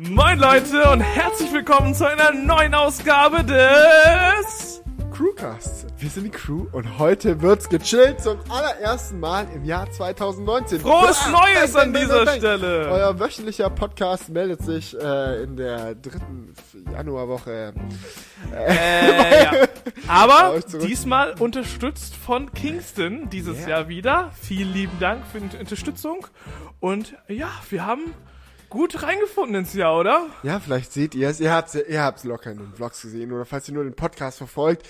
Moin Leute und herzlich willkommen zu einer neuen Ausgabe des Crewcast. Wir sind die Crew und heute wird's gechillt zum allerersten Mal im Jahr 2019. Frohes Ah, Neues bang, an bang, dieser bang, bang. Stelle. Euer wöchentlicher Podcast meldet sich äh, in der dritten Januarwoche. Äh, ja. Aber diesmal unterstützt von Kingston dieses Ja. Jahr wieder. Vielen lieben Dank für die Unterstützung und ja, wir haben gut reingefunden ins Jahr, oder? Ja, vielleicht seht ihr es. Ihr habt's, ihr habt's locker in den Vlogs gesehen oder falls ihr nur den Podcast verfolgt.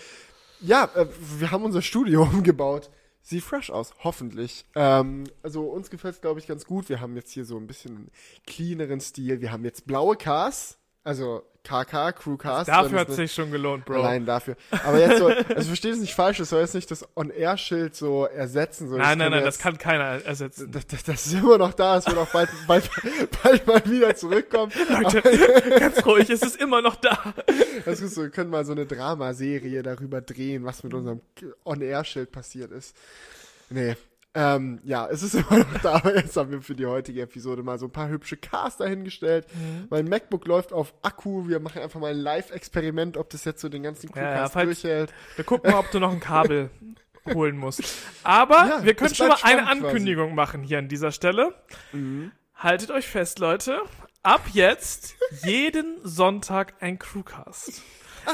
Ja, äh, wir haben unser Studio umgebaut. Sieht fresh aus, hoffentlich. Ähm, also uns gefällt's glaube ich ganz gut. Wir haben jetzt hier so ein bisschen einen cleaneren Stil. Wir haben jetzt blaue Cars, also KK, Crewcast. Dafür hat es sich schon gelohnt, Bro. Allein dafür. Aber jetzt so, also versteht es nicht falsch, das soll jetzt nicht das On-Air-Schild so ersetzen. So, Nein, nein, nein, wir das jetzt- kann keiner ersetzen. das, das, das ist immer noch da, es wird auch bald, bald, bald mal wieder zurückkommen. Leute, ganz ruhig, es ist immer noch da. Das ist so, wir können mal so eine Dramaserie darüber drehen, was mit unserem On-Air-Schild passiert ist. Nee. Ähm, ja, es ist immer noch da, aber jetzt haben wir für die heutige Episode mal so ein paar hübsche Cars dahingestellt. Mein MacBook läuft auf Akku. Wir machen einfach mal ein Live-Experiment, ob das jetzt so den ganzen Ja, ja, Crewcast falls- durchhält. Wir gucken mal, ob du noch ein Kabel holen musst. Aber Ja, wir können schon mal eine spannend quasi. Ankündigung machen hier an dieser Stelle. Mhm. Haltet euch fest, Leute. Ab jetzt jeden Sonntag ein Crewcast.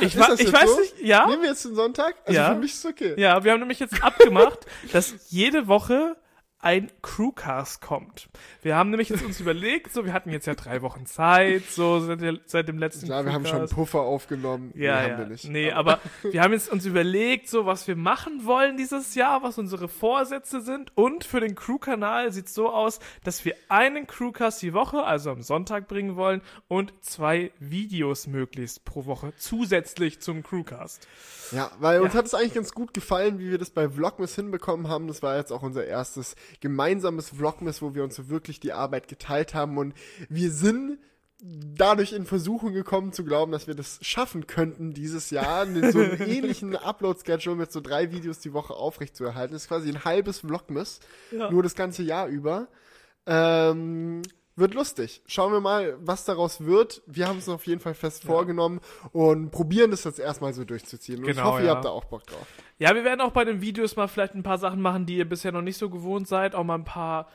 Ich ist wa- das ich weiß so? nicht, ja? Nehmen wir jetzt den Sonntag? Also Ja. für mich ist es okay. Ja, wir haben nämlich jetzt abgemacht, dass jede Woche ein Crewcast kommt. Wir haben nämlich jetzt uns überlegt, so, wir hatten jetzt ja drei Wochen Zeit, so seit, der, seit dem letzten Klar, wir haben schon. Puffer aufgenommen. Ja, nee, ja. haben. Nee, aber wir haben jetzt uns überlegt, so was wir machen wollen dieses Jahr, was unsere Vorsätze sind. Und für den Crew-Kanal sieht so aus, dass wir einen Crewcast die Woche, also am Sonntag bringen wollen und zwei Videos möglichst pro Woche zusätzlich zum Crewcast. Ja, weil uns Ja. hat es eigentlich ganz gut gefallen, wie wir das bei Vlogmas hinbekommen haben. Das war jetzt auch unser erstes gemeinsames Vlogmas, wo wir uns so wirklich die Arbeit geteilt haben und wir sind dadurch in Versuchung gekommen zu glauben, dass wir das schaffen könnten dieses Jahr, mit so einem ähnlichen Upload-Schedule mit so drei Videos die Woche aufrechtzuerhalten. Das ist quasi ein halbes Vlogmas, Ja. nur das ganze Jahr über. Ähm, wird lustig. Schauen wir mal, was daraus wird. Wir haben es auf jeden Fall fest vorgenommen und probieren das jetzt erstmal so durchzuziehen. Und ich Genau, hoffe, ihr ja. habt da auch Bock drauf. Ja, wir werden auch bei den Videos mal vielleicht ein paar Sachen machen, die ihr bisher noch nicht so gewohnt seid. Auch mal ein paar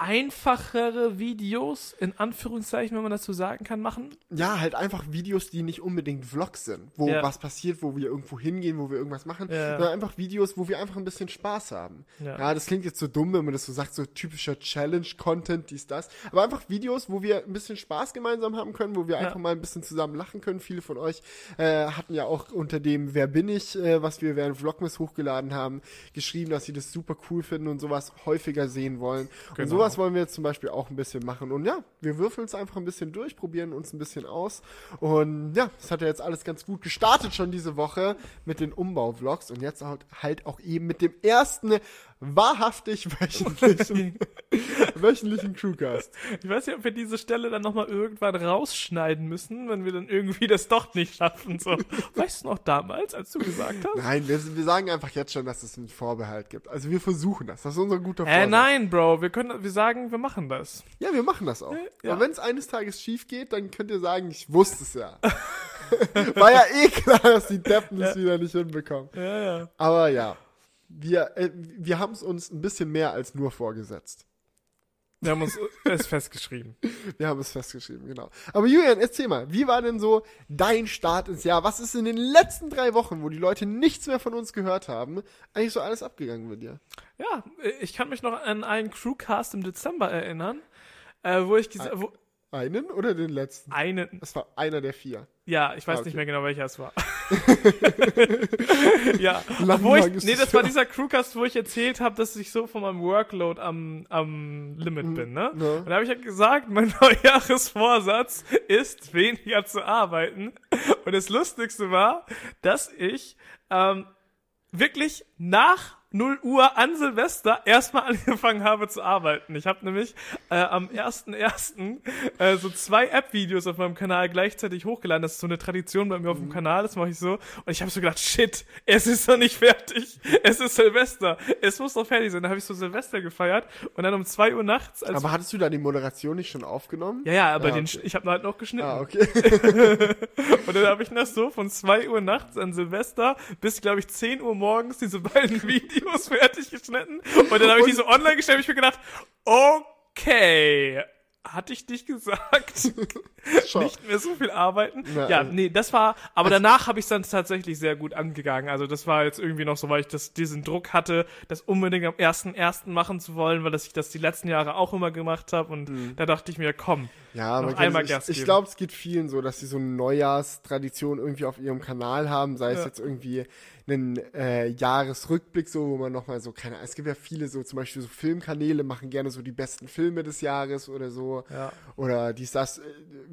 einfachere Videos, in Anführungszeichen, wenn man dazu sagen kann, machen. Ja, halt einfach Videos, die nicht unbedingt Vlogs sind, wo Ja. was passiert, wo wir irgendwo hingehen, wo wir irgendwas machen, Ja. sondern einfach Videos, wo wir einfach ein bisschen Spaß haben. Ja. Ja, das klingt jetzt so dumm, wenn man das so sagt, so typischer Challenge-Content, dies, das. Aber einfach Videos, wo wir ein bisschen Spaß gemeinsam haben können, wo wir einfach mal ein bisschen zusammen lachen können. Viele von euch äh, hatten ja auch unter dem Wer bin ich, äh, was wir während Vlogmas hochgeladen haben, geschrieben, dass sie das super cool finden und sowas häufiger sehen wollen. Genau. Und sowas wollen wir jetzt zum Beispiel auch ein bisschen machen. Und ja, wir würfeln es einfach ein bisschen durch, probieren uns ein bisschen aus. Und ja, es hat ja jetzt alles ganz gut gestartet schon diese Woche mit den Umbau-Vlogs und jetzt halt, halt auch eben mit dem ersten wahrhaftig wöchentlichen, wöchentlichen Crewcast. Ich weiß nicht, ob wir diese Stelle dann nochmal irgendwann rausschneiden müssen, wenn wir dann irgendwie das doch nicht schaffen. So. Weißt du noch damals, als du gesagt hast? Nein, wir, wir sagen einfach jetzt schon, dass es einen Vorbehalt gibt. Also wir versuchen das. Das ist unser guter Äh, Vorsatz. nein, Bro, wir können, wir sagen, wir machen das. Ja, wir machen das auch. Ja. Aber wenn es eines Tages schief geht, dann könnt ihr sagen, ich wusste es ja. War ja eh klar, dass die Deppen das wieder nicht hinbekommen. Ja, ja. Aber ja, wir, äh, wir haben es uns ein bisschen mehr als nur vorgesetzt. Wir haben uns es festgeschrieben. Wir haben es festgeschrieben, genau. Aber Julian, erzähl mal, wie war denn so dein Start ins Jahr? Was ist in den letzten drei Wochen, wo die Leute nichts mehr von uns gehört haben, eigentlich so alles abgegangen mit dir? Ja, ich kann mich noch an einen Crewcast im Dezember erinnern, äh, wo ich gesagt, wo Einen oder den letzten? einen, Das war einer der vier. ja, ich weiß Ah, okay. nicht mehr genau, welcher es war. ja, Lang, wo ich, lang ist nee, das war dieser Crewcast, wo ich erzählt habe, dass ich so von meinem Workload am, am Limit bin, ne? ja. Und da habe ich ja gesagt, mein Neujahresvorsatz ist, weniger zu arbeiten. Und das Lustigste war, dass ich ähm, wirklich nach 0 Uhr an Silvester erstmal angefangen habe zu arbeiten. Ich habe nämlich äh, am 1.1. Äh, so zwei App-Videos auf meinem Kanal gleichzeitig hochgeladen. Das ist so eine Tradition bei mir auf dem Mhm. Kanal, das mache ich so. Und ich habe so gedacht, shit, es ist noch nicht fertig. Es ist Silvester. Es muss doch fertig sein. Dann habe ich so Silvester gefeiert und dann um 2 Uhr nachts. Aber hattest du da die Moderation nicht schon aufgenommen? ja, ja, aber Ah, den, okay. ich habe halt noch geschnitten. Ah, okay. Und dann habe ich das so von 2 Uhr nachts an Silvester bis, glaube ich, 10 Uhr morgens diese beiden Videos fertig geschnitten. Und dann habe ich die so online gestellt und ich mir gedacht, okay, hatte ich nicht gesagt, nicht mehr so viel arbeiten. Na, ja, also- nee, das war, aber danach habe ich dann tatsächlich sehr gut angegangen. Also das war jetzt irgendwie noch so, weil ich das, diesen Druck hatte, das unbedingt am ersten ersten machen zu wollen, weil das ich das die letzten Jahre auch immer gemacht habe. Und Mhm. da dachte ich mir, komm, Ja, Noch einmal ich, Gas ich geben. glaube, es geht vielen so, dass sie so eine Neujahrstradition irgendwie auf ihrem Kanal haben, sei es Ja. jetzt irgendwie einen äh, Jahresrückblick, so, wo man nochmal so, keine Ahnung, es gibt ja viele so, zum Beispiel so Filmkanäle machen gerne so die besten Filme des Jahres oder so. Ja. Oder dies, das, äh,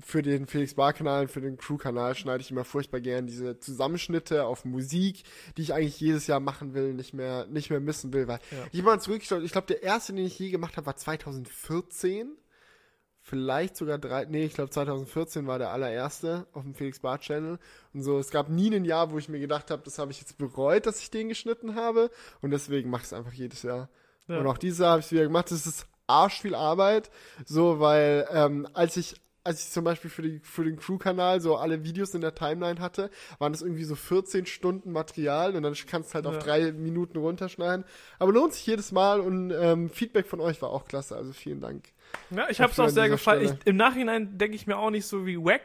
für den Felix Bar-Kanal, für den Crew-Kanal schneide ich immer furchtbar gern diese Zusammenschnitte auf Musik, die ich eigentlich jedes Jahr machen will, nicht mehr, nicht mehr missen will, weil Ja. ich mal zurückgeschaut, ich glaube, der erste, den ich je gemacht habe, war 2014 vielleicht sogar drei, nee, ich glaube 2014 war der allererste auf dem Felix Bar Channel und so. Es gab nie ein Jahr, wo ich mir gedacht habe, das habe ich jetzt bereut, dass ich den geschnitten habe und deswegen mache ich es einfach jedes Jahr. Ja. Und auch dieses Jahr habe ich es wieder gemacht. Das ist arsch viel Arbeit, so, weil ähm, als ich als ich zum Beispiel für, die, für den Crew-Kanal so alle Videos in der Timeline hatte, waren das irgendwie so 14 Stunden Material und dann kannst du halt auf Ja. drei Minuten runterschneiden. Aber lohnt sich jedes Mal und ähm, Feedback von euch war auch klasse, also vielen Dank. Ja, ich habe es auch sehr gefallen. Ich. Im Nachhinein denke ich mir auch nicht so wie wack,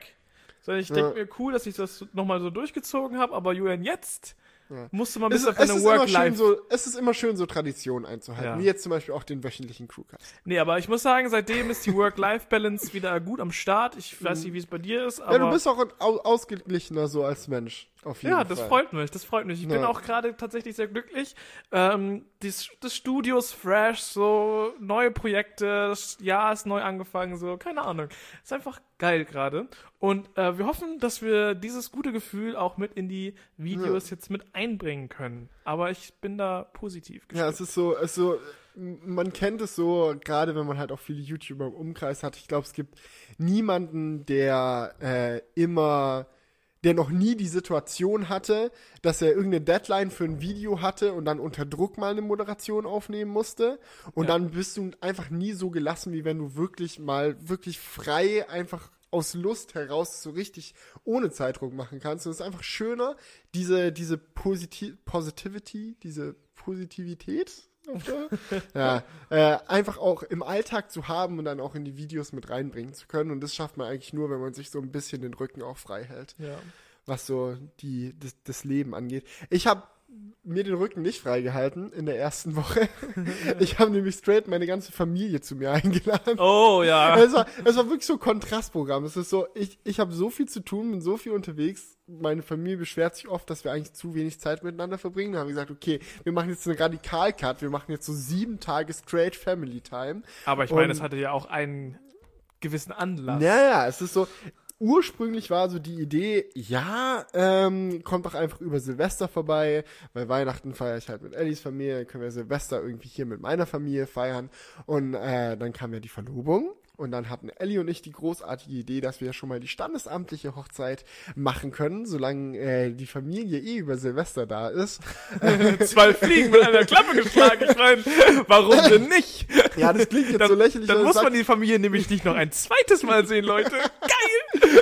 sondern ich denke Ja. mir cool, dass ich das nochmal so durchgezogen habe. Aber Julian, jetzt Ja. musst du mal ein Es, bisschen auf deine schön Work-Life. so, es ist immer schön, so Traditionen einzuhalten. Ja. Wie jetzt zum Beispiel auch den wöchentlichen Crewcast. Nee, aber ich muss sagen, seitdem ist die Work-Life-Balance wieder gut am Start. Ich weiß nicht, wie es bei dir ist, aber. Ja, du bist auch ein au ausgeglichener so als Mensch. Auf jeden Ja, Fall. das freut mich, das freut mich. Ich bin Ja. auch gerade tatsächlich sehr glücklich. Ähm, das, das Studio ist fresh, so neue Projekte, das Jahr ist neu angefangen, so, keine Ahnung. Ist einfach geil gerade. Und äh, wir hoffen, dass wir dieses gute Gefühl auch mit in die Videos jetzt mit einbringen können. Aber ich bin da positiv Ja, es ist so, es ist so, man kennt es so, gerade wenn man halt auch viele YouTuber im Umkreis hat. Ich glaube, es gibt niemanden, der äh, immer, der noch nie die Situation hatte, dass er irgendeine Deadline für ein Video hatte und dann unter Druck mal eine Moderation aufnehmen musste. Und Ja. dann bist du einfach nie so gelassen, wie wenn du wirklich mal wirklich frei einfach aus Lust heraus so richtig ohne Zeitdruck machen kannst. Und es ist einfach schöner, diese, diese Positi Positivity, diese Positivität, ja, äh, einfach auch im Alltag zu haben und dann auch in die Videos mit reinbringen zu können. Und das schafft man eigentlich nur, wenn man sich so ein bisschen den Rücken auch frei hält, Ja. was so die, das, das Leben angeht. Ich habe mir den Rücken nicht freigehalten in der ersten Woche. Ich habe nämlich straight meine ganze Familie zu mir eingeladen. Oh ja. Es war, es war wirklich so ein Kontrastprogramm. Es ist so, ich, ich habe so viel zu tun, bin so viel unterwegs. Meine Familie beschwert sich oft, dass wir eigentlich zu wenig Zeit miteinander verbringen. Da haben wir gesagt, okay, wir machen jetzt einen Radikal-Cut. Wir machen jetzt so sieben Tage straight Family Time. Aber ich meine, es hatte ja auch einen gewissen Anlass. Naja, es ist so, ursprünglich war so die Idee, ja, ähm, kommt doch einfach über Silvester vorbei, weil Weihnachten feiere ich halt mit Ellis Familie, dann können wir Silvester irgendwie hier mit meiner Familie feiern. Und äh, dann kam ja die Verlobung. Und dann hatten Ellie und ich die großartige Idee, dass wir schon mal die standesamtliche Hochzeit machen können, solange äh, die Familie eh über Silvester da ist. Zwei Fliegen mit einer Klappe geschlagen. Ich meine, warum denn nicht? Ja, das klingt jetzt Dann, so lächerlich. dann muss man die Familie nämlich nicht noch ein zweites Mal sehen, Leute. Geil!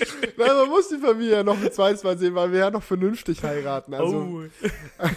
Nein, man muss die Familie ja noch ein zweites Mal sehen, weil wir ja noch vernünftig heiraten. Also, oh. Also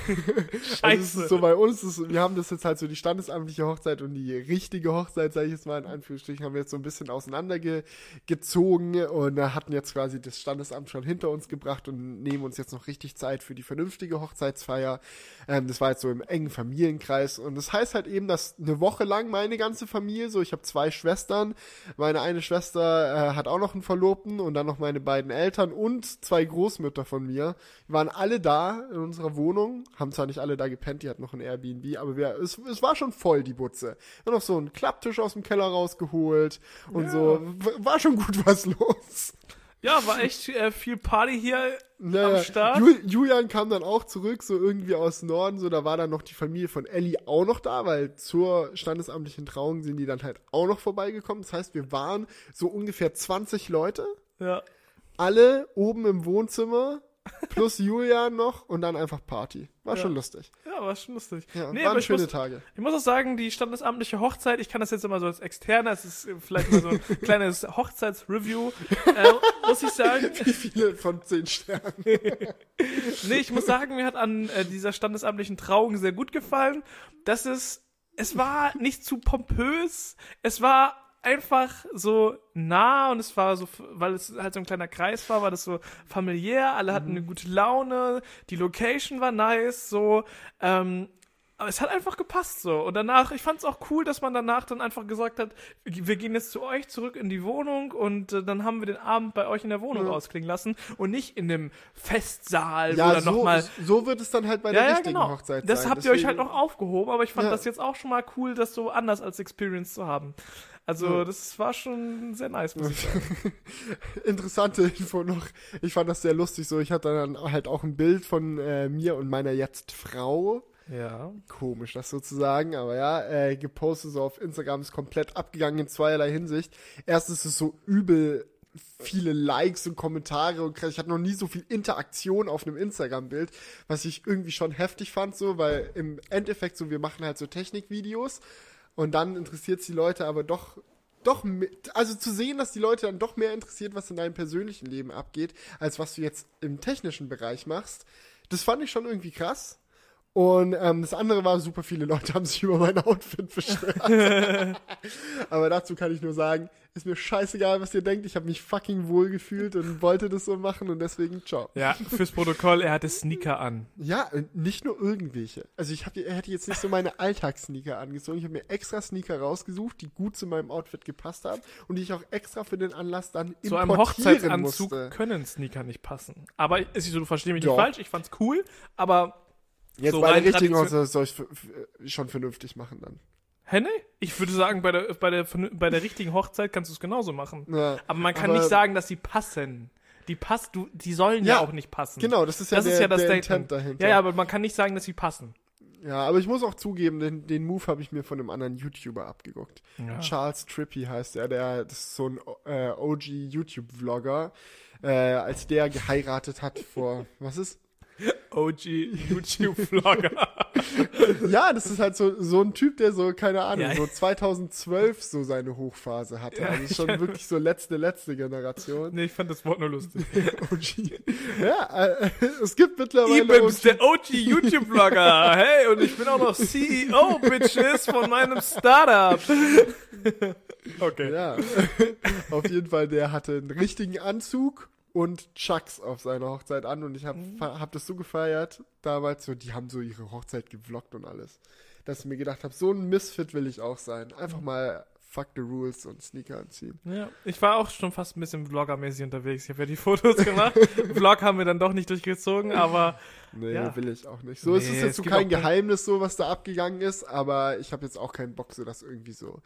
Scheiße. ist so bei uns, ist, wir haben das jetzt halt so die standesamtliche Hochzeit und die richtige Hochzeit, sage ich jetzt mal in Anführungsstrichen, haben wir jetzt so ein bisschen auseinandergezogen und äh, hatten jetzt quasi das Standesamt schon hinter uns gebracht und nehmen uns jetzt noch richtig Zeit für die vernünftige Hochzeitsfeier. Ähm, das war jetzt so im engen Familienkreis und das heißt halt eben, dass eine Woche lang meine ganze Familie, so ich habe zwei Schwestern, meine eine Schwester äh, hat auch noch einen Verlobten und dann noch meine beiden Eltern und zwei Großmütter von mir. Wir waren alle da in unserer Wohnung, haben zwar nicht alle da gepennt, die hatten noch ein Airbnb, aber wir, es, es war schon voll, die Butze. Wir haben noch so einen Klapptisch aus dem Keller rausgeholt und Ja. so. War schon gut was los. Ja, war echt äh, viel Party hier Naja, am Start. Ju Julian kam dann auch zurück, so irgendwie aus Norden, so da war dann noch die Familie von Ellie auch noch da, weil zur standesamtlichen Trauung sind die dann halt auch noch vorbeigekommen. Das heißt, wir waren so ungefähr 20 Leute, Ja. alle oben im Wohnzimmer, plus Julian noch und dann einfach Party. War Ja. schon lustig. ja, war schon lustig. Ja, nee, waren schöne muss, Tage. ich muss auch sagen, die standesamtliche Hochzeit, ich kann das jetzt immer so als externer, es ist vielleicht mal so ein kleines Hochzeitsreview, äh, muss ich sagen. Wie viele von 10 Sternen? Nee, ich muss sagen, mir hat an äh, dieser standesamtlichen Trauung sehr gut gefallen. Das ist, es war nicht zu pompös, es war einfach so nah und es war so, weil es halt so ein kleiner Kreis war, war das so familiär, alle hatten eine gute Laune, die Location war nice, so, ähm, aber es hat einfach gepasst so. Und danach, ich fand es auch cool, dass man danach dann einfach gesagt hat, wir gehen jetzt zu euch zurück in die Wohnung und äh, dann haben wir den Abend bei euch in der Wohnung Ja. ausklingen lassen und nicht in dem Festsaal, Ja, dann so, nochmal so wird es dann halt bei der ja, ja, richtigen genau. Hochzeit Das sein. habt ihr euch halt Deswegen- noch aufgehoben, aber ich fand das jetzt auch schon mal cool, das so anders als Experience zu haben. Also, das war schon sehr nice. Interessante Info noch. Ich fand das sehr lustig so. Ich hatte dann halt auch ein Bild von äh, mir und meiner jetzt Frau. Ja. Komisch, das sozusagen, aber ja, äh, gepostet so auf Instagram ist komplett abgegangen in zweierlei Hinsicht. Erstens ist es so übel viele Likes und Kommentare und ich hatte noch nie so viel Interaktion auf einem Instagram-Bild, was ich irgendwie schon heftig fand, so, weil im Endeffekt so, wir machen halt so Technikvideos und dann interessiert es die Leute aber doch, doch, also zu sehen, dass die Leute dann doch mehr interessiert, was in deinem persönlichen Leben abgeht, als was du jetzt im technischen Bereich machst, das fand ich schon irgendwie krass. Und ähm, das andere war, super viele Leute haben sich über mein Outfit beschwert. Aber dazu kann ich nur sagen, ist mir scheißegal, was ihr denkt. Ich habe mich fucking wohl gefühlt und wollte das so machen und deswegen ciao. Ja, fürs Protokoll, er hatte Sneaker an. Ja, nicht nur irgendwelche. Also ich hab, er hätte jetzt nicht so meine Alltagssneaker angezogen. Ich habe mir extra Sneaker rausgesucht, die gut zu meinem Outfit gepasst haben und die ich auch extra für den Anlass dann Zu einem importieren Hochzeitsanzug musste. können Sneaker nicht passen. Aber es ist so, du verstehst mich nicht falsch, ich fand's cool, aber Jetzt so bei der richtigen Hochzeit soll ich schon vernünftig machen dann. Henne? Ich würde sagen, bei der, bei der, bei der richtigen Hochzeit kannst du es genauso machen. Ja, Aber man kann aber- nicht sagen, dass sie passen. Die passt, du, die sollen ja, Ja, auch nicht passen. Genau, das ist ja das der, ist ja das der. Intent dahinter. Ja, ja, aber man kann nicht sagen, dass sie passen. Ja, aber ich muss auch zugeben, den, den Move habe ich mir von einem anderen YouTuber abgeguckt. Ja. Charles Trippy heißt er, der das ist so ein äh, OG YouTube-Vlogger. Äh, als der geheiratet hat vor, was ist? OG YouTube-Vlogger. Ja, das ist halt so, so ein Typ, der so, keine Ahnung, Ja. so 2012 so seine Hochphase hatte. Ja, also schon wirklich so letzte, letzte Generation. nee, ich fand das Wort nur lustig. OG. Ja, äh, es gibt mittlerweile Ibims, OG. der OG YouTube-Vlogger. Hey, und ich bin auch noch CEO, Bitches, von meinem Startup. okay. Ja, auf jeden Fall, der hatte einen richtigen Anzug und Chucks auf seiner Hochzeit an und ich habe hab das so gefeiert damals, so, die haben so ihre Hochzeit gevloggt und alles, dass ich mir gedacht habe, so ein Misfit will ich auch sein. Einfach mal fuck the rules und Sneaker anziehen. Ja, ich war auch schon fast ein bisschen Vlogger-mäßig unterwegs. Ich habe ja die Fotos gemacht. Vlog haben wir dann doch nicht durchgezogen, aber Nee, Ja. will ich auch nicht. So ist Nee, es jetzt es so kein Geheimnis, so was da abgegangen ist, aber ich habe jetzt auch keinen Bock, so dass irgendwie so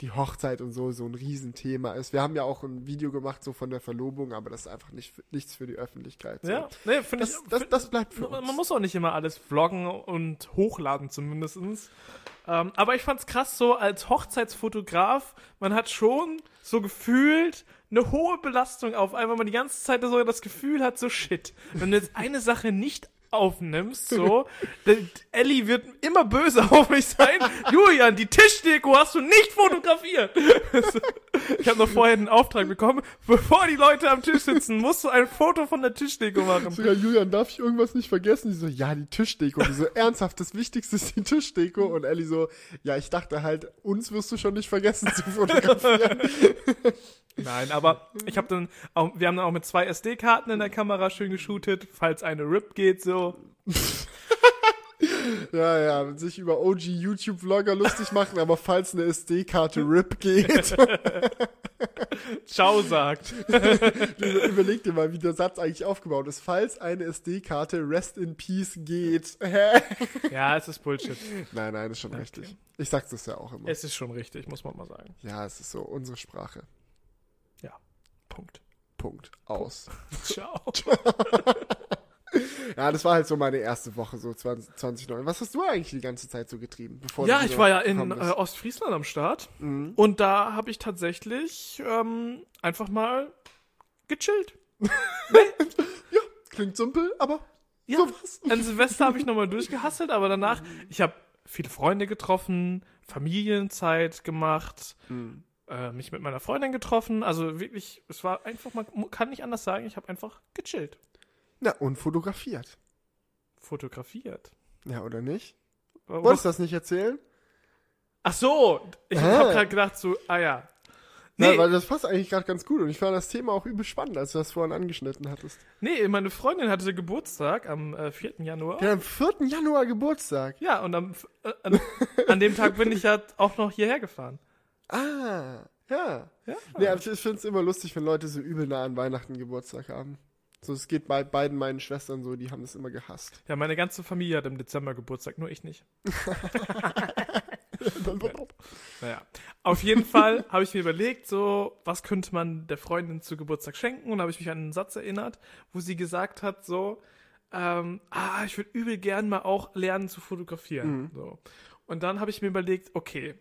die Hochzeit und so so ein Riesenthema ist. Wir haben ja auch ein Video gemacht so von der Verlobung, aber das ist einfach nicht nichts für die Öffentlichkeit. So. ja, nee, finde ich. Das, das, bleibt für Man uns. muss auch nicht immer alles vloggen und hochladen zumindestens. Ähm, aber ich fand's krass so als Hochzeitsfotograf, man hat schon so gefühlt eine hohe Belastung auf einmal, weil man die ganze Zeit so das Gefühl hat, so shit, wenn du jetzt eine Sache nicht aufnimmst, so, Ellie wird immer böse auf mich sein. Julian, die Tischdeko hast du nicht fotografiert. ich habe noch vorher einen Auftrag bekommen, bevor die Leute am Tisch sitzen, musst du ein Foto von der Tischdeko machen. Sogar Julian, darf ich irgendwas nicht vergessen? Die so, ja, die Tischdeko. Die so, ernsthaft, das Wichtigste ist die Tischdeko. Und Ellie so, ja, ich dachte halt, uns wirst du schon nicht vergessen zu fotografieren. Nein, aber ich habe dann auch, wir haben dann auch mit zwei SD-Karten in der Kamera schön geshootet, falls eine RIP geht, so. ja, ja, sich über OG YouTube-Vlogger lustig machen, aber falls eine SD-Karte RIP geht, Ciao sagt. überleg dir mal, wie der Satz eigentlich aufgebaut ist. Falls eine SD-Karte Rest in Peace geht. Hä? Ja, es ist Bullshit. nein, nein, ist schon richtig. Ich sag's das ja auch immer. Es ist schon richtig, muss man mal sagen. ja, es ist so unsere Sprache. Punkt. Punkt. Aus. Ciao. Ja, das war halt so meine erste Woche, so 20, 2009. Was hast du eigentlich die ganze Zeit so getrieben? Ja, ich war ja in äh? Ostfriesland am Start Mhm. und da habe ich tatsächlich ähm, einfach mal gechillt. Klingt simpel, aber Ja, sowas. an Silvester habe ich nochmal durchgehasselt, aber danach, ich habe viele Freunde getroffen, Familienzeit gemacht, Mhm. äh, mich mit meiner Freundin getroffen. Also wirklich, es war einfach, man kann nicht anders sagen, ich habe einfach gechillt. Na, und fotografiert. Fotografiert. Ja, oder nicht? Was? Wolltest du das nicht erzählen? Ach so, ich Ah. habe gerade gedacht so, ah ja. Nee. Nee, weil das passt eigentlich gerade ganz gut und ich fand das Thema auch übel spannend, als du das vorhin angeschnitten hattest. nee, meine Freundin hatte Geburtstag am äh, 4. Januar. Hat am 4. Januar Geburtstag. Ja, und am, äh, an, an dem Tag bin ich ja auch noch hierher gefahren. Ah, ja. Ja. Nee, aber ich finde es immer lustig, wenn Leute so übel nah an Weihnachten Geburtstag haben. So, es geht bei beiden meinen Schwestern so, die haben das immer gehasst. Ja, meine ganze Familie hat im Dezember Geburtstag, nur ich nicht. Naja, auf jeden Fall habe ich mir überlegt, so, was könnte man der Freundin zu Geburtstag schenken? Und da habe ich mich an einen Satz erinnert, wo sie gesagt hat, so, ähm, ah, ich würde übel gern mal auch lernen zu fotografieren. So. Und dann habe ich mir überlegt, okay,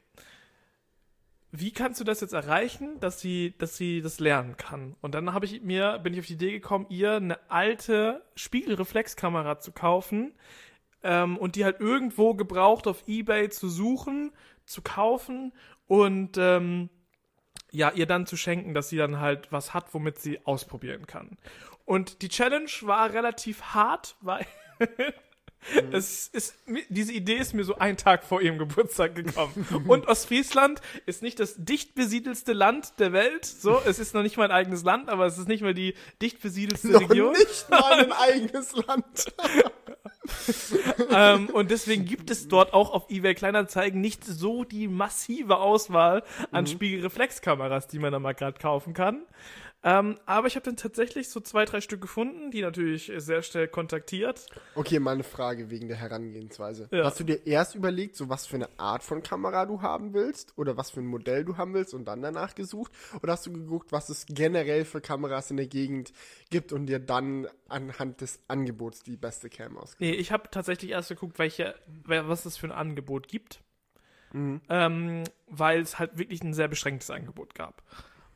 wie kannst du das jetzt erreichen, dass sie, dass sie das lernen kann? Und dann habe ich mir, bin ich auf die Idee gekommen, ihr eine alte Spiegelreflexkamera zu kaufen ähm, und die halt irgendwo gebraucht auf Ebay zu suchen, zu kaufen und ähm, ja, ihr dann zu schenken, dass sie dann halt was hat, womit sie ausprobieren kann. Und die Challenge war relativ hart, weil es ist, diese Idee ist mir so einen Tag vor ihrem Geburtstag gekommen. Und Ostfriesland ist nicht das dicht besiedelste Land der Welt. So, es ist noch nicht mein eigenes Land, aber es ist nicht mal die dicht besiedelste Noch Region. nicht mal ein eigenes Land. ähm, und deswegen gibt es dort auch auf eBay Kleinanzeigen nicht so die massive Auswahl an Spiegelreflexkameras, die man da mal gerade kaufen kann. Ähm, aber ich habe dann tatsächlich so zwei, drei Stück gefunden, die natürlich sehr schnell kontaktiert. Okay, mal eine Frage wegen der Herangehensweise. Ja. Hast du dir erst überlegt, so was für eine Art von Kamera du haben willst oder was für ein Modell du haben willst und dann danach gesucht? Oder hast du geguckt, was es generell für Kameras in der Gegend gibt und dir dann anhand des Angebots die beste Cam ausgesucht? Nee, ich habe tatsächlich erst geguckt, welche, was es für ein Angebot gibt. Ähm, weil es halt wirklich ein sehr beschränktes Angebot gab.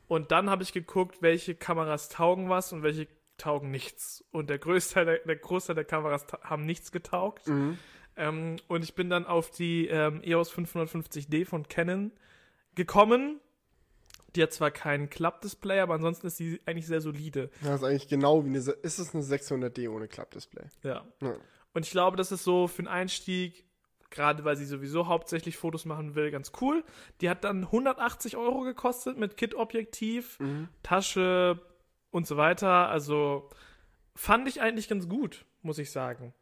Und dann habe ich geguckt, welche Kameras taugen was und welche taugen nichts. Und der Großteil der, der Großteil der Kameras haben nichts getaugt. Ähm, und ich bin dann auf die ähm, EOS 550D von Canon gekommen. Die hat zwar kein Klappdisplay, aber ansonsten ist die eigentlich sehr solide. Das ist eigentlich genau wie eine, ist es eine 600D ohne Klappdisplay? Ja. Ja. Und ich glaube, das ist so für einen Einstieg, gerade weil sie sowieso hauptsächlich Fotos machen will, ganz cool. Die hat dann 180 Euro gekostet mit Kit-Objektiv, Tasche und so weiter. Also fand ich eigentlich ganz gut, muss ich sagen.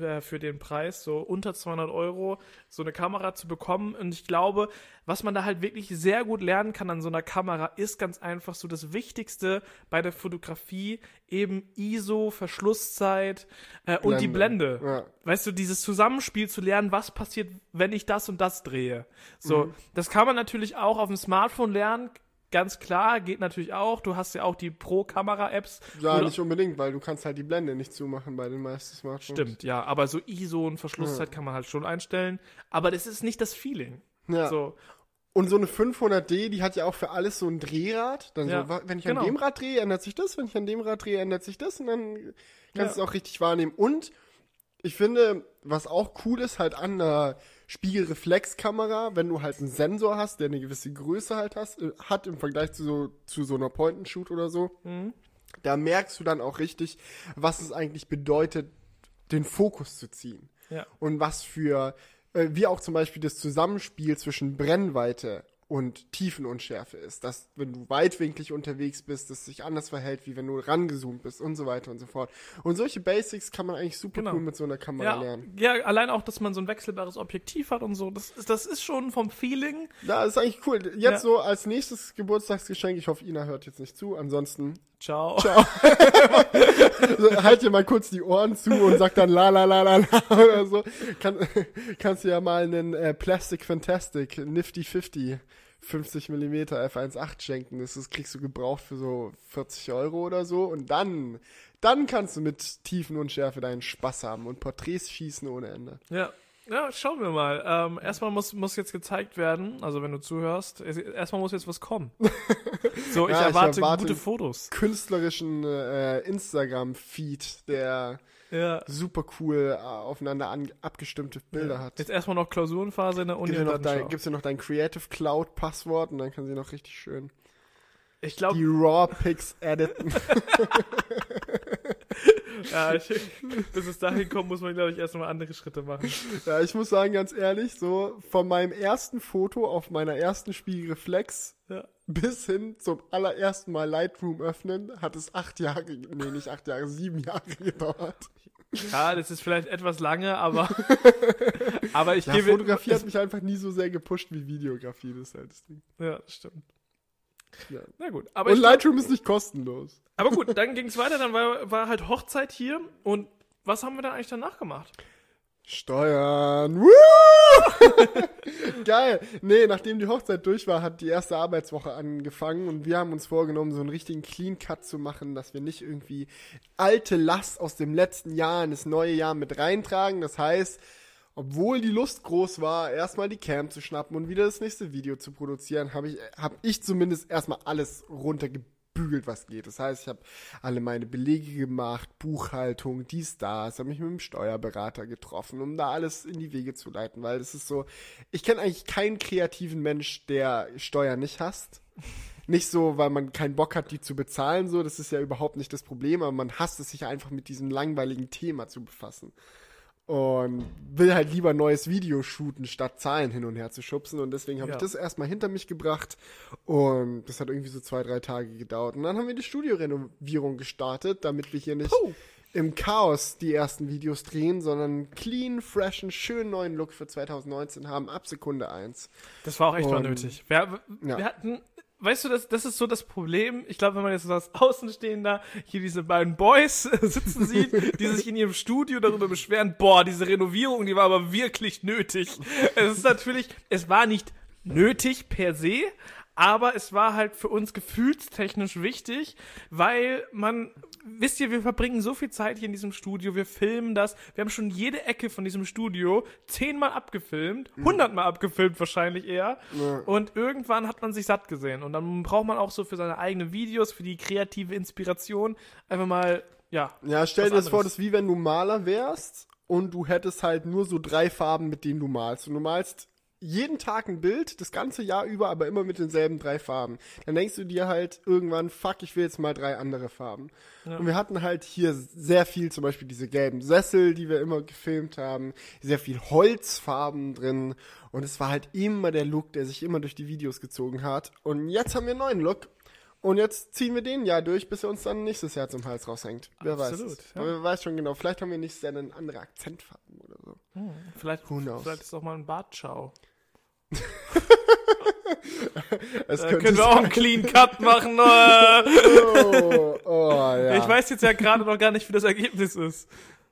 Äh, Für den Preis, so unter 200 Euro, so eine Kamera zu bekommen. Und ich glaube, was man da halt wirklich sehr gut lernen kann an so einer Kamera, ist ganz einfach so das Wichtigste bei der Fotografie, eben ISO, Verschlusszeit äh, und die Blende. Ja. Weißt du, dieses Zusammenspiel zu lernen, was passiert, wenn ich das und das drehe. So, Mhm. das kann man natürlich auch auf dem Smartphone lernen. Ganz klar, geht natürlich auch. Du hast ja auch die Pro-Kamera-Apps. Ja, nicht unbedingt, weil du kannst halt die Blende nicht zumachen bei den meisten Smartphones. Stimmt, ja. Aber so ISO und Verschlusszeit kann man halt schon einstellen. Aber das ist nicht das Feeling. Ja. So, Und so eine 500D, die hat ja auch für alles so ein Drehrad. Dann Ja, so, wenn ich genau. an dem Rad drehe, ändert sich das. Wenn ich an dem Rad drehe, ändert sich das. Und dann kannst du Ja. es auch richtig wahrnehmen. Und ich finde, was auch cool ist, halt an einer Spiegelreflexkamera, wenn du halt einen Sensor hast, der eine gewisse Größe halt hast, äh, hat im Vergleich zu so, zu so einer Point-and-Shoot oder so, Mhm. da merkst du dann auch richtig, was es eigentlich bedeutet, den Fokus zu ziehen ja. und was für, äh, wie auch zum Beispiel das Zusammenspiel zwischen Brennweite und Tiefenunschärfe ist. Dass, wenn du weitwinklig unterwegs bist, das sich anders verhält, wie wenn du rangezoomt bist und so weiter und so fort. Und solche Basics kann man eigentlich super Genau. cool mit so einer Kamera Ja, lernen. ja, allein auch, dass man so ein wechselbares Objektiv hat und so. Das ist, das ist schon vom Feeling. Ja, das ist eigentlich cool. Jetzt Ja. so als nächstes Geburtstagsgeschenk, ich hoffe, Ina hört jetzt nicht zu, ansonsten Ciao. Also, halt dir mal kurz die Ohren zu und sag dann la la la la la oder so. Kann, kannst du ja mal einen äh, Plastic Fantastic Nifty 50 50 mm f1.8 schenken. Das ist, kriegst du gebraucht für so 40 Euro oder so. Und dann, dann kannst du mit Tiefenunschärfe deinen Spaß haben und Porträts schießen ohne Ende. Ja. Ja, schauen wir mal. Ähm, erstmal muss, muss jetzt gezeigt werden, also wenn du zuhörst, erstmal muss jetzt was kommen. So, ich, Ja, ich erwarte, erwarte- gute Fotos. Künstlerischen äh, Instagram-Feed, der Ja. super cool äh, aufeinander an, abgestimmte Bilder hat. Jetzt erstmal noch Klausurenphase in der Uni. Gib dir und noch dein, gibst noch dein Creative Cloud Passwort und dann kann sie noch richtig schön Ich glaube, die Raw Pics editen. ja, ich, bis es dahin kommt, muss man, glaube ich, erstmal andere Schritte machen. ja, ich muss sagen, ganz ehrlich, so von meinem ersten Foto auf meiner ersten Spiegelreflex Ja. bis hin zum allerersten Mal Lightroom öffnen, hat es acht Jahre, nee, nicht acht Jahre, sieben Jahre gedauert. Ja, das ist vielleicht etwas lange, aber, aber ich Ja, gebe. Fotografie hat mich einfach nie so sehr gepusht wie Videografie, das ist halt das Ding. Ja, das stimmt. Ja. Na gut, aber, Und ich, Lightroom ist nicht kostenlos. aber gut, dann ging es weiter, dann war, war halt Hochzeit hier und was haben wir dann eigentlich danach gemacht? Steuern. Woo! Geil. Nee, nachdem die Hochzeit durch war, hat die erste Arbeitswoche angefangen und wir haben uns vorgenommen, so einen richtigen Clean Cut zu machen, dass wir nicht irgendwie alte Last aus dem letzten Jahr in das neue Jahr mit reintragen. Das heißt, obwohl die Lust groß war, erstmal die Cam zu schnappen und wieder das nächste Video zu produzieren, habe ich, hab ich zumindest erstmal alles runtergebügelt, was geht. Das heißt, ich habe alle meine Belege gemacht, Buchhaltung, dies, das, habe mich mit dem Steuerberater getroffen, um da alles in die Wege zu leiten, weil es ist so, ich kenne eigentlich keinen kreativen Mensch, der Steuern nicht hasst. Nicht so, weil man keinen Bock hat, die zu bezahlen, so, das ist ja überhaupt nicht das Problem, aber man hasst es sich einfach mit diesem langweiligen Thema zu befassen und will halt lieber neues Video shooten, statt Zahlen hin und her zu schubsen. Und deswegen habe Ja. ich das erstmal hinter mich gebracht. Und das hat irgendwie so zwei, drei Tage gedauert. Und dann haben wir die Studiorenovierung gestartet, damit wir hier nicht Puh. im Chaos die ersten Videos drehen, sondern clean, fresh, einen schönen neuen Look für 2019 haben, ab Sekunde eins. Das war auch echt mal Und- nötig. Wir, Ja. wir hatten, weißt du, das, das ist so das Problem. Ich glaube, wenn man jetzt so als Außenstehender hier diese beiden Boys sitzen sieht, die sich in ihrem Studio darüber beschweren, boah, diese Renovierung, die war aber wirklich nötig. Es ist natürlich, es war nicht nötig per se, aber es war halt für uns gefühlstechnisch wichtig, weil man, wisst ihr, wir verbringen so viel Zeit hier in diesem Studio, wir filmen das, wir haben schon jede Ecke von diesem Studio zehnmal abgefilmt, hundertmal abgefilmt wahrscheinlich eher. Ja. Und irgendwann hat man sich satt gesehen. Und dann braucht man auch so für seine eigenen Videos, für die kreative Inspiration einfach mal, ja. Ja, stell dir das vor, das ist wie wenn du Maler wärst und du hättest halt nur so drei Farben, mit denen du malst. Und du malst jeden Tag ein Bild, das ganze Jahr über, aber immer mit denselben drei Farben. Dann denkst du dir halt irgendwann, fuck, ich will jetzt mal drei andere Farben. Und wir hatten halt hier sehr viel, zum Beispiel diese gelben Sessel, die wir immer gefilmt haben, sehr viel Holzfarben drin. Und es war halt immer der Look, der sich immer durch die Videos gezogen hat. Und jetzt haben wir einen neuen Look. Und jetzt ziehen wir den Jahr durch, bis er uns dann nächstes Jahr zum Hals raushängt. Wer Absolut, weiß. ja. Aber wer weiß schon genau. Vielleicht haben wir nächstes Jahr dann andere Akzentfarben oder so. Vielleicht, Who knows? vielleicht ist auch mal ein Bartschau. Es Da können wir auch einen Clean Cut machen. Äh. oh, oh, ja. Ich weiß jetzt ja gerade noch gar nicht, wie das Ergebnis ist.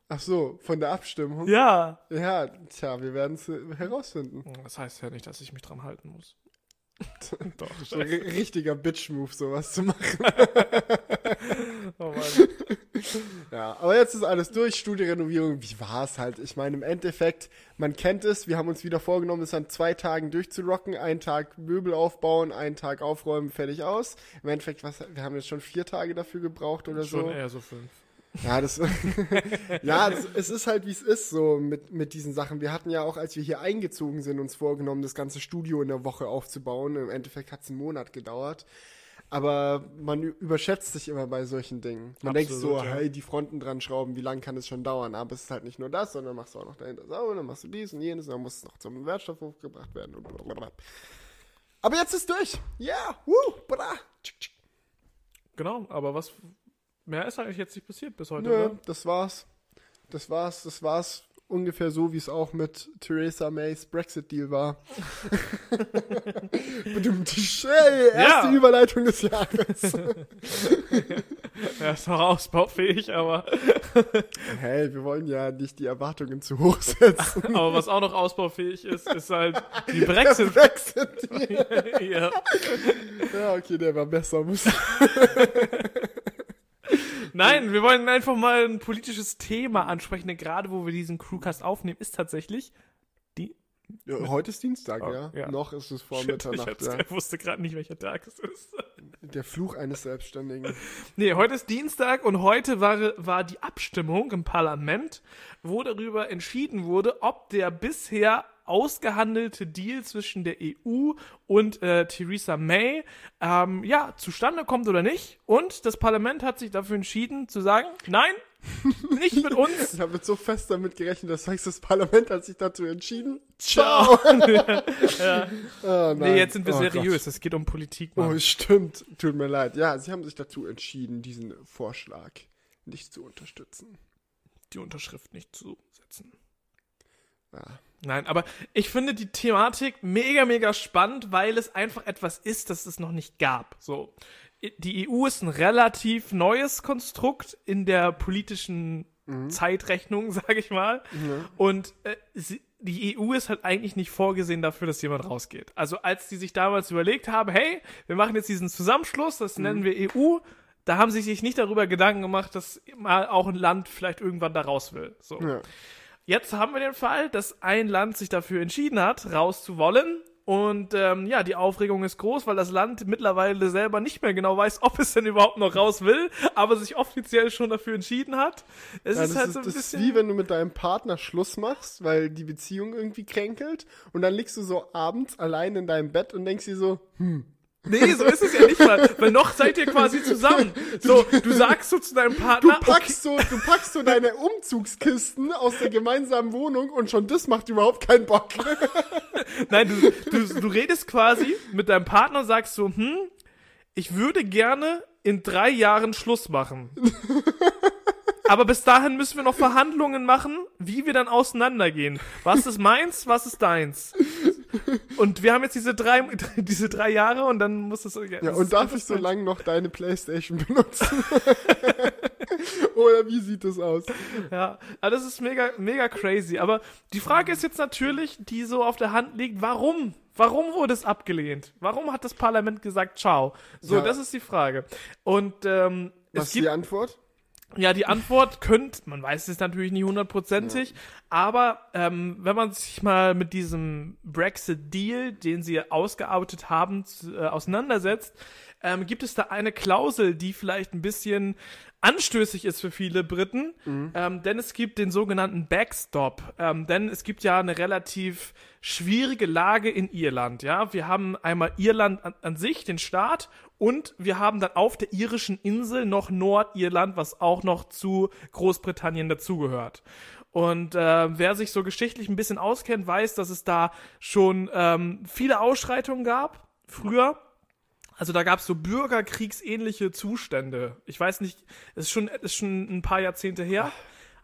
Ach so, von der Abstimmung. Ja. Ja, tja, wir werden es herausfinden. Das heißt ja nicht, dass ich mich dran halten muss. Doch. Richtiger Bitch-Move, sowas zu machen. Oh Mann. Ja, aber jetzt ist alles durch. Studiorenovierung, wie war es halt? Ich meine, im Endeffekt, man kennt es. Wir haben uns wieder vorgenommen, es an zwei Tagen durchzurocken. Einen Tag Möbel aufbauen, einen Tag aufräumen, fertig aus. Im Endeffekt, was, wir haben jetzt schon vier Tage dafür gebraucht oder Schon so. eher so fünf. Ja, das, ja, das, es ist halt, wie es ist, so mit, mit diesen Sachen. Wir hatten ja auch, als wir hier eingezogen sind, uns vorgenommen, das ganze Studio in der Woche aufzubauen. Im Endeffekt hat es einen Monat gedauert. Aber man überschätzt sich immer bei solchen Dingen. Man denkt so, Absolut, ja. hey, die Fronten dran schrauben, wie lange kann es schon dauern? Aber es ist halt nicht nur das, sondern machst du auch noch dahinter sauber, dann machst du dies und jenes, und dann muss es noch zum Wertstoffhof gebracht werden und blablabla. Aber jetzt ist durch. Ja, yeah, woo, bra. Genau, aber was mehr ist eigentlich jetzt nicht passiert bis heute, Nö, oder? das war's. Das war's, das war's. Ungefähr so, wie es auch mit Theresa Mays Brexit-Deal war. hey, erste Ja. Überleitung des Jahres. Ja, ist noch ausbaufähig, aber, hey, wir wollen ja nicht die Erwartungen zu hoch setzen. aber was auch noch ausbaufähig ist, ist halt die Der Brexit. Ja. Ja, okay, der war besser. Ich Nein, wir wollen einfach mal ein politisches Thema ansprechen, denn gerade wo wir diesen Crewcast aufnehmen, ist tatsächlich die. ja, heute ist Dienstag, Oh, ja. ja. Noch ist es vor Shit, ich, Mitternacht. hab's- Ja. ich wusste gerade nicht, welcher Tag es ist. Der Fluch eines Selbstständigen. Nee, heute ist Dienstag und heute war, war die Abstimmung im Parlament, wo darüber entschieden wurde, ob der bisher ausgehandelte Deal zwischen der EU und äh, Theresa May ähm, ja zustande kommt oder nicht. Und das Parlament hat sich dafür entschieden zu sagen, nein, nicht mit uns. Ich habe jetzt so fest damit gerechnet, das heißt, das Parlament hat sich dazu entschieden. Ciao. Ah, nein. Nee, jetzt sind wir Oh seriös. Es geht um Politik. Oh, Mann. stimmt. Tut mir leid. Ja, sie haben sich dazu entschieden, diesen Vorschlag nicht zu unterstützen. Die Unterschrift nicht zu setzen. Ja. Nein, aber ich finde die Thematik mega, mega spannend, weil es einfach etwas ist, das es noch nicht gab. So. Die EU ist ein relativ neues Konstrukt in der politischen Zeitrechnung, sage ich mal. Und äh, sie, die EU ist halt eigentlich nicht vorgesehen dafür, dass jemand rausgeht. Also als die sich damals überlegt haben, hey, wir machen jetzt diesen Zusammenschluss, das nennen wir EU, da haben sie sich nicht darüber Gedanken gemacht, dass mal auch ein Land vielleicht irgendwann da raus will. So. Ja. Jetzt haben wir den Fall, dass ein Land sich dafür entschieden hat, raus zu wollen. Und ähm, ja, die Aufregung ist groß, weil das Land mittlerweile selber nicht mehr genau weiß, ob es denn überhaupt noch raus will, aber sich offiziell schon dafür entschieden hat. Es Ja, ist halt ist, so ein das bisschen. ist wie wenn du mit deinem Partner Schluss machst, weil die Beziehung irgendwie kränkelt und dann liegst du so abends allein in deinem Bett und denkst dir so, hm, nee, so ist es ja nicht mal, weil noch seid ihr quasi zusammen. So, du sagst so zu deinem du Partner, packst so, du packst so deine Umzugskisten aus der gemeinsamen Wohnung und schon das macht überhaupt keinen Bock. Nein, du, du, du redest quasi mit deinem Partner und sagst so, hm, ich würde gerne in drei Jahren Schluss machen. Aber bis dahin müssen wir noch Verhandlungen machen, wie wir dann auseinandergehen. Was ist meins, was ist deins? Und wir haben jetzt diese drei, diese drei Jahre und dann muss es. Ja, und darf ich so lange noch deine Playstation benutzen? Oder wie sieht das aus? Ja, aber das ist mega, mega crazy. Aber die Frage ist jetzt natürlich, die so auf der Hand liegt, warum? Warum wurde es abgelehnt? Warum hat das Parlament gesagt, ciao? So, Ja. das ist die Frage. Und ähm, Was es ist die gibt, Antwort? Ja, die Antwort könnte, man weiß es natürlich nicht hundertprozentig, aber ähm, wenn man sich mal mit diesem Brexit-Deal, den sie ausgearbeitet haben, äh, auseinandersetzt, ähm, gibt es da eine Klausel, die vielleicht ein bisschen anstößig ist für viele Briten, ähm, denn es gibt den sogenannten Backstop, ähm, denn es gibt ja eine relativ schwierige Lage in Irland, ja. Wir haben einmal Irland an, an sich, den Staat, und wir haben dann auf der irischen Insel noch Nordirland, was auch noch zu Großbritannien dazugehört. Und äh, wer sich so geschichtlich ein bisschen auskennt, weiß, dass es da schon ähm, viele Ausschreitungen gab, früher. Also da gab es so bürgerkriegsähnliche Zustände. Ich weiß nicht, es ist schon, ist schon ein paar Jahrzehnte her.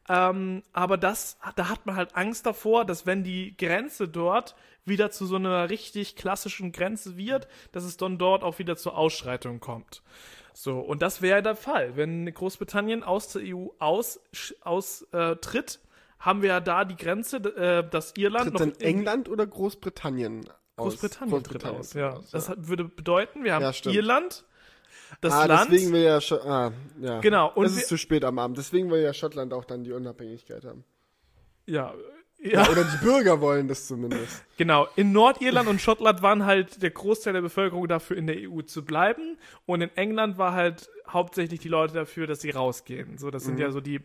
Ähm, aber das, da hat man halt Angst davor, dass wenn die Grenze dort wieder zu so einer richtig klassischen Grenze wird, dass es dann dort auch wieder zur Ausschreitung kommt. So, und das wäre der Fall. Wenn Großbritannien aus der EU aus, aus äh, tritt, haben wir ja da die Grenze, äh, dass Irland Tritt noch dann in- England oder Großbritannien Großbritannien, tritt aus, ja. aus, Das würde bedeuten, wir haben Ja. Irland, das ah, Land, deswegen will ja Scho ah, ja. Genau, und es ist zu spät am Abend. Deswegen will ja Schottland auch dann die Unabhängigkeit haben. ja, Ja. ja, Oder die Bürger wollen das zumindest. genau. In Nordirland und Schottland waren halt der Großteil der Bevölkerung dafür, in der EU zu bleiben. Und in England war halt hauptsächlich die Leute dafür, dass sie rausgehen. So, das sind ja so die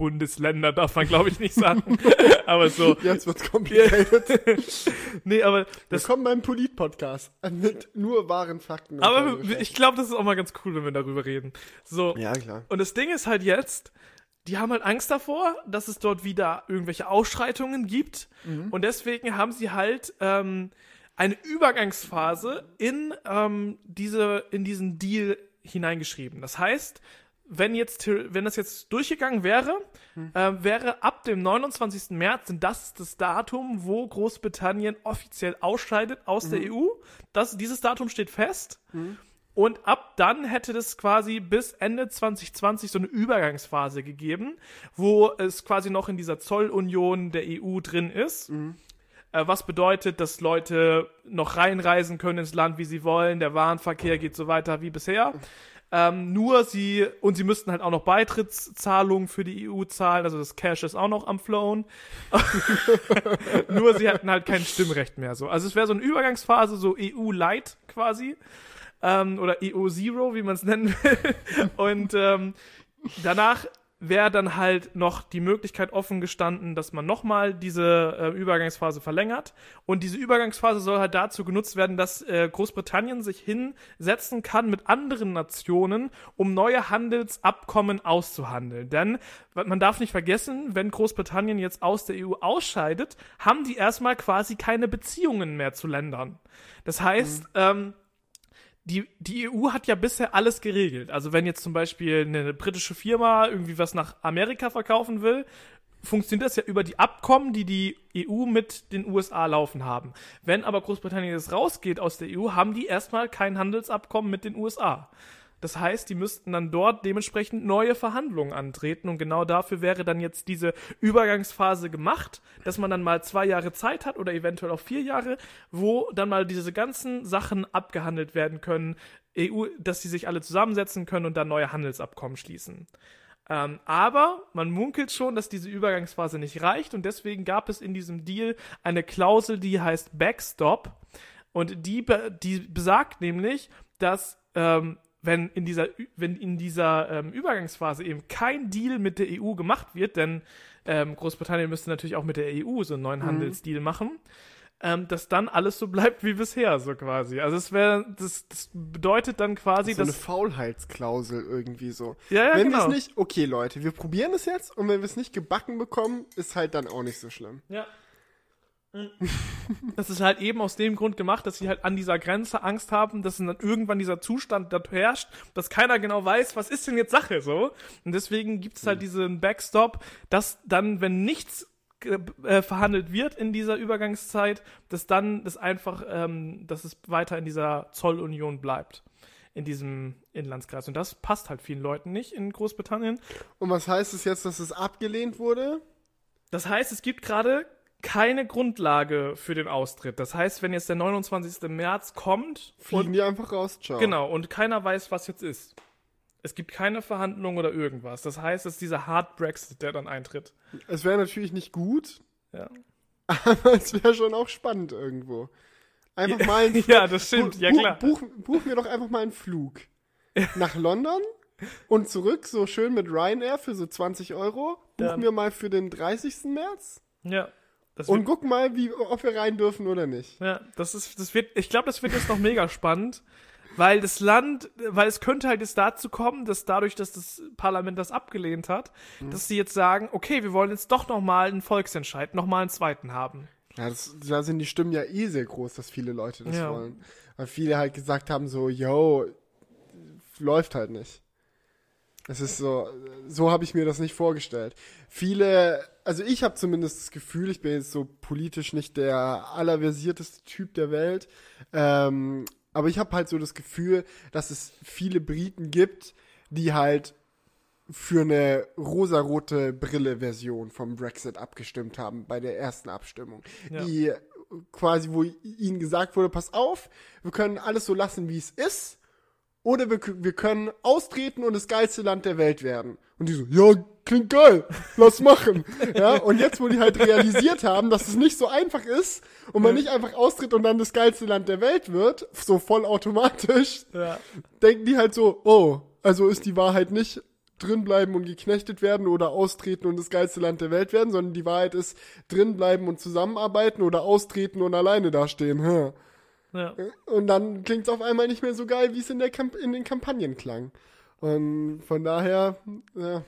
Bundesländer, darf man glaube ich nicht sagen. aber so, Jetzt wird's complicated. nee, aber das, Willkommen beim Polit-Podcast. Mit nur wahren Fakten. aber ich glaube, das ist auch mal ganz cool, wenn wir darüber reden. So, Ja, klar. Und das Ding ist halt jetzt, die haben halt Angst davor, dass es dort wieder irgendwelche Ausschreitungen gibt. Und deswegen haben sie halt ähm, eine Übergangsphase in, ähm, diese, in diesen Deal hineingeschrieben. Das heißt, wenn jetzt, wenn das jetzt durchgegangen wäre, Hm. äh, wäre ab dem 29. März, denn das ist das Datum, wo Großbritannien offiziell ausscheidet aus Mhm. der EU. Das, dieses Datum steht fest. Und ab dann hätte das quasi bis Ende 2020 so eine Übergangsphase gegeben, wo es quasi noch in dieser Zollunion der EU drin ist. Äh, was bedeutet, dass Leute noch reinreisen können ins Land, wie sie wollen, der Warenverkehr geht so weiter wie bisher. Ähm, nur sie, und sie müssten halt auch noch Beitrittszahlungen für die EU zahlen, also das Cash ist auch noch am Flown. nur sie hätten halt kein Stimmrecht mehr so. Also es wäre so eine Übergangsphase, so EU-Light quasi. Ähm, oder EU-Zero, wie man es nennen will. Und ähm, danach wäre dann halt noch die Möglichkeit offen gestanden, dass man nochmal diese äh, Übergangsphase verlängert. Und diese Übergangsphase soll halt dazu genutzt werden, dass äh, Großbritannien sich hinsetzen kann mit anderen Nationen, um neue Handelsabkommen auszuhandeln. Denn man darf nicht vergessen, wenn Großbritannien jetzt aus der EU ausscheidet, haben die erstmal quasi keine Beziehungen mehr zu Ländern. Das heißt, ähm, die, die EU hat ja bisher alles geregelt. Also wenn jetzt zum Beispiel eine britische Firma irgendwie was nach Amerika verkaufen will, funktioniert das ja über die Abkommen, die die EU mit den USA laufen haben. Wenn aber Großbritannien jetzt rausgeht aus der EU, haben die erstmal kein Handelsabkommen mit den USA. Das heißt, die müssten dann dort dementsprechend neue Verhandlungen antreten und genau dafür wäre dann jetzt diese Übergangsphase gemacht, dass man dann mal zwei Jahre Zeit hat oder eventuell auch vier Jahre, wo dann mal diese ganzen Sachen abgehandelt werden können, EU, dass sie sich alle zusammensetzen können und dann neue Handelsabkommen schließen. Ähm, aber man munkelt schon, dass diese Übergangsphase nicht reicht und deswegen gab es in diesem Deal eine Klausel, die heißt Backstop und die, die besagt nämlich, dass ähm, wenn in dieser, wenn in dieser ähm, Übergangsphase eben kein Deal mit der EU gemacht wird, denn ähm, Großbritannien müsste natürlich auch mit der EU so einen neuen Handelsdeal machen, ähm, dass dann alles so bleibt wie bisher, so quasi. Also es wäre, das, das bedeutet dann quasi, so eine dass. Faulheitsklausel irgendwie so. Ja, ja, wenn wir genau. es nicht, okay Leute, wir probieren es jetzt und wenn wir es nicht gebacken bekommen, ist halt dann auch nicht so schlimm. Ja. Das ist halt eben aus dem Grund gemacht, dass sie halt an dieser Grenze Angst haben, dass dann irgendwann dieser Zustand dort herrscht, dass keiner genau weiß, was ist denn jetzt Sache so. Und deswegen gibt es halt diesen Backstop, dass dann, wenn nichts äh, verhandelt wird in dieser Übergangszeit, dass dann das einfach, ähm, dass es weiter in dieser Zollunion bleibt. In diesem Inlandskreis. Und das passt halt vielen Leuten nicht in Großbritannien. Und was heißt es jetzt, dass es abgelehnt wurde? Das heißt, es gibt gerade keine Grundlage für den Austritt. Das heißt, wenn jetzt der 29. März kommt Fliegen und, die einfach raus, ciao. genau, und keiner weiß, was jetzt ist. Es gibt keine Verhandlungen oder irgendwas. Das heißt, es ist dieser Hard Brexit, der dann eintritt. Es wäre natürlich nicht gut, Ja, aber es wäre schon auch spannend irgendwo. Einfach mal ein ja das stimmt. Ja, buch, klar. Buch, buch mir doch einfach mal einen Flug nach London und zurück, so schön mit Ryanair für so 20 Euro. Buch Ja. mir mal für den 30. März Ja. Das und guck mal, wie, ob wir rein dürfen oder nicht. ja, das ist, das wird, ich glaube, das wird jetzt noch mega spannend, weil das Land, weil es könnte halt jetzt dazu kommen, dass dadurch, dass das Parlament das abgelehnt hat, Mhm. dass sie jetzt sagen, okay, wir wollen jetzt doch noch mal einen Volksentscheid, noch mal einen zweiten haben. Ja, das, da sind die Stimmen ja eh sehr groß, dass viele Leute das Ja. wollen. Weil viele halt gesagt haben so, yo, läuft halt nicht. Es ist so, so habe ich mir das nicht vorgestellt. Viele, also ich habe zumindest das Gefühl, ich bin jetzt so politisch nicht der allerversierteste Typ der Welt, ähm, aber ich habe halt so das Gefühl, dass es viele Briten gibt, die halt für eine rosarote Brille-Version vom Brexit abgestimmt haben bei der ersten Abstimmung. Ja. Die quasi, wo ihnen gesagt wurde, pass auf, wir können alles so lassen, wie es ist, oder wir, wir können austreten und das geilste Land der Welt werden. Und die so, ja, klingt geil, lass machen. ja, und jetzt, wo die halt realisiert haben, dass es nicht so einfach ist und man nicht einfach austritt und dann das geilste Land der Welt wird, so voll automatisch, Ja. denken die halt so, oh, also ist die Wahrheit nicht drinbleiben und geknechtet werden oder austreten und das geilste Land der Welt werden, sondern die Wahrheit ist drinbleiben und zusammenarbeiten oder austreten und alleine dastehen. Hm. Ja. Und dann klingt es auf einmal nicht mehr so geil, wie es in, der Kamp in den Kampagnen klang. Und von daher, ja,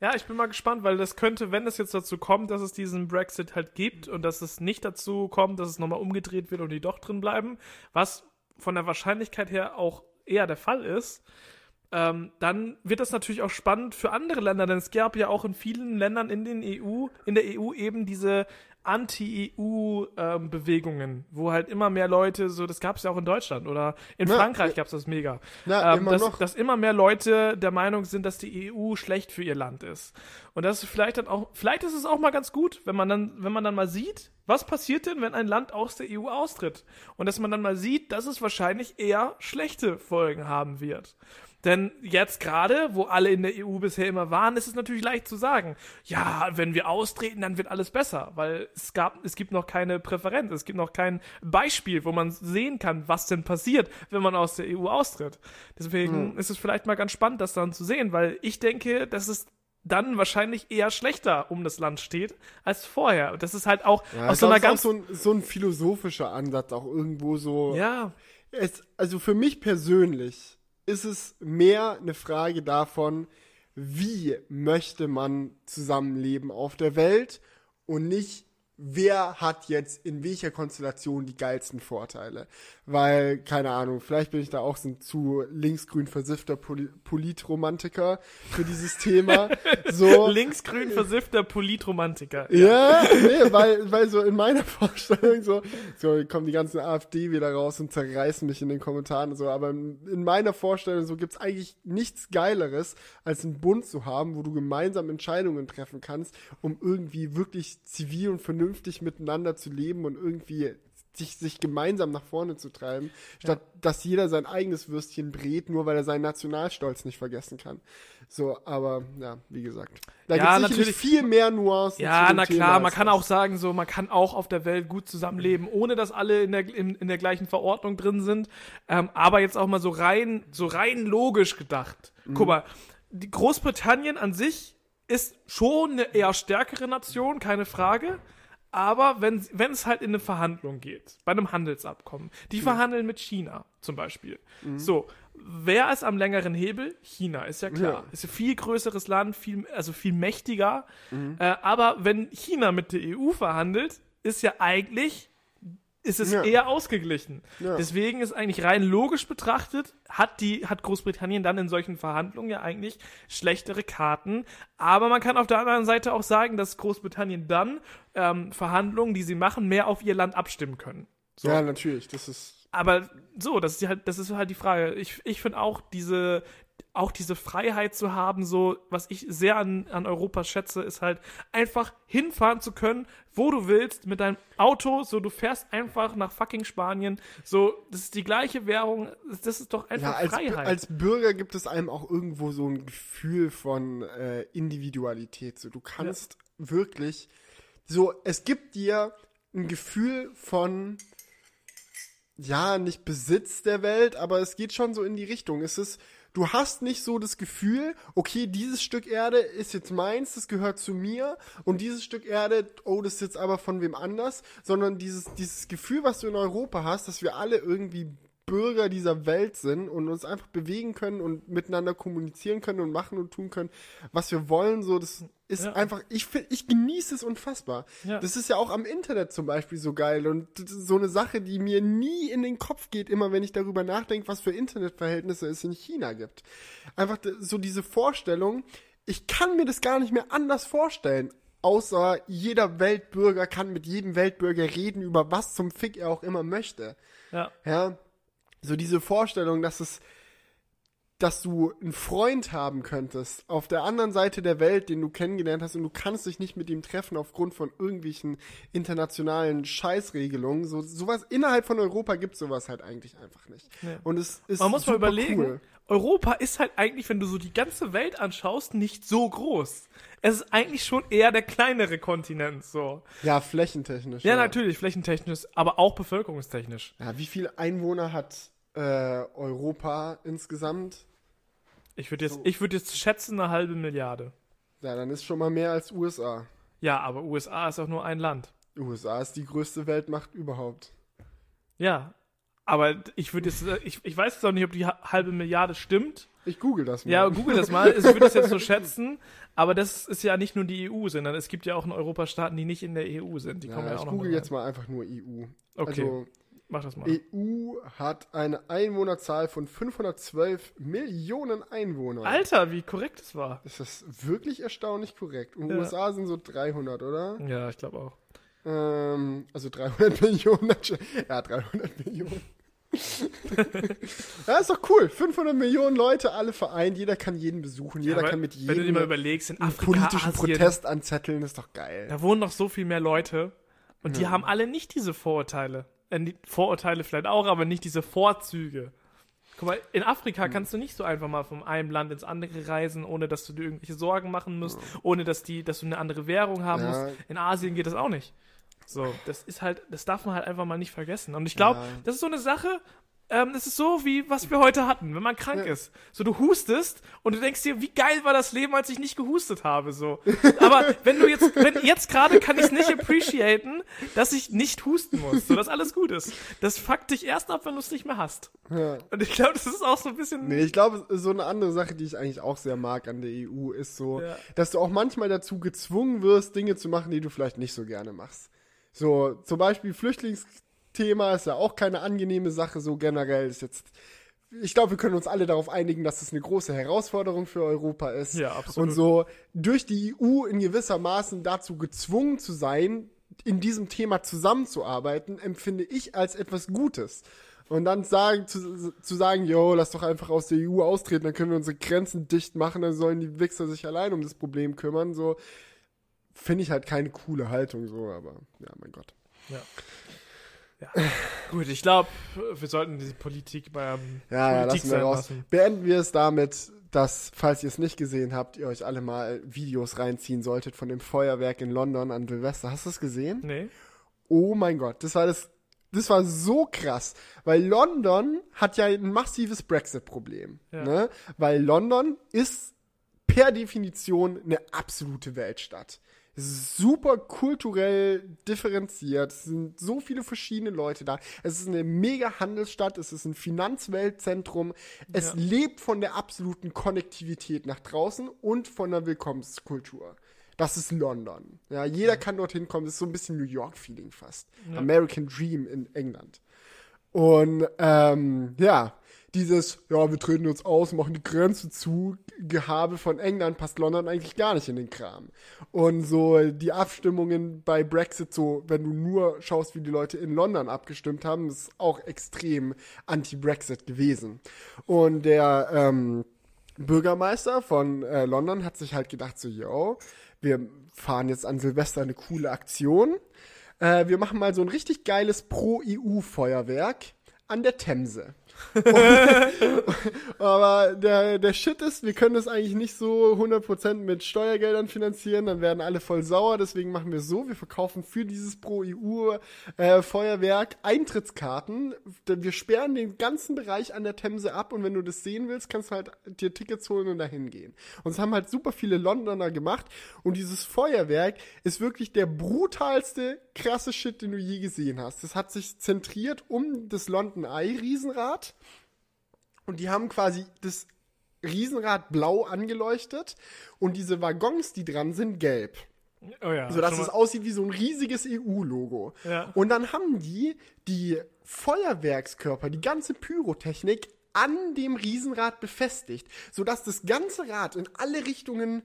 Ja, ich bin mal gespannt, weil das könnte, wenn es jetzt dazu kommt, dass es diesen Brexit halt gibt und dass es nicht dazu kommt, dass es nochmal umgedreht wird und die doch drin bleiben, was von der Wahrscheinlichkeit her auch eher der Fall ist, ähm, dann wird das natürlich auch spannend für andere Länder, denn es gab ja auch in vielen Ländern in den EU, in der EU eben diese Anti-EU-Bewegungen, wo halt immer mehr Leute, so das gab es ja auch in Deutschland oder in Ja, Frankreich gab es das mega, Na, ähm, immer dass, noch. dass immer mehr Leute der Meinung sind, dass die EU schlecht für ihr Land ist. Und das ist vielleicht dann auch, vielleicht ist es auch mal ganz gut, wenn man dann, wenn man dann mal sieht, was passiert denn, wenn ein Land aus der EU austritt? Und dass man dann mal sieht, dass es wahrscheinlich eher schlechte Folgen haben wird. Denn jetzt gerade, wo alle in der EU bisher immer waren, ist es natürlich leicht zu sagen, ja, wenn wir austreten, dann wird alles besser, weil es gab, es gibt noch keine Präferenz, es gibt noch kein Beispiel, wo man sehen kann, was denn passiert, wenn man aus der EU austritt. Deswegen ist es vielleicht mal ganz spannend, das dann zu sehen, weil ich denke, dass es dann wahrscheinlich eher schlechter um das Land steht als vorher. Und das ist halt auch Ja, aus so einer ganz so ein, so ein philosophischer Ansatz auch irgendwo so. ja, Es, also für mich persönlich ist es mehr eine Frage davon, wie möchte man zusammenleben auf der Welt und nicht, wer hat jetzt in welcher Konstellation die geilsten Vorteile. Weil, keine Ahnung, vielleicht bin ich da auch so ein zu linksgrün versiffter Poli Politromantiker für dieses Thema. So, linksgrün versiffter Politromantiker. ja, nee, weil, weil so in meiner Vorstellung so, so kommen die ganzen AfD wieder raus und zerreißen mich in den Kommentaren und so, aber in, in meiner Vorstellung so gibt's eigentlich nichts Geileres, als einen Bund zu haben, wo du gemeinsam Entscheidungen treffen kannst, um irgendwie wirklich zivil und vernünftig miteinander zu leben und irgendwie sich, sich gemeinsam nach vorne zu treiben, statt dass jeder sein eigenes Würstchen brät, nur weil er seinen Nationalstolz nicht vergessen kann. So, aber ja, wie gesagt. Da Ja, sicherlich natürlich. viel mehr Nuancen. zu Ja, na Thema klar, man kann das. auch sagen, so, man kann auch auf der Welt gut zusammenleben, ohne dass alle in der, in, in der gleichen Verordnung drin sind. Ähm, aber jetzt auch mal so rein, so rein logisch gedacht. Mhm. Guck mal, die Großbritannien an sich ist schon eine eher stärkere Nation, keine Frage. Aber wenn wenn es halt in eine Verhandlung geht, bei einem Handelsabkommen, die verhandeln mit China zum Beispiel. Mhm. So, wer ist am längeren Hebel? China, ist ja klar. Ja. Ist ein viel größeres Land, viel, also viel mächtiger. Mhm. Äh, aber wenn China mit der EU verhandelt, ist ja eigentlich ist es Ja. eher ausgeglichen. Ja. Deswegen ist eigentlich rein logisch betrachtet, hat die, hat Großbritannien dann in solchen Verhandlungen ja eigentlich schlechtere Karten. Aber man kann auf der anderen Seite auch sagen, dass Großbritannien dann ähm, Verhandlungen, die sie machen, mehr auf ihr Land abstimmen können. So. Ja, natürlich, das ist. Aber so, das ist halt, das ist halt die Frage. Ich, ich finde auch diese, auch diese Freiheit zu haben, so, was ich sehr an, an Europa schätze, ist halt einfach hinfahren zu können, wo du willst, mit deinem Auto, so, du fährst einfach nach fucking Spanien, so, das ist die gleiche Währung, das ist doch einfach Ja, als, Freiheit. als Bürger gibt es einem auch irgendwo so ein Gefühl von äh, Individualität. So, du kannst wirklich so, es gibt dir ein Gefühl von ja, nicht Besitz der Welt, aber es geht schon so in die Richtung. Es ist, du hast nicht so das Gefühl, okay, dieses Stück Erde ist jetzt meins, das gehört zu mir und dieses Stück Erde, oh, das ist jetzt aber von wem anders, sondern dieses, dieses Gefühl, was du in Europa hast, dass wir alle irgendwie Bürger dieser Welt sind und uns einfach bewegen können und miteinander kommunizieren können und machen und tun können, was wir wollen. So, das ist Ja. einfach, ich ich genieße es unfassbar. Ja. Das ist ja auch am Internet zum Beispiel so geil und so eine Sache, die mir nie in den Kopf geht, immer wenn ich darüber nachdenke, was für Internetverhältnisse es in China gibt. Einfach so diese Vorstellung, ich kann mir das gar nicht mehr anders vorstellen. Außer jeder Weltbürger kann mit jedem Weltbürger reden, über was zum Fick er auch immer möchte. ja. Ja, so diese Vorstellung, dass es, dass du einen Freund haben könntest auf der anderen Seite der Welt, den du kennengelernt hast und du kannst dich nicht mit ihm treffen aufgrund von irgendwelchen internationalen Scheißregelungen. So sowas innerhalb von Europa gibt sowas halt eigentlich einfach nicht. Nee. Und es ist Man muss mal überlegen, Cool. Europa ist halt eigentlich, wenn du so die ganze Welt anschaust, nicht so groß. Es ist eigentlich schon eher der kleinere Kontinent, so. Ja, flächentechnisch. Ja, natürlich, flächentechnisch, aber auch bevölkerungstechnisch. Ja, wie viele Einwohner hat äh, Europa insgesamt? Ich würde jetzt, So. ich würde jetzt schätzen eine halbe Milliarde. Ja, dann ist schon mal mehr als USA. Ja, aber USA ist auch nur ein Land. USA ist die größte Weltmacht überhaupt. Ja. Aber ich würde jetzt, ich, ich weiß jetzt auch nicht, ob die ha- halbe Milliarde stimmt. Ich google das mal. Ja, google das mal. Ich würde das jetzt so schätzen. Aber das ist ja nicht nur die EU, sondern es gibt ja auch in Europastaaten, die nicht in der EU sind. Die kommen ja, Ja, auch ich noch google jetzt mal einfach nur EU. Okay. Also, Mach das mal. EU hat eine Einwohnerzahl von 512 Millionen Einwohnern. Alter, wie korrekt es war. Das ist wirklich erstaunlich korrekt. Und Ja. USA sind so 300, oder? Ja, ich glaube auch. Ähm, also 300 Millionen. Ja, 300 Millionen. ja, ist doch cool. 500 Millionen Leute, alle vereint. Jeder kann jeden besuchen. Jeder Aber kann mit Wenn du dir jedem mal überlegst, in Afrika, politischen Asien, Protest anzetteln. Ist doch geil. da wohnen noch so viel mehr Leute und die Ja. haben alle nicht diese Vorurteile. Äh, Vorurteile vielleicht auch, aber nicht diese Vorzüge. Guck mal, in Afrika kannst du nicht so einfach mal von einem Land ins andere reisen, ohne dass du dir irgendwelche Sorgen machen musst, ohne dass die, dass du eine andere Währung haben Ja. musst. In Asien geht das auch nicht. So, das ist halt, das darf man halt einfach mal nicht vergessen. Und ich glaube, Ja. das ist so eine Sache, ähm, das ist so wie was wir heute hatten, wenn man krank Ja. ist. So, du hustest und du denkst dir, wie geil war das Leben, als ich nicht gehustet habe, so. Aber wenn du jetzt, wenn jetzt gerade kann ich es nicht appreciaten, dass ich nicht husten muss, so, dass alles gut ist. Das fuckt dich erst ab, wenn du es nicht mehr hast. Ja. Und ich glaube, das ist auch so ein bisschen. Nee, ich glaube, so eine andere Sache, die ich eigentlich auch sehr mag an der EU, ist so, Ja. dass du auch manchmal dazu gezwungen wirst, Dinge zu machen, die du vielleicht nicht so gerne machst. So, zum Beispiel Flüchtlingsthema ist ja auch keine angenehme Sache, so generell ist jetzt. Ich glaube, wir können uns alle darauf einigen, dass es eine große Herausforderung für Europa ist. Ja, absolut. Und so durch die EU in gewisser Maßen dazu gezwungen zu sein, in diesem Thema zusammenzuarbeiten, empfinde ich als etwas Gutes. Und dann sagen, zu, zu sagen, yo, lass doch einfach aus der EU austreten, dann können wir unsere Grenzen dicht machen, dann sollen die Wichser sich allein um das Problem kümmern, so finde ich halt keine coole Haltung, so, aber ja, mein Gott. Gut, ich glaube, wir sollten diese Politik beim Ja, ja, Politik lassen wir raus. lassen. Beenden wir es damit, dass, falls ihr es nicht gesehen habt, ihr euch alle mal Videos reinziehen solltet von dem Feuerwerk in London an Silvester. Hast du es gesehen? Nee. Oh mein Gott, das war das, das war so krass, weil London hat ja ein massives Brexit-Problem, Ja. ne? Weil London ist per Definition eine absolute Weltstadt. Es super kulturell differenziert. Es sind so viele verschiedene Leute da. Es ist eine mega Handelsstadt. Es ist ein Finanzweltzentrum. Es Ja. lebt von der absoluten Konnektivität nach draußen und von der Willkommenskultur. Das ist London. Ja, jeder kann dorthin kommen. Das ist so ein bisschen New York-Feeling fast. Ja. American Dream in England. Und ähm, ja, dieses, ja, wir treten uns aus, machen die Grenze zu, Gehabe von England passt London eigentlich gar nicht in den Kram. Und so die Abstimmungen bei Brexit, so, wenn du nur schaust, wie die Leute in London abgestimmt haben, ist auch extrem anti-Brexit gewesen. Und der ähm, Bürgermeister von äh, London hat sich halt gedacht, so, yo, wir fahren jetzt an Silvester eine coole Aktion. Äh, wir machen mal so ein richtig geiles Pro-EU-Feuerwerk an der Themse. Aber der, der Shit ist, wir können das eigentlich nicht so 100% mit Steuergeldern finanzieren, dann werden alle voll sauer, deswegen machen wir so, wir verkaufen für dieses Pro-EU-Feuerwerk Eintrittskarten, Denn wir sperren den ganzen Bereich an der Themse ab und wenn du das sehen willst, kannst du halt dir Tickets holen und dahin gehen. Und es haben halt super viele Londoner gemacht und dieses Feuerwerk ist wirklich der brutalste, krasse Shit, den du je gesehen hast. Das hat sich zentriert um das London Eye Riesenrad und die haben quasi das Riesenrad blau angeleuchtet und diese Waggons, die dran sind, gelb. Oh ja. So dass es aussieht wie so ein riesiges EU-Logo. Ja. Und dann haben die die Feuerwerkskörper, die ganze Pyrotechnik an dem Riesenrad befestigt, sodass das ganze Rad in alle Richtungen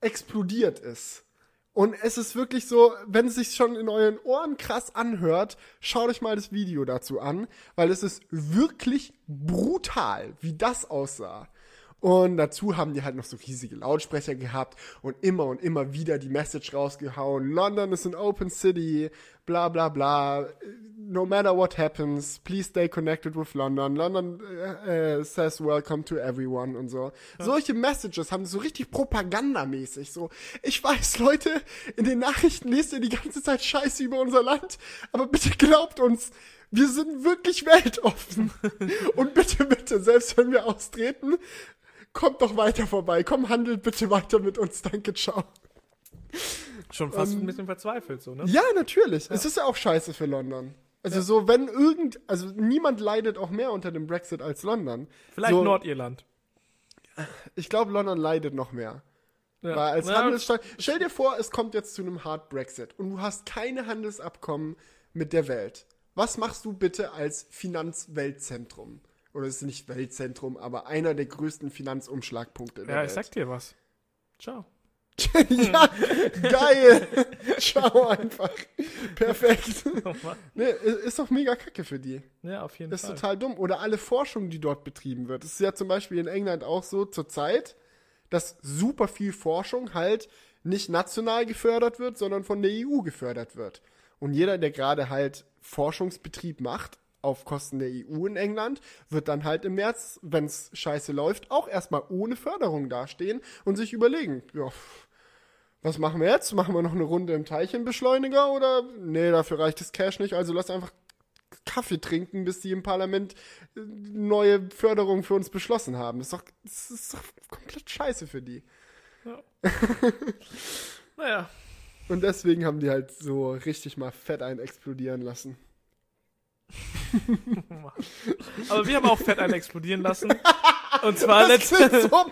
explodiert ist. Und es ist wirklich so, wenn es sich schon in euren Ohren krass anhört, schaut euch mal das Video dazu an, weil es ist wirklich brutal, wie das aussah. Und dazu haben die halt noch so riesige Lautsprecher gehabt und immer und immer wieder die Message rausgehauen. London is an open city, bla bla bla. No matter what happens, please stay connected with London. London äh, äh, says welcome to everyone und so. Solche Messages haben so richtig propagandamäßig. So, ich weiß, Leute, in den Nachrichten lest ihr die ganze Zeit Scheiße über unser Land, aber bitte glaubt uns, wir sind wirklich weltoffen. und bitte, bitte, selbst wenn wir austreten, kommt doch weiter vorbei. Komm, handelt bitte weiter mit uns. Danke, ciao. Schon fast Ähm, ein bisschen verzweifelt, so, ne? Ja, natürlich. Es ist ja auch scheiße für London. Also so, wenn irgend, also niemand leidet auch mehr unter dem Brexit als London. Vielleicht so, Nordirland. Ich glaube, London leidet noch mehr. Ja. Weil als Ja, Handelsstaat, stell dir vor, es kommt jetzt zu einem Hard Brexit und du hast keine Handelsabkommen mit der Welt. was machst du bitte als Finanzweltzentrum? Oder es ist nicht Weltzentrum, aber einer der größten Finanzumschlagpunkte der Ja, Welt. ich sag dir was. Ciao. ja, geil. Ciao einfach. Perfekt. Oh. Nee, ist doch mega kacke für die. ja, auf jeden Das ist Fall. total dumm. Oder alle Forschung, die dort betrieben wird. Es ist ja zum Beispiel in England auch so zurzeit, dass super viel Forschung halt nicht national gefördert wird, sondern von der EU gefördert wird. Und jeder, der gerade halt Forschungsbetrieb macht, auf Kosten der EU in England, wird dann halt im März, wenn es scheiße läuft, auch erstmal ohne Förderung dastehen und sich überlegen, ja, was machen wir jetzt? Machen wir noch eine Runde im Teilchenbeschleuniger oder nee, dafür reicht das Cash nicht, also lass einfach Kaffee trinken, bis die im Parlament äh, neue Förderungen für uns beschlossen haben. Das ist doch, das ist doch komplett scheiße für die. Naja, Und deswegen haben die halt so richtig mal fett ein explodieren lassen. aber wir haben auch Fett einen explodieren lassen. Und zwar Das letzte, so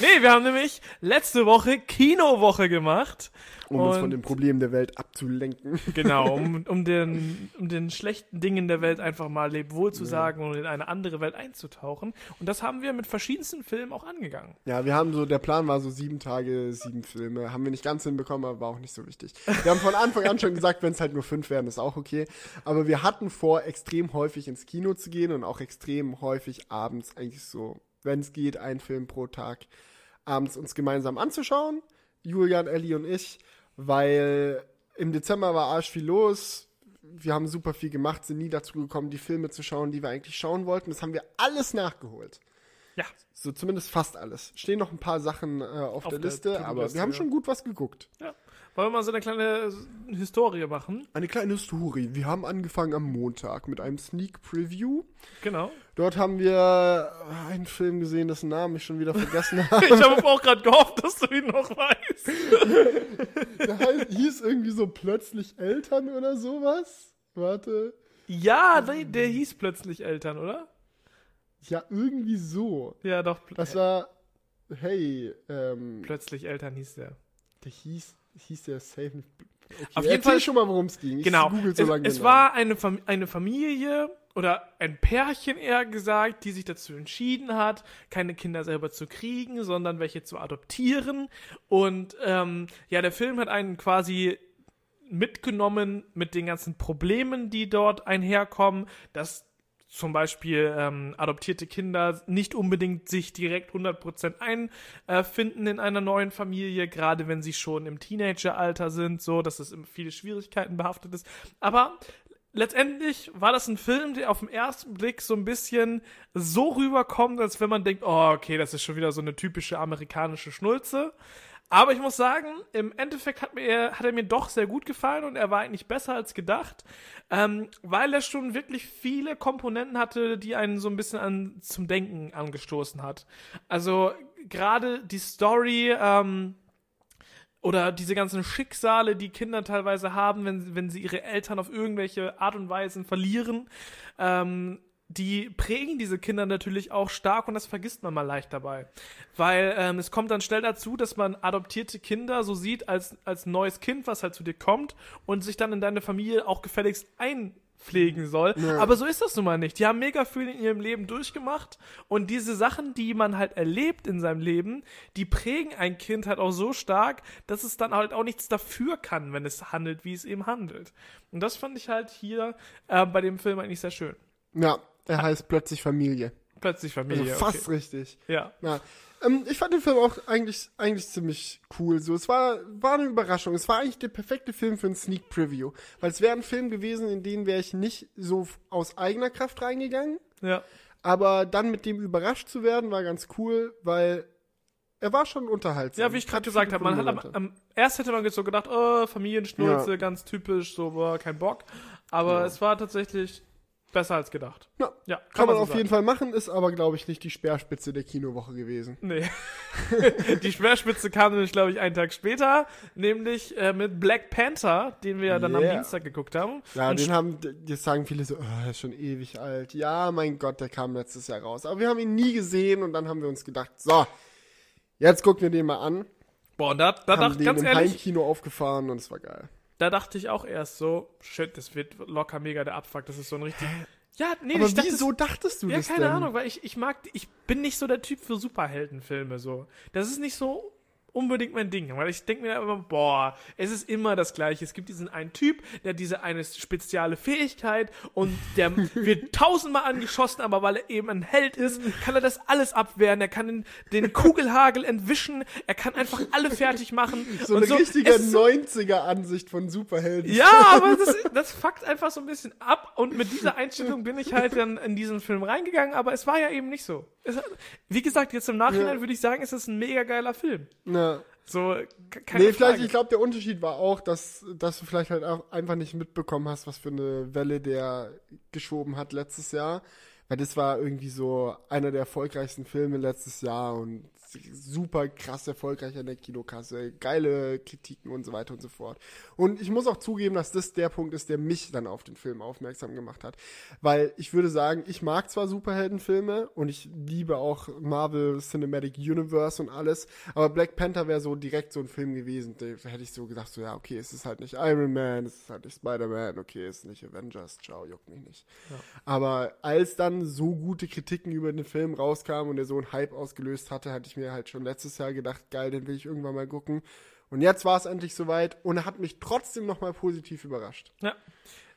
nee, wir haben nämlich letzte Woche Kinowoche gemacht. Um uns Und- von den Problemen der Welt abzulenken. Genau, um, um, den, um den schlechten Dingen der Welt einfach mal Lebwohl zu sagen und in eine andere Welt einzutauchen. Und das haben wir mit verschiedensten Filmen auch angegangen. Ja, wir haben so, der Plan war so sieben Tage, sieben Filme. Haben wir nicht ganz hinbekommen, aber war auch nicht so wichtig. Wir haben von Anfang an schon gesagt, wenn es halt nur fünf wären, ist auch okay. Aber wir hatten vor, extrem häufig ins Kino zu gehen und auch extrem häufig abends eigentlich so, wenn es geht, ein Film pro Tag abends uns gemeinsam anzuschauen. Julian, Ellie und ich, weil im Dezember war arsch viel los. Wir haben super viel gemacht, sind nie dazu gekommen, die Filme zu schauen, die wir eigentlich schauen wollten. Das haben wir alles nachgeholt. Ja, So zumindest fast alles. Stehen noch ein paar Sachen äh, auf, Auf der der Liste, aber wir haben schon gut was geguckt. ja. Wollen wir mal so eine kleine Historie machen? Eine kleine Story. Wir haben angefangen am Montag mit einem Sneak Preview. Genau. Dort haben wir einen Film gesehen, dessen Namen ich schon wieder vergessen habe. Ich habe auch gerade gehofft, dass du ihn noch weißt. Der heißt, hieß irgendwie so plötzlich Eltern oder sowas. Warte. Ja, der, der hieß plötzlich Eltern, oder? Ja, irgendwie so. Ja, doch. Das war, hey, ähm, plötzlich Eltern hieß der. der hieß, hieß der Safe. Okay, Auf jeden Fall- schon mal, worum es ging. Ich Genau. google so es lange es den war eine, Fam eine Familie oder ein Pärchen eher gesagt, die sich dazu entschieden hat, keine Kinder selber zu kriegen, sondern welche zu adoptieren. Und ähm, ja, der Film hat einen quasi mitgenommen mit den ganzen Problemen, die dort einherkommen, dass zum Beispiel ähm, adoptierte Kinder nicht unbedingt sich direkt 100% einfinden in einer neuen Familie, gerade wenn sie schon im Teenageralter sind, so, dass es viele Schwierigkeiten behaftet ist. Aber letztendlich war das ein Film, der auf den ersten Blick so ein bisschen so rüberkommt, als wenn man denkt, oh, okay, das ist schon wieder so eine typische amerikanische Schnulze. Aber ich muss sagen, im Endeffekt hat, mir, hat er mir doch sehr gut gefallen und er war eigentlich besser als gedacht, ähm, weil er schon wirklich viele Komponenten hatte, die einen so ein bisschen an, zum Denken angestoßen hat. Also gerade die Story, ähm, oder diese ganzen Schicksale, die Kinder teilweise haben, wenn, wenn sie ihre Eltern auf irgendwelche Art und Weisen verlieren, ähm, die prägen diese Kinder natürlich auch stark und das vergisst man mal leicht dabei. Weil ähm, es kommt dann schnell dazu, dass man adoptierte Kinder so sieht als, als neues Kind, was halt zu dir kommt und sich dann in deine Familie auch gefälligst einpflegen soll. Ja. Aber so ist das nun mal nicht. Die haben mega viel in ihrem Leben durchgemacht und diese Sachen, die man halt erlebt in seinem Leben, die prägen ein Kind halt auch so stark, dass es dann halt auch nichts dafür kann, wenn es handelt, wie es eben handelt. Und das fand ich halt hier äh, bei dem Film eigentlich sehr schön. Ja, er heißt plötzlich Familie. Plötzlich Also Familie. fast okay. richtig. Ja. Ja. Ähm, ich fand den Film auch eigentlich, eigentlich ziemlich cool. So, es war, war eine Überraschung. Es war eigentlich der perfekte Film für ein Sneak Preview. Weil es wäre ein Film gewesen, in den wäre ich nicht so aus eigener Kraft reingegangen. Ja. Aber dann mit dem überrascht zu werden, war ganz cool, weil er war schon unterhaltsam. Ja, wie ich gerade gesagt habe, man hat am, am erst hätte man jetzt so gedacht, oh, Familienschnulze, Ja. ganz typisch, so boah, kein Bock. Aber Ja. es war tatsächlich besser als gedacht. Ja, Ja, kann, man so auf sagen. jeden Fall machen, ist aber, glaube ich, nicht die Speerspitze der Kinowoche gewesen. Nee. die Schwerspitze kam nämlich, glaube ich, einen Tag später, nämlich äh, mit Black Panther, den wir ja dann am Yeah. Dienstag geguckt haben. Ja, Und den haben, jetzt sagen viele so, oh, er ist schon ewig alt. Ja, mein Gott, der kam letztes Jahr raus. Aber wir haben ihn nie gesehen und dann haben wir uns gedacht, so, jetzt gucken wir den mal an. Boah, und da, da haben dachte den ganz im ehrlich, Heimkino aufgefahren und es war geil. Da dachte ich auch erst so, shit, das wird locker mega der Abfuck. Das ist so ein richtig. Ja, nee, Aber ich dachte, wieso dachtest du ja, das keine denn? Ahnung, weil ich, ich mag, ich bin nicht so der Typ für Superheldenfilme, so. Das ist nicht so unbedingt mein Ding, weil ich denke mir immer, boah, es ist immer das Gleiche. Es gibt diesen einen Typ, der diese eine spezielle Fähigkeit und der wird tausendmal angeschossen, aber weil er eben ein Held ist, kann er das alles abwehren. Er kann den, den Kugelhagel entwischen, er kann einfach alle fertig machen. So und eine richtige so- 90er-Ansicht von Superhelden. ja, aber das, das fuckt einfach so ein bisschen ab und mit dieser Einstellung bin ich halt dann in diesen Film reingegangen, aber es war ja eben nicht so. Es, wie gesagt, jetzt im Nachhinein Ja. würde ich sagen, es ist ein mega geiler Film. Ja. So, ke- keine Nee, vielleicht, Frage. ich glaube, der Unterschied war auch, dass, dass du vielleicht halt auch einfach nicht mitbekommen hast, was für eine Welle der geschoben hat letztes Jahr. Weil das war irgendwie so einer der erfolgreichsten Filme letztes Jahr und super krass erfolgreich an der Kinokasse, geile Kritiken und so weiter und so fort. Und ich muss auch zugeben, dass das der Punkt ist, der mich dann auf den Film aufmerksam gemacht hat. Weil ich würde sagen, ich mag zwar Superheldenfilme und ich liebe auch Marvel Cinematic Universe und alles, aber Black Panther wäre so direkt so ein Film gewesen, da hätte ich so gedacht, so ja, okay, es ist halt nicht Iron Man, es ist halt nicht Spider-Man, okay, es ist nicht Avengers, ciao, juckt mich nicht. Aber als dann so gute Kritiken über den Film rauskamen und er so einen Hype ausgelöst hatte, hatte ich mir halt schon letztes Jahr gedacht, geil, den will ich irgendwann mal gucken. Und jetzt war es endlich soweit und hat mich trotzdem nochmal positiv überrascht. Ja.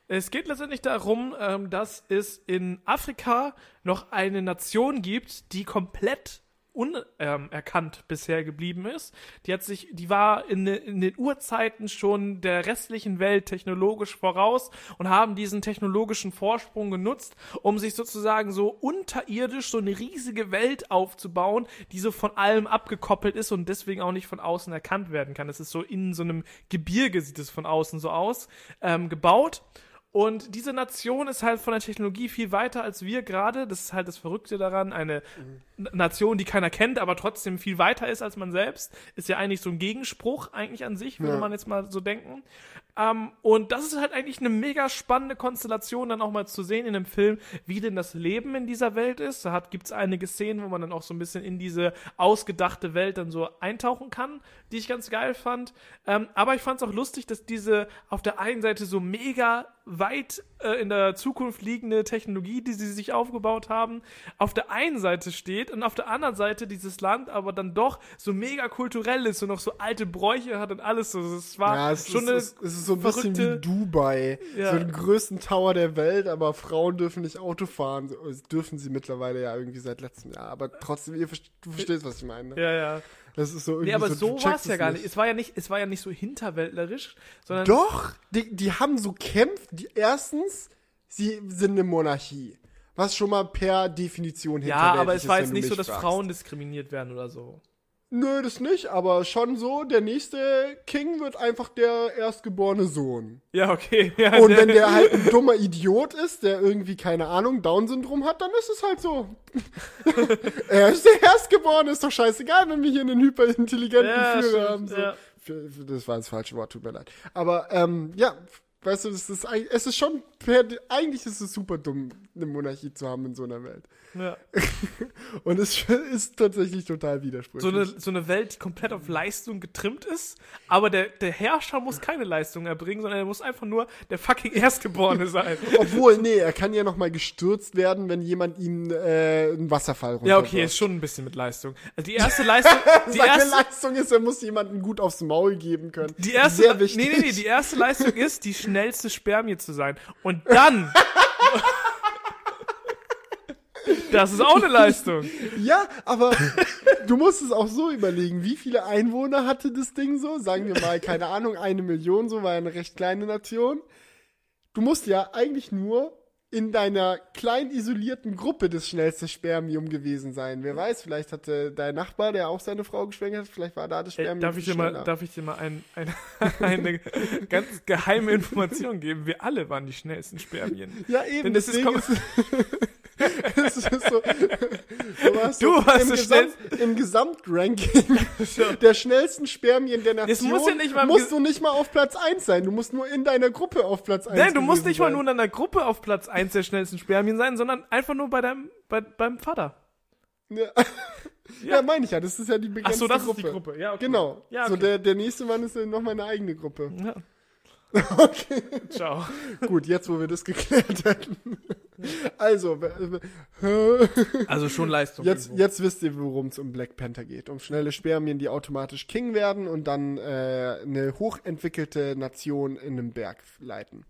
Es geht letztendlich darum, ähm, dass es in Afrika noch eine Nation gibt, die komplett unerkannt bisher geblieben ist. Die hat sich, die war in, in den Urzeiten schon der restlichen Welt technologisch voraus und haben diesen technologischen Vorsprung genutzt, um sich sozusagen so unterirdisch so eine riesige Welt aufzubauen, die so von allem abgekoppelt ist und deswegen auch nicht von außen erkannt werden kann. Es ist so in so einem Gebirge sieht es von außen so aus, ähm, gebaut. Und diese Nation ist halt von der Technologie viel weiter als wir gerade. Das ist halt das Verrückte daran. Eine N- Nation, die keiner kennt, aber trotzdem viel weiter ist als man selbst, ist ja eigentlich so ein Gegenspruch eigentlich an sich, würde Ja. man jetzt mal so denken. Ähm, und das ist halt eigentlich eine mega spannende Konstellation, dann auch mal zu sehen in dem Film, wie denn das Leben in dieser Welt ist. Da gibt es einige Szenen, wo man dann auch so ein bisschen in diese ausgedachte Welt dann so eintauchen kann, die ich ganz geil fand. Ähm, aber ich fand es auch lustig, dass diese auf der einen Seite so mega weit äh, in der Zukunft liegende Technologie, die sie sich aufgebaut haben, auf der einen Seite steht und auf der anderen Seite dieses Land aber dann doch so mega kulturell ist und noch so alte Bräuche hat und alles so. Es war Ja, es, schon ist, eine es, es ist so ein bisschen wie Dubai. Ja. So den größten Tower der Welt, aber Frauen dürfen nicht Auto fahren. Das dürfen sie mittlerweile ja irgendwie seit letztem Jahr. Aber trotzdem, ihr du verstehst, was ich meine. Ne? Ja, ja. Das ist so irgendwie Nee, aber so, so, war es ja gar nicht. Es war ja nicht, es war ja nicht so hinterwäldlerisch, sondern Doch, die, die haben so Kämpfe. Die, erstens, sie sind eine Monarchie. Was schon mal per Definition ja, hinterwältig aber es ist, war jetzt nicht so, dass. Frauen diskriminiert werden oder so. Nö, das nicht, aber schon so, der nächste King wird einfach der erstgeborene Sohn. Ja, okay. Ja, Und wenn der halt ein dummer Idiot ist, der irgendwie, keine Ahnung, Down-Syndrom hat, dann ist es halt so. er ist der Erstgeborene, ist doch scheißegal, wenn wir hier einen hyperintelligenten Ja, Führer haben. So. ja. Das war das falsche Wort, tut mir leid. Aber, ähm, ja, weißt du, das ist, es ist schon, eigentlich ist es super dumm, eine Monarchie zu haben in so einer Welt. ja. Und es ist tatsächlich total widersprüchlich. so, eine, so eine Welt, die komplett auf Leistung getrimmt ist, aber der, der Herrscher muss keine Leistung erbringen, sondern er muss einfach nur der fucking Erstgeborene sein. Obwohl, nee, er kann ja nochmal gestürzt werden, wenn jemand ihm äh, einen Wasserfall runter Ja, okay, ist schon ein bisschen mit Leistung. Also die erste Leistung, die Seine erste, Leistung ist, er muss jemanden gut aufs Maul geben können. die erste, Sehr wichtig. nee, nee, nee, die erste Leistung ist, die schnellste Spermie zu sein. Und dann, das ist auch eine Leistung. Ja, aber du musst es auch so überlegen, wie viele Einwohner hatte das Ding so? Sagen wir mal, keine Ahnung, eine Million, so war eine recht kleine Nation. Du musst ja eigentlich nur in deiner klein isolierten Gruppe das schnellste Spermium gewesen sein. Wer weiß, vielleicht hatte dein Nachbar, der auch seine Frau geschwängert hat, vielleicht war da das Ey, Spermium darf, ich dir mal, darf ich dir mal ein, ein, eine ganz geheime Information geben? Wir alle waren die schnellsten Spermien. Ja, eben. Denn das ist ist, es ist so, du warst Du so warst im, so Gesamt, im Gesamtranking der schnellsten Spermien der Nation. Muss ja nicht mal musst du nicht mal auf Platz 1 sein. Du musst nur in deiner Gruppe auf Platz 1 Nein, du musst nicht mal sein. nur in deiner Gruppe auf Platz 1 der schnellsten Spermien sein, sondern einfach nur bei deinem, bei, beim Vater. Ja, ja meine ich ja. Das ist ja die begrenzte Ach so, das Gruppe. ist die Gruppe. Ja, okay. Genau. Ja, So okay. der, der nächste Mann ist ja noch mal eine eigene Gruppe. Ja. Okay, Ciao. gut, jetzt wo wir das geklärt hätten. Also, Also schon Leistung. jetzt, irgendwo. jetzt wisst ihr, worum es um Black Panther geht. Um schnelle Spermien, die automatisch King werden und dann äh, eine hochentwickelte Nation in einem Berg leiten.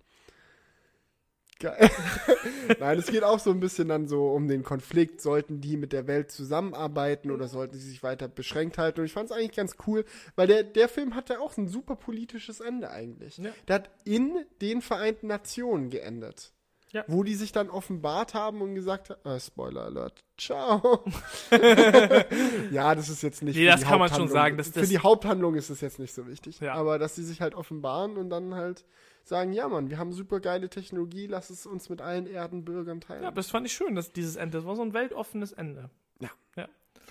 Geil. Nein, es geht auch so ein bisschen dann so um den Konflikt. Sollten die mit der Welt zusammenarbeiten oder sollten sie sich weiter beschränkt halten? Und ich fand es eigentlich ganz cool, weil der, der Film hatte auch ein super politisches Ende eigentlich. Ja. Der hat in den Vereinten Nationen geendet. Ja. Wo die sich dann offenbart haben und gesagt haben, äh, Spoiler Alert, ciao. ja, das ist jetzt nicht. Nee, für das die kann man schon sagen, dass für das- die Haupthandlung ist es jetzt nicht so wichtig. Ja. Aber dass sie sich halt offenbaren und dann halt sagen, ja Mann, wir haben super geile Technologie, lass es uns mit allen Erdenbürgern teilen. Ja, das fand ich schön, dass dieses Ende, das war so ein weltoffenes Ende.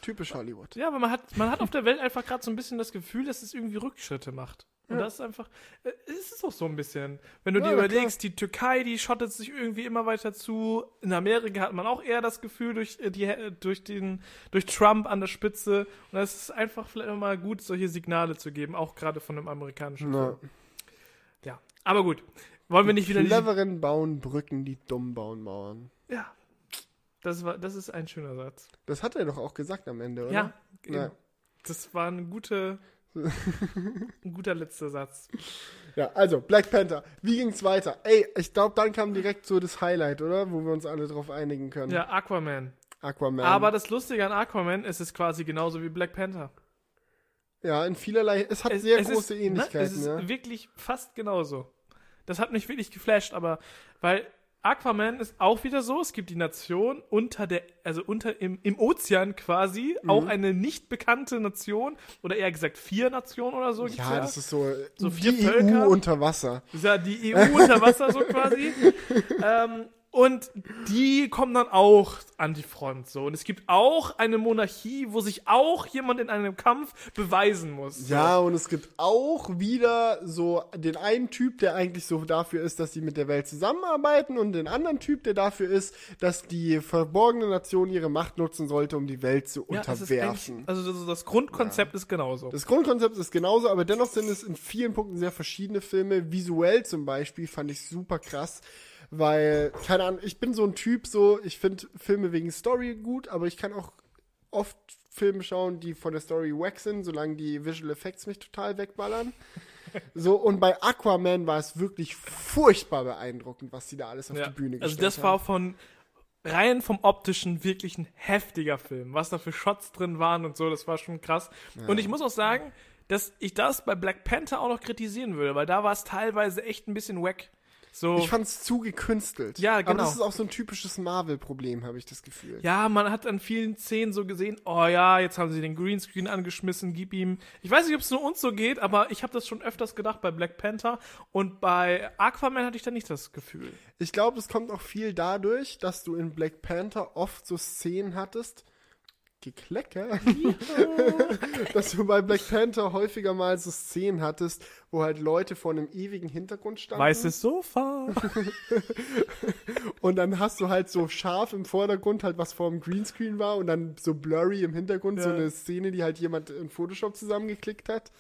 Typisch Hollywood. Ja, aber man hat, man hat auf der Welt einfach gerade so ein bisschen das Gefühl, dass es irgendwie Rückschritte macht. Und Ja. das ist einfach, äh, es ist auch so ein bisschen. Wenn du Ja, dir überlegst, die Türkei, die schottet sich irgendwie immer weiter zu. In Amerika hat man auch eher das Gefühl durch, äh, die, äh, durch, den, durch Trump an der Spitze. Und es ist einfach vielleicht mal gut, solche Signale zu geben, auch gerade von einem amerikanischen Film. Aber gut. Wollen wir nicht wieder diese, Cleveren bauen Brücken, die dumm bauen Mauern. Ja, das, war, das ist ein schöner Satz. Das hat er doch auch gesagt am Ende, oder? Ja, Ja. eben. das war eine gute, ein guter letzter Satz. Ja, also Black Panther. Wie ging's weiter? Ey, ich glaube, dann kam direkt so das Highlight, oder? Wo wir uns alle drauf einigen können. Ja, Aquaman. Aquaman. Aber das Lustige an Aquaman ist es quasi genauso wie Black Panther. Ja, in vielerlei. Es hat Es, sehr es große ist, Ähnlichkeiten, Ne? Es ist ja. wirklich fast genauso. Das hat mich wirklich geflasht, aber weil Aquaman ist auch wieder so, es gibt die Nation unter der, also unter im, im Ozean quasi, Mhm. auch eine nicht bekannte Nation, oder eher gesagt vier Nationen oder so. gibt's Ja, das ist so, So die vier Völker. EU unter Wasser. Ja die EU unter Wasser so quasi. ähm, und die kommen dann auch an die Front so. Und es gibt auch eine Monarchie, wo sich auch jemand in einem Kampf beweisen muss. So. Ja, und es gibt auch wieder so den einen Typ, der eigentlich so dafür ist, dass sie mit der Welt zusammenarbeiten und den anderen Typ, der dafür ist, dass die verborgene Nation ihre Macht nutzen sollte, um die Welt zu Ja, unterwerfen. also das, das Grundkonzept ist genauso. Das Grundkonzept ist genauso, aber dennoch sind es in vielen Punkten sehr verschiedene Filme. Visuell zum Beispiel fand ich super krass, weil, keine Ahnung, ich bin so ein Typ, so, ich finde Filme wegen Story gut, aber ich kann auch oft Filme schauen, die von der Story wack sind, solange die Visual Effects mich total wegballern. So, und bei Aquaman war es wirklich furchtbar beeindruckend, was sie da alles auf ja. die Bühne also gestellt das haben. war von rein vom optischen wirklich ein heftiger Film. Was da für Shots drin waren und so, das war schon krass. Und ich muss auch sagen, dass ich das bei Black Panther auch noch kritisieren würde, weil da war es teilweise echt ein bisschen wack. So, Ich fand's zu gekünstelt. Ja, Aber genau. das ist auch so ein typisches Marvel-Problem, habe ich das Gefühl. Ja, man hat an vielen Szenen so gesehen, oh ja, jetzt haben sie den Greenscreen angeschmissen, gib ihm. Ich weiß nicht, ob es nur uns so geht, aber ich habe das schon öfters gedacht bei Black Panther und bei Aquaman hatte ich da nicht das Gefühl. Ich glaube, es kommt auch viel dadurch, dass du in Black Panther oft so Szenen hattest. Geklecker. dass du bei Black Panther häufiger mal so Szenen hattest, wo halt Leute vor einem ewigen Hintergrund standen. Weißes Sofa. Und dann hast du halt so scharf im Vordergrund halt was vor dem Greenscreen war und dann so blurry im Hintergrund so Ja. eine Szene, die halt jemand in Photoshop zusammengeklickt hat.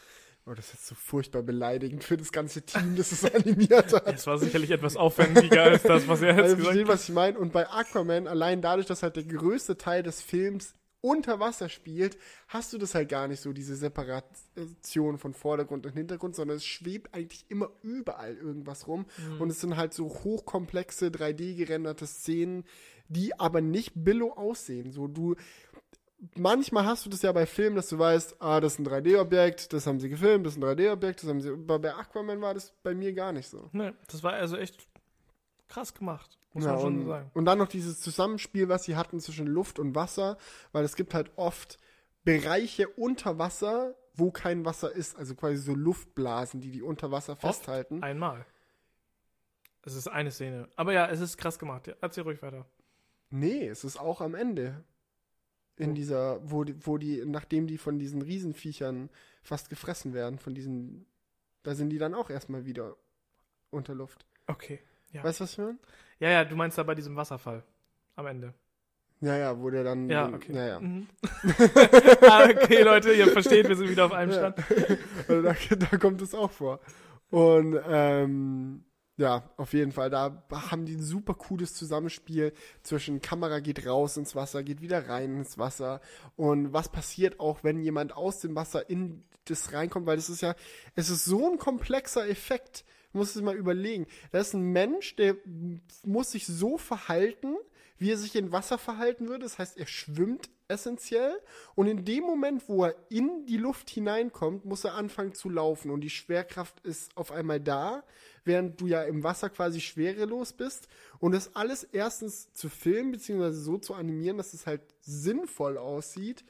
Oh, das ist jetzt so furchtbar beleidigend für das ganze Team, das es animiert hat. Es war sicherlich etwas aufwendiger als das, was er jetzt Also gesagt hat. was ich meine. Und bei Aquaman, allein dadurch, dass halt der größte Teil des Films unter Wasser spielt, hast du das halt gar nicht so, diese Separation von Vordergrund und Hintergrund, sondern es schwebt eigentlich immer überall irgendwas rum. Mhm. Und es sind halt so hochkomplexe 3D gerenderte Szenen, die aber nicht billo aussehen. So du, manchmal hast du das ja bei Filmen, dass du weißt, ah, das ist ein 3D-Objekt, das haben sie gefilmt, das ist ein 3D-Objekt, das haben sie, aber bei Aquaman war das bei mir gar nicht so. Ne, das war also echt krass gemacht, muss Ja, man schon und, sagen. und dann noch dieses Zusammenspiel, was sie hatten zwischen Luft und Wasser, weil es gibt halt oft Bereiche unter Wasser, wo kein Wasser ist, also quasi so Luftblasen, die die unter Wasser festhalten. Einmal. Es ist eine Szene. Aber ja, es ist krass gemacht. Ja, erzähl ruhig weiter. Nee, es ist auch am Ende. In Wo? dieser, wo die, wo die, nachdem die von diesen Riesenviechern fast gefressen werden, von diesen, da sind die dann auch erstmal wieder unter Luft. Okay. Ja. Weißt du, was ich meine? Ja, ja, du meinst da bei diesem Wasserfall. Am Ende. Ja, ja, wo der dann. Ja, okay. Ja, ja. Mhm. ah, okay, Leute, ihr versteht, wir sind wieder auf einem Ja. Stand. Also da, da kommt es auch vor. Und ähm, ja, auf jeden Fall, da haben die ein super cooles Zusammenspiel zwischen Kamera geht raus ins Wasser, geht wieder rein ins Wasser. Und was passiert auch, wenn jemand aus dem Wasser in das reinkommt, weil das ist ja, es ist so ein komplexer Effekt. Du musst es mal überlegen. Da ist ein Mensch, der muss sich so verhalten, wie er sich in Wasser verhalten würde. Das heißt, er schwimmt essentiell. Und in dem Moment, wo er in die Luft hineinkommt, muss er anfangen zu laufen. Und die Schwerkraft ist auf einmal da, während du ja im Wasser quasi schwerelos bist. Und das alles erstens zu filmen, beziehungsweise so zu animieren, dass es halt sinnvoll aussieht.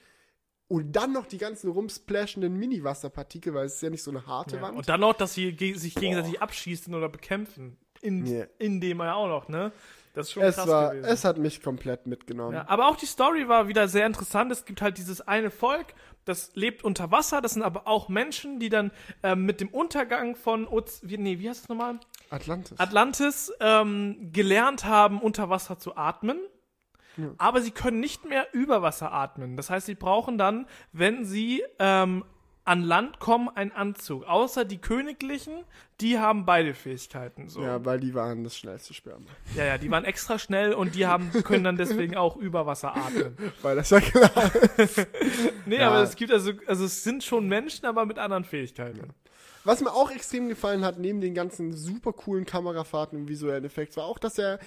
Und dann noch die ganzen rumsplashenden Mini-Wasserpartikel, weil es ist ja nicht so eine harte Ja. Wand. Und dann noch, dass sie ge sich gegenseitig abschießen oder bekämpfen. In, Ja. in dem ja auch noch, ne? Das ist schon es krass war, gewesen. es hat mich komplett mitgenommen. Ja, aber auch die Story war wieder sehr interessant. Es gibt halt dieses eine Volk, das lebt unter Wasser. Das sind aber auch Menschen, die dann ähm, mit dem Untergang von Oz wie, nee, wie heißt das nochmal? Atlantis. Atlantis ähm, gelernt haben, unter Wasser zu atmen. Aber sie können nicht mehr über Wasser atmen. Das heißt, sie brauchen dann, wenn sie ähm, an Land kommen, einen Anzug. Außer die Königlichen, die haben beide Fähigkeiten. So. ja, weil die waren das schnellste Sperma. Ja, ja, die waren extra schnell und die haben, können dann deswegen auch über Wasser atmen. Weil das ja klar. Nee, Ja. aber es gibt also, also es sind schon Menschen, aber mit anderen Fähigkeiten. Was mir auch extrem gefallen hat, neben den ganzen super coolen Kamerafahrten und visuellen Effekten, war auch, dass er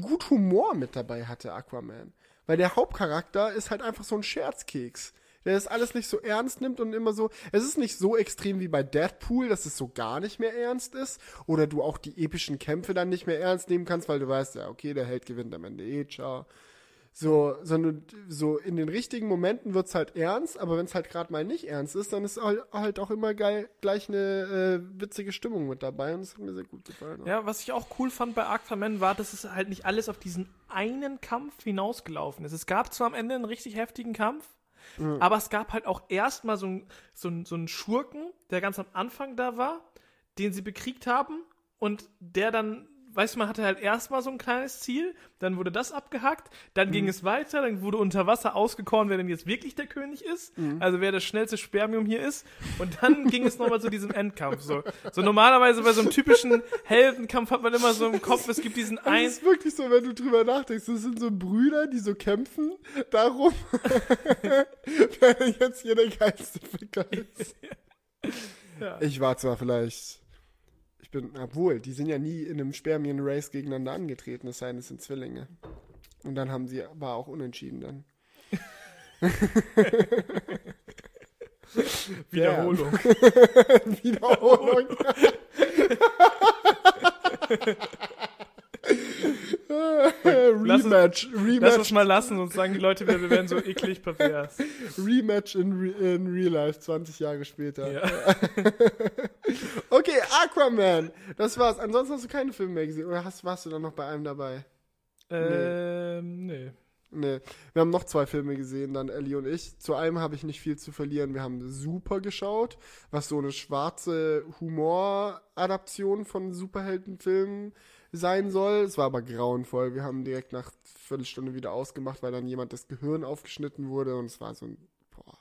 gut Humor mit dabei hatte, Aquaman. Weil der Hauptcharakter ist halt einfach so ein Scherzkeks. Der das alles nicht so ernst nimmt und immer so. Es ist nicht so extrem wie bei Deadpool, dass es so gar nicht mehr ernst ist. Oder du auch die epischen Kämpfe dann nicht mehr ernst nehmen kannst, weil du weißt, ja, okay, der Held gewinnt am Ende eh, ciao. So, sondern so in den richtigen Momenten wird's halt ernst, aber wenn es halt gerade mal nicht ernst ist, dann ist halt, halt auch immer geil, gleich eine äh, witzige Stimmung mit dabei und das hat mir sehr gut gefallen. Ja, was ich auch cool fand bei Aquaman war, dass es halt nicht alles auf diesen einen Kampf hinausgelaufen ist. Es gab zwar am Ende einen richtig heftigen Kampf, aber es gab halt auch erstmal so so so einen Schurken, der ganz am Anfang da war, den sie bekriegt haben und der dann, weißt du, man hatte halt erstmal so ein kleines Ziel, dann wurde das abgehackt, dann ging es weiter, dann wurde unter Wasser ausgekoren, wer denn jetzt wirklich der König ist, also wer das schnellste Spermium hier ist und dann ging es nochmal zu diesem Endkampf. So. so normalerweise bei so einem typischen Heldenkampf hat man immer so im Kopf, es gibt diesen Es einen ist wirklich so, wenn du drüber nachdenkst, das sind so Brüder, die so kämpfen darum, wer jetzt hier der geilste Ficker ist. Ja. Ich war zwar vielleicht, ich bin, obwohl, die sind ja nie in einem Spermien-Race gegeneinander angetreten, es sei denn, es sind Zwillinge. Und dann haben sie, war auch unentschieden dann. Wiederholung. Wiederholung. Lass uns- Rematch, Lass Rematch, uns mal lassen, sonst sagen die Leute, wir, wir wären so eklig pervers. Rematch in, Re in Real Life, 20 Jahre später. Ja. Okay, Aquaman. Das war's. Ansonsten hast du keine Filme mehr gesehen. Oder hast, warst du dann noch bei einem dabei? Ähm, nee. Nee. Wir haben noch zwei Filme gesehen, dann Ellie und ich. Zu einem habe ich nicht viel zu verlieren. Wir haben Super geschaut, was so eine schwarze Humor-Adaption von Superheldenfilmen sein soll. Es war aber grauenvoll. Wir haben direkt nach Viertelstunde wieder ausgemacht, weil dann jemand das Gehirn aufgeschnitten wurde und es war so ein, boah.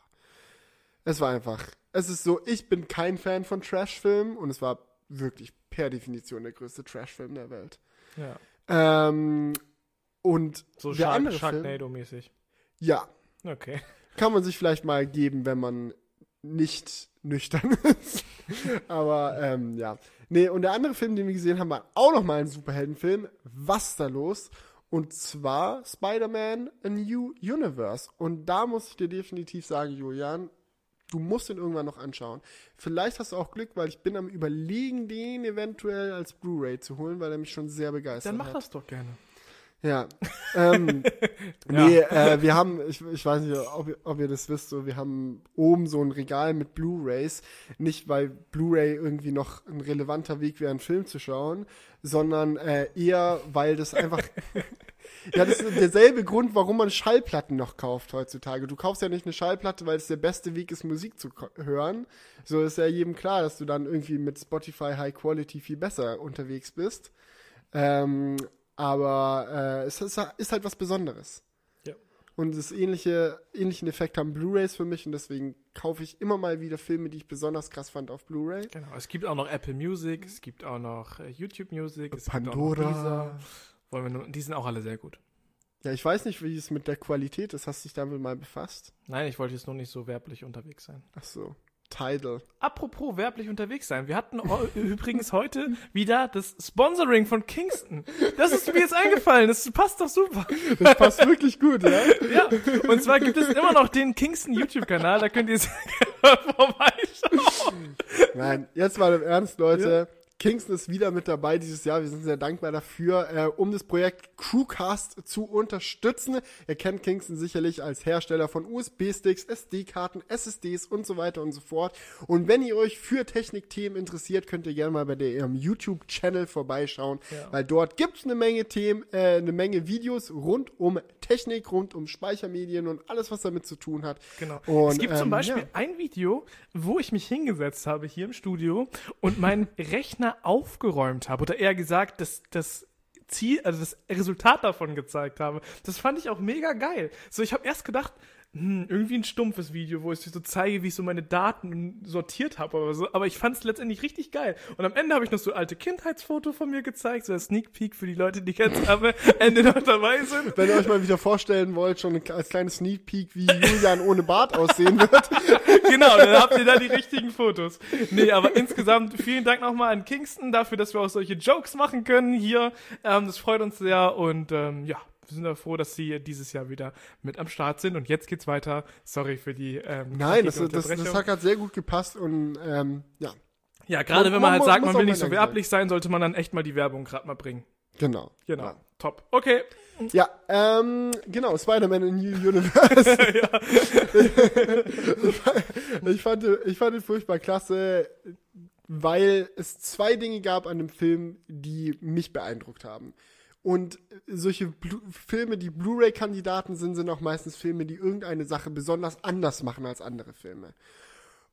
Es war einfach, es ist so, ich bin kein Fan von Trashfilmen und es war wirklich per Definition der größte Trashfilm der Welt. Ja. Ähm, und So der Shark, andere Film, Sharknado-mäßig. ja, Okay. kann man sich vielleicht mal geben, wenn man nicht nüchtern ist. Aber ähm, ja. Nee, und der andere Film, den wir gesehen haben, war auch nochmal ein Superheldenfilm. Was ist da los? Und zwar Spider-Man A New Universe. Und da muss ich dir definitiv sagen, Julian, du musst ihn irgendwann noch anschauen. Vielleicht hast du auch Glück, weil ich bin am überlegen, den eventuell als Blu-ray zu holen, weil er mich schon sehr begeistert Dann mach hat. das doch gerne. Ja. ähm, nee, äh, wir haben, ich, ich weiß nicht, ob, ihr- ob ihr das wisst, so, wir haben oben so ein Regal mit Blu-Rays. Nicht, weil Blu-Ray irgendwie noch ein relevanter Weg wäre, einen Film zu schauen, sondern äh, eher, weil das einfach. ja, das ist derselbe Grund, warum man Schallplatten noch kauft heutzutage. Du kaufst ja nicht eine Schallplatte, weil es der beste Weg ist, Musik zu hören. So ist ja jedem klar, dass du dann irgendwie mit Spotify High Quality viel besser unterwegs bist. Ähm, aber äh, es ist, ist halt was Besonderes. Ja. Und das ähnliche, ähnlichen Effekt haben Blu-Rays für mich und deswegen kaufe ich immer mal wieder Filme, die ich besonders krass fand auf Blu-Ray. Genau. Es gibt auch noch Apple Music, es gibt auch noch äh, YouTube Music, es gibt auch noch Pandora. Deezer. Wollen wir nur, die sind auch alle sehr gut. Ja, ich weiß nicht, wie es mit der Qualität ist. Hast du dich damit mal befasst? Nein, ich wollte jetzt nur nicht so werblich unterwegs sein. Ach so. Tidal. Apropos werblich unterwegs sein. Wir hatten übrigens heute wieder das Sponsoring von Kingston. Das ist mir jetzt eingefallen. Das passt doch super. Das passt wirklich gut, ja? Ja. Und zwar gibt es immer noch den Kingston YouTube-Kanal. Da könnt ihr vorbeischauen. Nein, jetzt mal im Ernst, Leute. Kingston ist wieder mit dabei dieses Jahr. Wir sind sehr dankbar dafür, äh, um das Projekt Crewcast zu unterstützen. Ihr kennt Kingston sicherlich als Hersteller von USB-Sticks, SD-Karten, SSDs und so weiter und so fort. Und wenn ihr euch für Technikthemen interessiert, könnt ihr gerne mal bei der, ihrem YouTube-Channel vorbeischauen, Ja. weil dort gibt's eine Menge Themen, äh, eine Menge Videos rund um Technik, rund um Speichermedien und alles, was damit zu tun hat. Genau. Und, es gibt zum ähm, Beispiel ja. ein Video, wo ich mich hingesetzt habe hier im Studio und meinen Rechner aufgeräumt habe. Oder eher gesagt, das, das Ziel, also das Resultat davon gezeigt habe. Das fand ich auch mega geil. So, ich habe erst gedacht, hm, irgendwie ein stumpfes Video, wo ich so zeige, wie ich so meine Daten sortiert habe oder so. Aber ich fand es letztendlich richtig geil. Und am Ende habe ich noch so alte Kindheitsfoto von mir gezeigt, so ein Sneak Peek für die Leute, die jetzt am Ende noch dabei sind. Wenn ihr euch mal wieder vorstellen wollt, schon als kleines Sneak Peek, wie Julian ohne Bart aussehen wird. genau, dann habt ihr da die richtigen Fotos. Nee, aber insgesamt vielen Dank nochmal an Kingston dafür, dass wir auch solche Jokes machen können hier. Ähm, das freut uns sehr und ähm, ja, wir sind ja froh, dass sie dieses Jahr wieder mit am Start sind. Und jetzt geht's weiter. Sorry für die ähm, Nein, das, das, das hat gerade sehr gut gepasst und ähm, ja, Ja, gerade wenn man halt man sagt, muss man will nicht so werblich sein, sollte man dann echt mal die Werbung gerade mal bringen. genau. Genau, Ja, top. Okay, ja ähm, genau, Spider-Man in New Universe. ich, fand, ich fand ihn furchtbar klasse, weil es zwei Dinge gab an dem Film, die mich beeindruckt haben. Und solche Blu Filme, die Blu-ray-Kandidaten sind, sind auch meistens Filme, die irgendeine Sache besonders anders machen als andere Filme.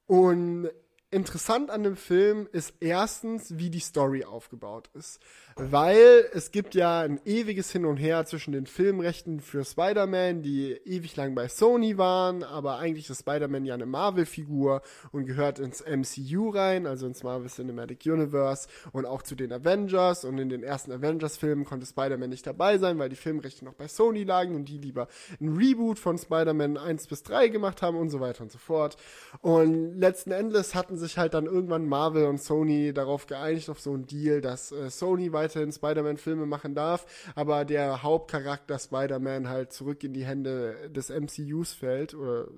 Und interessant an dem Film ist erstens, wie die Story aufgebaut ist. Weil es gibt ja ein ewiges Hin und Her zwischen den Filmrechten für Spider-Man, die ewig lang bei Sony waren, aber eigentlich ist Spider-Man ja eine Marvel-Figur und gehört ins MCU rein, also ins Marvel Cinematic Universe und auch zu den Avengers. Und in den ersten Avengers-Filmen konnte Spider-Man nicht dabei sein, weil die Filmrechte noch bei Sony lagen und die lieber ein Reboot von Spider-Man 1 bis 3 gemacht haben und so weiter und so fort. Und letzten Endes hatten sich halt dann irgendwann Marvel und Sony darauf geeinigt, auf so einen Deal, dass äh, Sony weiterhin Spider-Man-Filme machen darf, aber der Hauptcharakter Spider-Man halt zurück in die Hände des MCUs fällt oder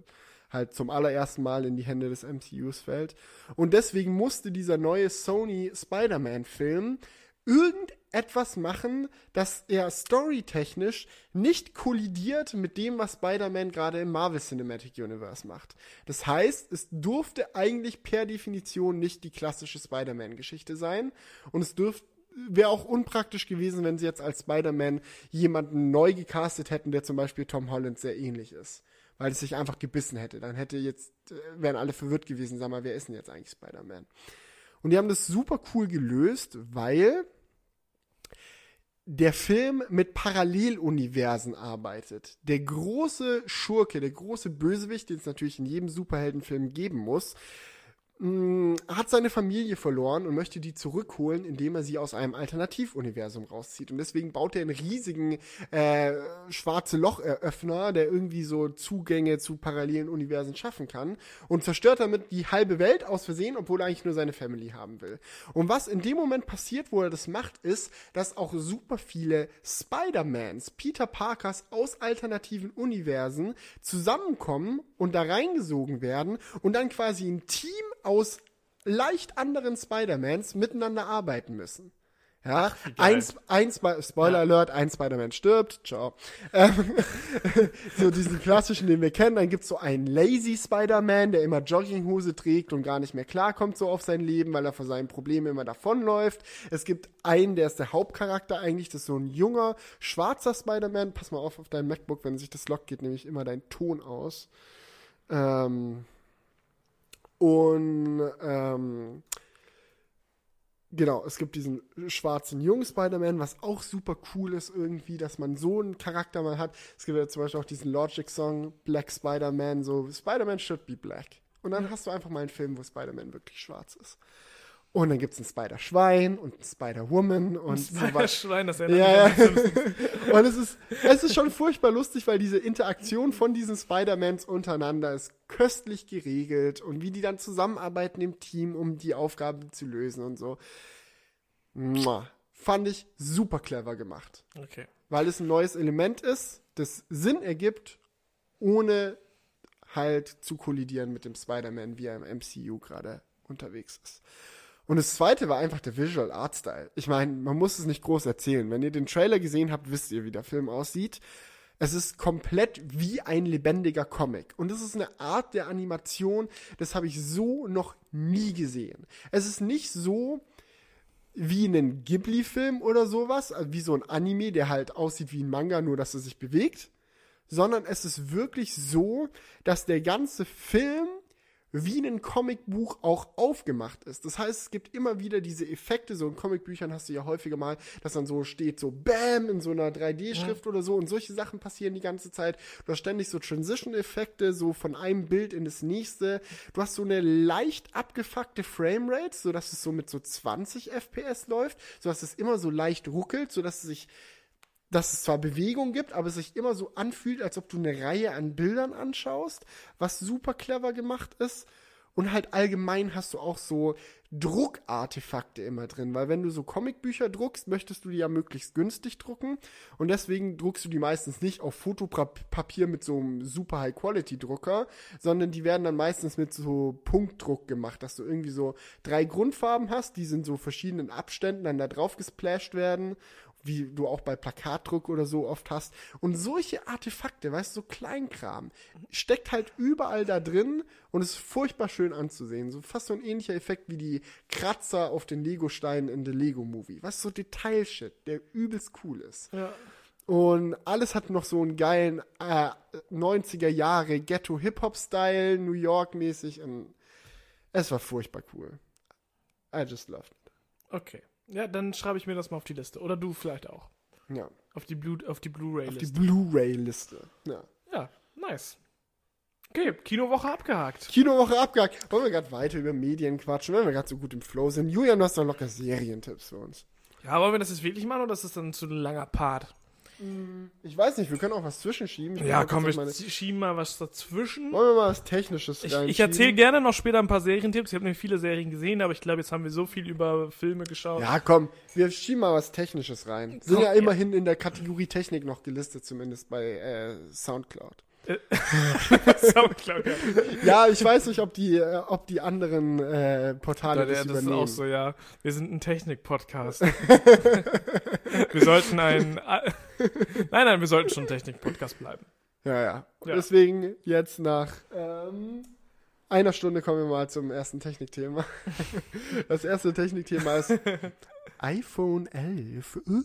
halt zum allerersten Mal in die Hände des MCUs fällt. Und deswegen musste dieser neue Sony Spider-Man-Film irgendetwas machen, dass er storytechnisch nicht kollidiert mit dem, was Spider-Man gerade im Marvel Cinematic Universe macht. Das heißt, es durfte eigentlich per Definition nicht die klassische Spider-Man-Geschichte sein und es dürfte wäre auch unpraktisch gewesen, wenn sie jetzt als Spider-Man jemanden neu gecastet hätten, der zum Beispiel Tom Holland sehr ähnlich ist. Weil es sich einfach gebissen hätte. Dann hätte jetzt, äh, wären alle verwirrt gewesen, sag mal, wer ist denn jetzt eigentlich Spider-Man? Und die haben das super cool gelöst, weil der Film mit Paralleluniversen arbeitet. Der große Schurke, der große Bösewicht, den es natürlich in jedem Superheldenfilm geben muss, mh, hat seine Familie verloren und möchte die zurückholen, indem er sie aus einem Alternativuniversum rauszieht. Und deswegen baut er einen riesigen äh, schwarze Locheröffner, der irgendwie so Zugänge zu parallelen Universen schaffen kann und zerstört damit die halbe Welt aus Versehen, obwohl er eigentlich nur seine Family haben will. Und was in dem Moment passiert, wo er das macht, ist, dass auch super viele Spider-Mans, Peter Parkers aus alternativen Universen zusammenkommen und da reingesogen werden und dann quasi ein Team aus leicht anderen Spider-Mans miteinander arbeiten müssen. Ja, ein, ein Sp Spoiler Alert, ein Spider-Man stirbt, ciao. Ähm, so diesen klassischen, den wir kennen. Dann gibt's so einen Lazy Spider-Man, der immer Jogginghose trägt und gar nicht mehr klarkommt so auf sein Leben, weil er vor seinen Problemen immer davonläuft. Es gibt einen, der ist der Hauptcharakter eigentlich, das ist so ein junger, schwarzer Spider-Man. Pass mal auf auf dein MacBook, wenn sich das lockt, geht nämlich immer dein Ton aus. Ähm, und ähm, genau, es gibt diesen schwarzen jungen Spider-Man, was auch super cool ist irgendwie, dass man so einen Charakter mal hat. Es gibt ja zum Beispiel auch diesen Logic-Song, Black Spider-Man, so Spider-Man should be black. Und dann hast du einfach mal einen Film, wo Spider-Man wirklich schwarz ist. Und dann gibt es ein Spider-Schwein und ein Spider-Woman und so Das weiter. Schwein, das erinnert Ja, ja. Und es ist, es ist schon furchtbar lustig, weil diese Interaktion von diesen Spider-Mans untereinander ist köstlich geregelt und wie die dann zusammenarbeiten im Team, um die Aufgabe zu lösen und so. Mua. Fand ich super clever gemacht. Okay. Weil es ein neues Element ist, das Sinn ergibt, ohne halt zu kollidieren mit dem Spider-Man, wie er im MCU gerade unterwegs ist. Und das zweite war einfach der Visual Art Style. Ich meine, man muss es nicht groß erzählen. Wenn ihr den Trailer gesehen habt, wisst ihr, wie der Film aussieht. Es ist komplett wie ein lebendiger Comic. Und es ist eine Art der Animation, das habe ich so noch nie gesehen. Es ist nicht so wie einen Ghibli-Film oder sowas, also wie so ein Anime, der halt aussieht wie ein Manga, nur dass er sich bewegt, sondern es ist wirklich so, dass der ganze Film wie ein Comicbuch auch aufgemacht ist. Das heißt, es gibt immer wieder diese Effekte, so in Comicbüchern hast du ja häufiger mal, dass dann so steht, so BAM in so einer 3D-Schrift oder so und solche Sachen passieren die ganze Zeit. Du hast ständig so Transition-Effekte, so von einem Bild in das nächste. Du hast so eine leicht abgefuckte Framerate, so dass es so mit so 20 FPS läuft, so dass es immer so leicht ruckelt, so dass es sich dass es zwar Bewegung gibt, aber es sich immer so anfühlt, als ob du eine Reihe an Bildern anschaust, was super clever gemacht ist. Und halt allgemein hast du auch so Druckartefakte immer drin, weil wenn du so Comicbücher druckst, möchtest du die ja möglichst günstig drucken und deswegen druckst du die meistens nicht auf Fotopapier mit so einem super High-Quality-Drucker, sondern die werden dann meistens mit so Punktdruck gemacht, dass du irgendwie so drei Grundfarben hast, die in so verschiedenen Abständen dann da drauf gesplasht werden wie du auch bei Plakatdruck oder so oft hast. Und solche Artefakte, weißt du, so Kleinkram, steckt halt überall da drin und ist furchtbar schön anzusehen. So fast so ein ähnlicher Effekt wie die Kratzer auf den Lego-Steinen in The Lego Movie. Weißt du, so Detailshit, der übelst cool ist. Ja. Und alles hat noch so einen geilen äh, 90er Jahre Ghetto-Hip-Hop-Style, New York-mäßig. Es war furchtbar cool. I just loved it. Okay. Ja, dann schreibe ich mir das mal auf die Liste. Oder du vielleicht auch. Ja. Auf die Blu auf die Blu-ray-Liste. Blu-ray-Liste. Ja. Ja, nice. Okay, Kinowoche abgehakt. Kinowoche abgehakt. Wollen wir gerade weiter über Medien quatschen, wenn wir gerade so gut im Flow sind. Julian, du hast doch locker Serientipps für uns. Ja, wollen wir das jetzt wirklich machen oder ist das dann zu ein langer Part? Ich weiß nicht, wir können auch was zwischenschieben. Ich Ja, komm, wir meine- schieben mal was dazwischen. Wollen wir mal was Technisches Ich, ich erzähle gerne noch später ein paar Serientipps. Ich habe nämlich viele Serien gesehen, aber ich glaube, jetzt haben wir so viel über Filme geschaut. Ja, komm, wir schieben mal was Technisches rein. Sind Komm, ja ja. immerhin in der Kategorie Technik noch gelistet, zumindest bei äh, Soundcloud. Soundcloud, ja. Ja, ich weiß nicht, ob die, äh, ob die anderen äh, Portale Ja, das das ist übernehmen. auch so, ja. Wir sind ein Technik-Podcast. wir sollten ein. nein, nein, wir sollten schon Technik-Podcast bleiben. Ja, ja. Ja. Deswegen jetzt nach ähm, einer Stunde kommen wir mal zum ersten Technikthema. Das erste Technikthema ist iPhone 11. Uh,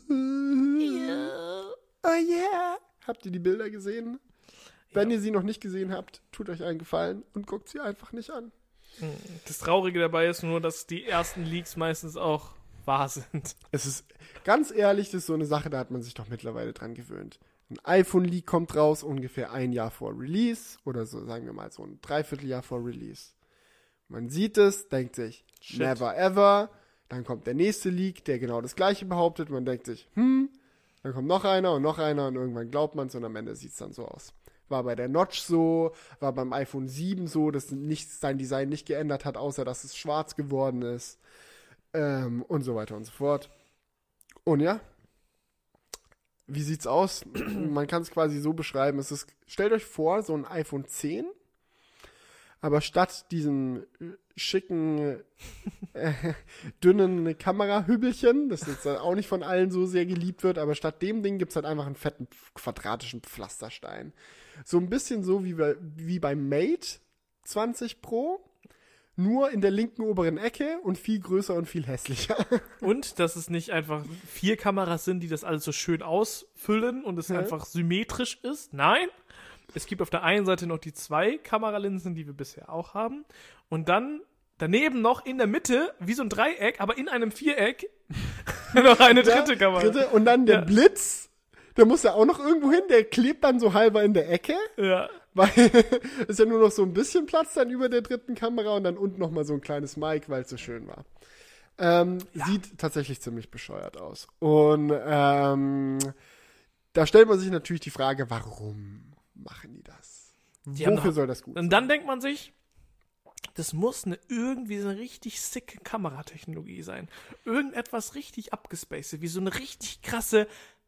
Oh yeah. Habt ihr die Bilder gesehen? Wenn Ja. ihr sie noch nicht gesehen habt, tut euch einen Gefallen und guckt sie einfach nicht an. Das Traurige dabei ist nur, dass die ersten Leaks meistens auch wahr sind. Es ist ganz ehrlich, das ist so eine Sache, da hat man sich doch mittlerweile dran gewöhnt. Ein iPhone-Leak kommt raus ungefähr ein Jahr vor Release oder so, sagen wir mal so ein Dreivierteljahr vor Release. Man sieht es, denkt sich, Shit. never ever. Dann kommt der nächste Leak, der genau das gleiche behauptet. Man denkt sich, hm, dann kommt noch einer und noch einer und irgendwann glaubt man es und am Ende sieht es dann so aus. War bei der Notch so, war beim iPhone 7 so, dass nichts sein Design nicht geändert hat, außer dass es schwarz geworden ist. Ähm, und so weiter und so fort. Und ja, wie sieht's aus? Man kann es quasi so beschreiben. Es ist, stellt euch vor, so ein iPhone 10, aber statt diesem äh, schicken, äh, dünnen Kamerahübelchen, das jetzt auch nicht von allen so sehr geliebt wird, aber statt dem Ding gibt's halt einfach einen fetten quadratischen Pflasterstein. So ein bisschen so wie bei, wie beim Mate 20 Pro, nur in der linken oberen Ecke und viel größer und viel hässlicher. Und dass es nicht einfach vier Kameras sind, die das alles so schön ausfüllen und es Ja. einfach symmetrisch ist. Nein. Es gibt auf der einen Seite noch die zwei Kameralinsen, die wir bisher auch haben. Und dann daneben noch in der Mitte, wie so ein Dreieck, aber in einem Viereck, noch eine dritte Ja, Kamera. Dritte, und dann der Ja. Blitz, der muss ja auch noch irgendwo hin, der klebt dann so halber in der Ecke, Ja. Weil ist ja nur noch so ein bisschen Platz dann über der dritten Kamera und dann unten noch mal so ein kleines Mic, weil es so schön war. Ähm, Sieht tatsächlich ziemlich bescheuert aus. Und ähm, da stellt man sich natürlich die Frage, warum machen die das? Die Wofür soll das gut Und dann denkt man sich, das muss eine irgendwie so eine richtig sicke Kameratechnologie sein. Irgendetwas richtig abgespaced, wie so eine richtig krasse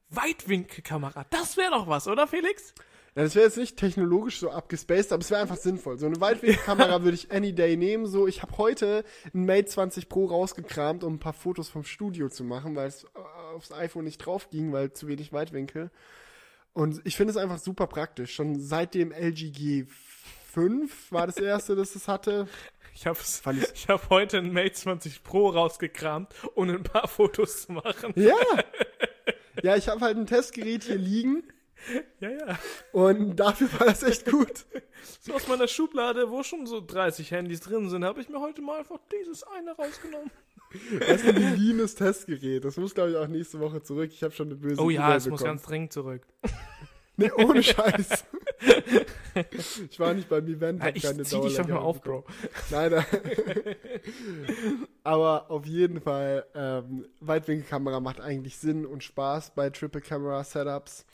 Weitwinkelkamera. Das wäre doch was, oder Felix? Ja, das wäre jetzt nicht technologisch so abgespaced, aber es wäre einfach sinnvoll. So eine Weitwinkelkamera würde ich any day nehmen. So, ich habe heute ein Mate 20 Pro rausgekramt, um ein paar Fotos vom Studio zu machen, weil es äh, aufs iPhone nicht drauf ging, weil zu wenig Weitwinkel. Und ich finde es einfach super praktisch. Schon seit dem LG G5 war das erste, das es hatte. Ich Fand ich- ich habe heute ein Mate 20 Pro rausgekramt, um ein paar Fotos zu machen. Ja. Ja, ich habe halt ein Testgerät hier liegen Ja, ja. und dafür war das echt gut. So aus meiner Schublade, wo schon so 30 Handys drin sind, habe ich mir heute mal einfach dieses eine rausgenommen. Das ist ein Linus Testgerät. Das muss, glaube ich, auch nächste Woche zurück. Ich habe schon eine böse Oh ja, E-Mail es muss ganz dringend zurück. Nee, ohne Scheiß. ich war nicht beim Event, hab ich keine zieh dich doch mal auf. Bro. Nein, nein. Aber auf jeden Fall, ähm, Weitwinkelkamera macht eigentlich Sinn und Spaß bei Triple Camera Setups.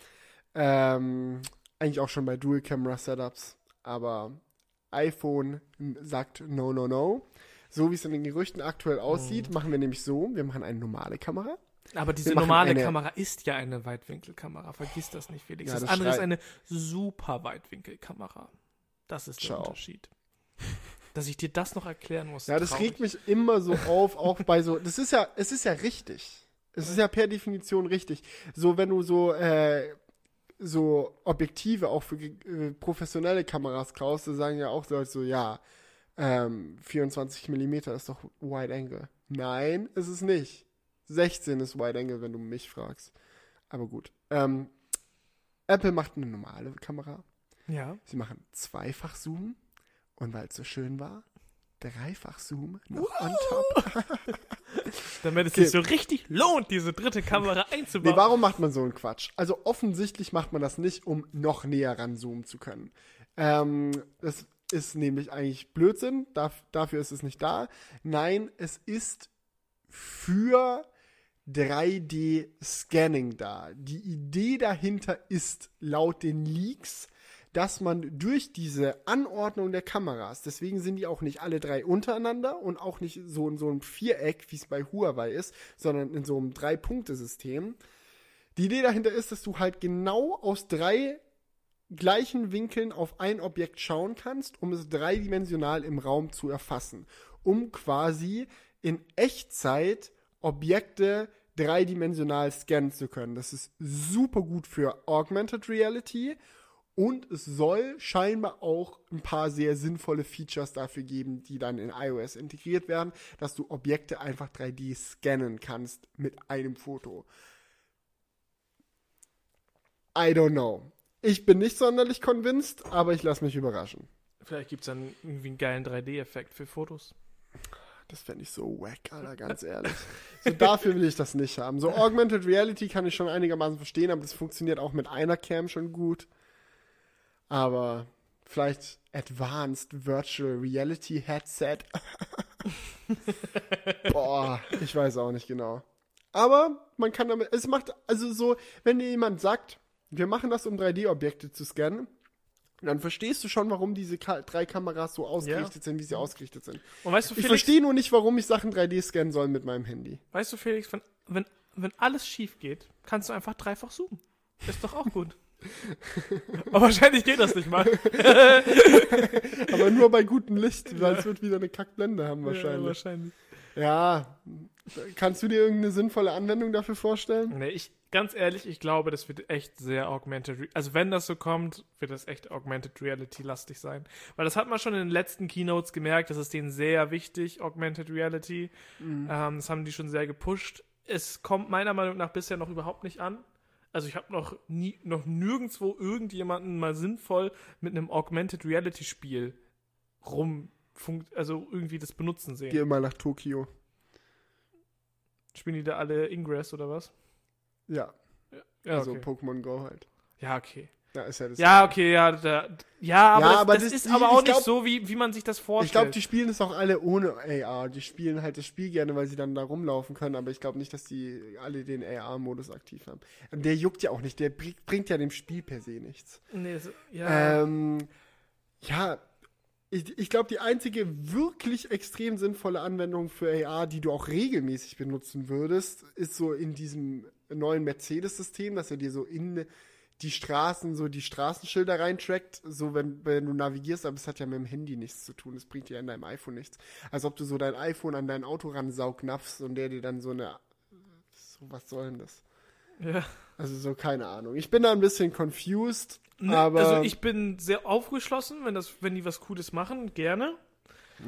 Ähm, eigentlich auch schon bei Dual Camera Setups. Aber iPhone sagt no, no, no. So wie es in den Gerüchten aktuell aussieht, Mhm. machen wir nämlich so. Wir machen eine normale Kamera. Aber diese normale eine- Kamera ist ja eine Weitwinkelkamera. Vergiss das nicht, Felix. Ja, das, das andere ist eine super Weitwinkelkamera. Das ist der Ciao. Unterschied. Dass ich dir das noch erklären muss. Ja, das traurig. regt mich immer so auf, auch bei so, das ist ja, es ist ja richtig. Es ist ja per Definition richtig. So, wenn du so, äh, so Objektive auch für äh, professionelle Kameras kaufst, da sagen ja auch Leute so, ja, ähm, 24 Millimeter ist doch Wide Angle. Nein, ist es nicht. 16 ist Wide Angle, wenn du mich fragst. Aber gut. Ähm, Apple macht eine normale Kamera. Ja. Sie machen zweifach Zoom und weil es so schön war, dreifach Zoom noch on top. Damit es Okay. sich so richtig lohnt, diese dritte Kamera einzubauen. Nee, warum macht man so einen Quatsch? Also offensichtlich macht man das nicht, um noch näher ranzoomen zu können. Ähm, das ist nämlich eigentlich Blödsinn. Darf, dafür ist es nicht da. Nein, es ist für 3D-Scanning da. Die Idee dahinter ist laut den Leaks, dass man durch diese Anordnung der Kameras, deswegen sind die auch nicht alle drei untereinander und auch nicht so in so einem Viereck, wie es bei Huawei ist, sondern in so einem Drei-Punkte-System. Die Idee dahinter ist, dass du halt genau aus drei gleichen Winkeln auf ein Objekt schauen kannst, um es dreidimensional im Raum zu erfassen, um quasi in Echtzeit Objekte dreidimensional scannen zu können. Das ist super gut für Augmented Reality und es soll scheinbar auch ein paar sehr sinnvolle Features dafür geben, die dann in iOS integriert werden, dass du Objekte einfach 3D scannen kannst mit einem Foto. I don't know. Ich bin nicht sonderlich convinced, aber ich lasse mich überraschen. Vielleicht gibt es dann irgendwie einen geilen 3D-Effekt für Fotos. Das fände ich so wack, Alter, ganz ehrlich. So dafür will ich das nicht haben. So Augmented Reality kann ich schon einigermaßen verstehen, aber das funktioniert auch mit einer Cam schon gut. Aber vielleicht Advanced Virtual Reality Headset. Boah, ich weiß auch nicht genau. Aber man kann damit, es macht, also so, wenn dir jemand sagt, wir machen das, um 3D-Objekte zu scannen, dann verstehst du schon, warum diese Ka drei Kameras so ausgerichtet sind, wie sie ausgerichtet sind. Und weißt du, Ich Felix, verstehe nur nicht, warum ich Sachen 3D scannen soll mit meinem Handy. weißt du, Felix, wenn, wenn, wenn alles schief geht, kannst du einfach dreifach zoomen. Ist doch auch gut. Aber wahrscheinlich geht das nicht mal. Aber nur bei gutem Licht, weil es wird wieder eine Kackblende haben Ja, wahrscheinlich. wahrscheinlich. Ja, kannst du dir irgendeine sinnvolle Anwendung dafür vorstellen? Nee, ich, ganz ehrlich, ich glaube, das wird echt sehr Augmented Re Also wenn das so kommt, wird das echt Augmented Reality lastig sein. Weil das hat man schon in den letzten Keynotes gemerkt, das ist denen sehr wichtig, Augmented Reality. Ähm, das haben die schon sehr gepusht. Es kommt meiner Meinung nach bisher noch überhaupt nicht an. Also ich habe noch nie, noch nirgendwo irgendjemanden mal sinnvoll mit einem Augmented Reality Spiel rum also irgendwie das benutzen sehen. Geh mal nach Tokio. Spielen die da alle Ingress oder was? Ja, Ja, also okay. Pokémon Go halt. Ja, okay. Ja, ist ja das. Ja, okay, ja, da, ja, aber, Ja, das, aber das, das- ist die- aber auch ich nicht glaub- so, wie, wie man sich das vorstellt. Ich glaube, die spielen es auch alle ohne AR. Die spielen halt das Spiel gerne, weil sie dann da rumlaufen können, aber ich glaube nicht, dass die alle den AR-Modus aktiv haben. Der juckt ja auch nicht, der bring- bringt ja dem Spiel per se nichts. nee, so, ja, Ähm, ja, ich, ich glaube, die einzige wirklich extrem sinnvolle Anwendung für AR, die du auch regelmäßig benutzen würdest, ist so in diesem neuen Mercedes-System, dass er dir so in die Straßen, so die Straßenschilder reintrackt, so wenn, wenn du navigierst, aber es hat ja mit dem Handy nichts zu tun, es bringt dir an deinem iPhone nichts. Als ob du so dein iPhone an dein Auto ransaugnapfst und der dir dann so eine, so was soll denn das? ja. Also so, keine Ahnung. Ich bin da ein bisschen confused, Ne, aber also ich bin sehr aufgeschlossen, wenn, das, wenn die was Cooles machen, gerne.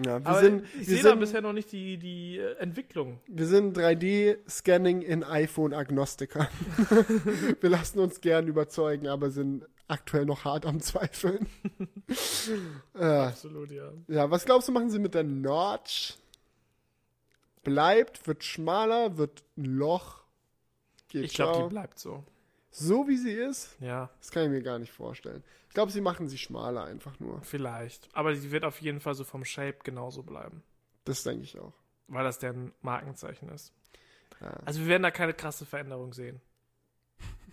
Ja, wir Aber sind, ich wir sehe da bisher noch nicht die, die Entwicklung. Wir sind 3D-Scanning in iPhone-Agnostiker. wir lassen uns gern überzeugen, aber sind aktuell noch hart am Zweifeln. äh, Absolut, ja. ja, was glaubst du, machen sie mit der Notch? Bleibt, wird schmaler, wird ein Loch. Geht Ich glaube, die bleibt so. so wie sie ist, Ja, das kann ich mir gar nicht vorstellen. Ich glaube, sie machen sie schmaler einfach nur. vielleicht. Aber sie wird auf jeden Fall so vom Shape genauso bleiben. Das denke ich auch. Weil das deren Markenzeichen ist. Ja. Also wir werden da keine krasse Veränderung sehen.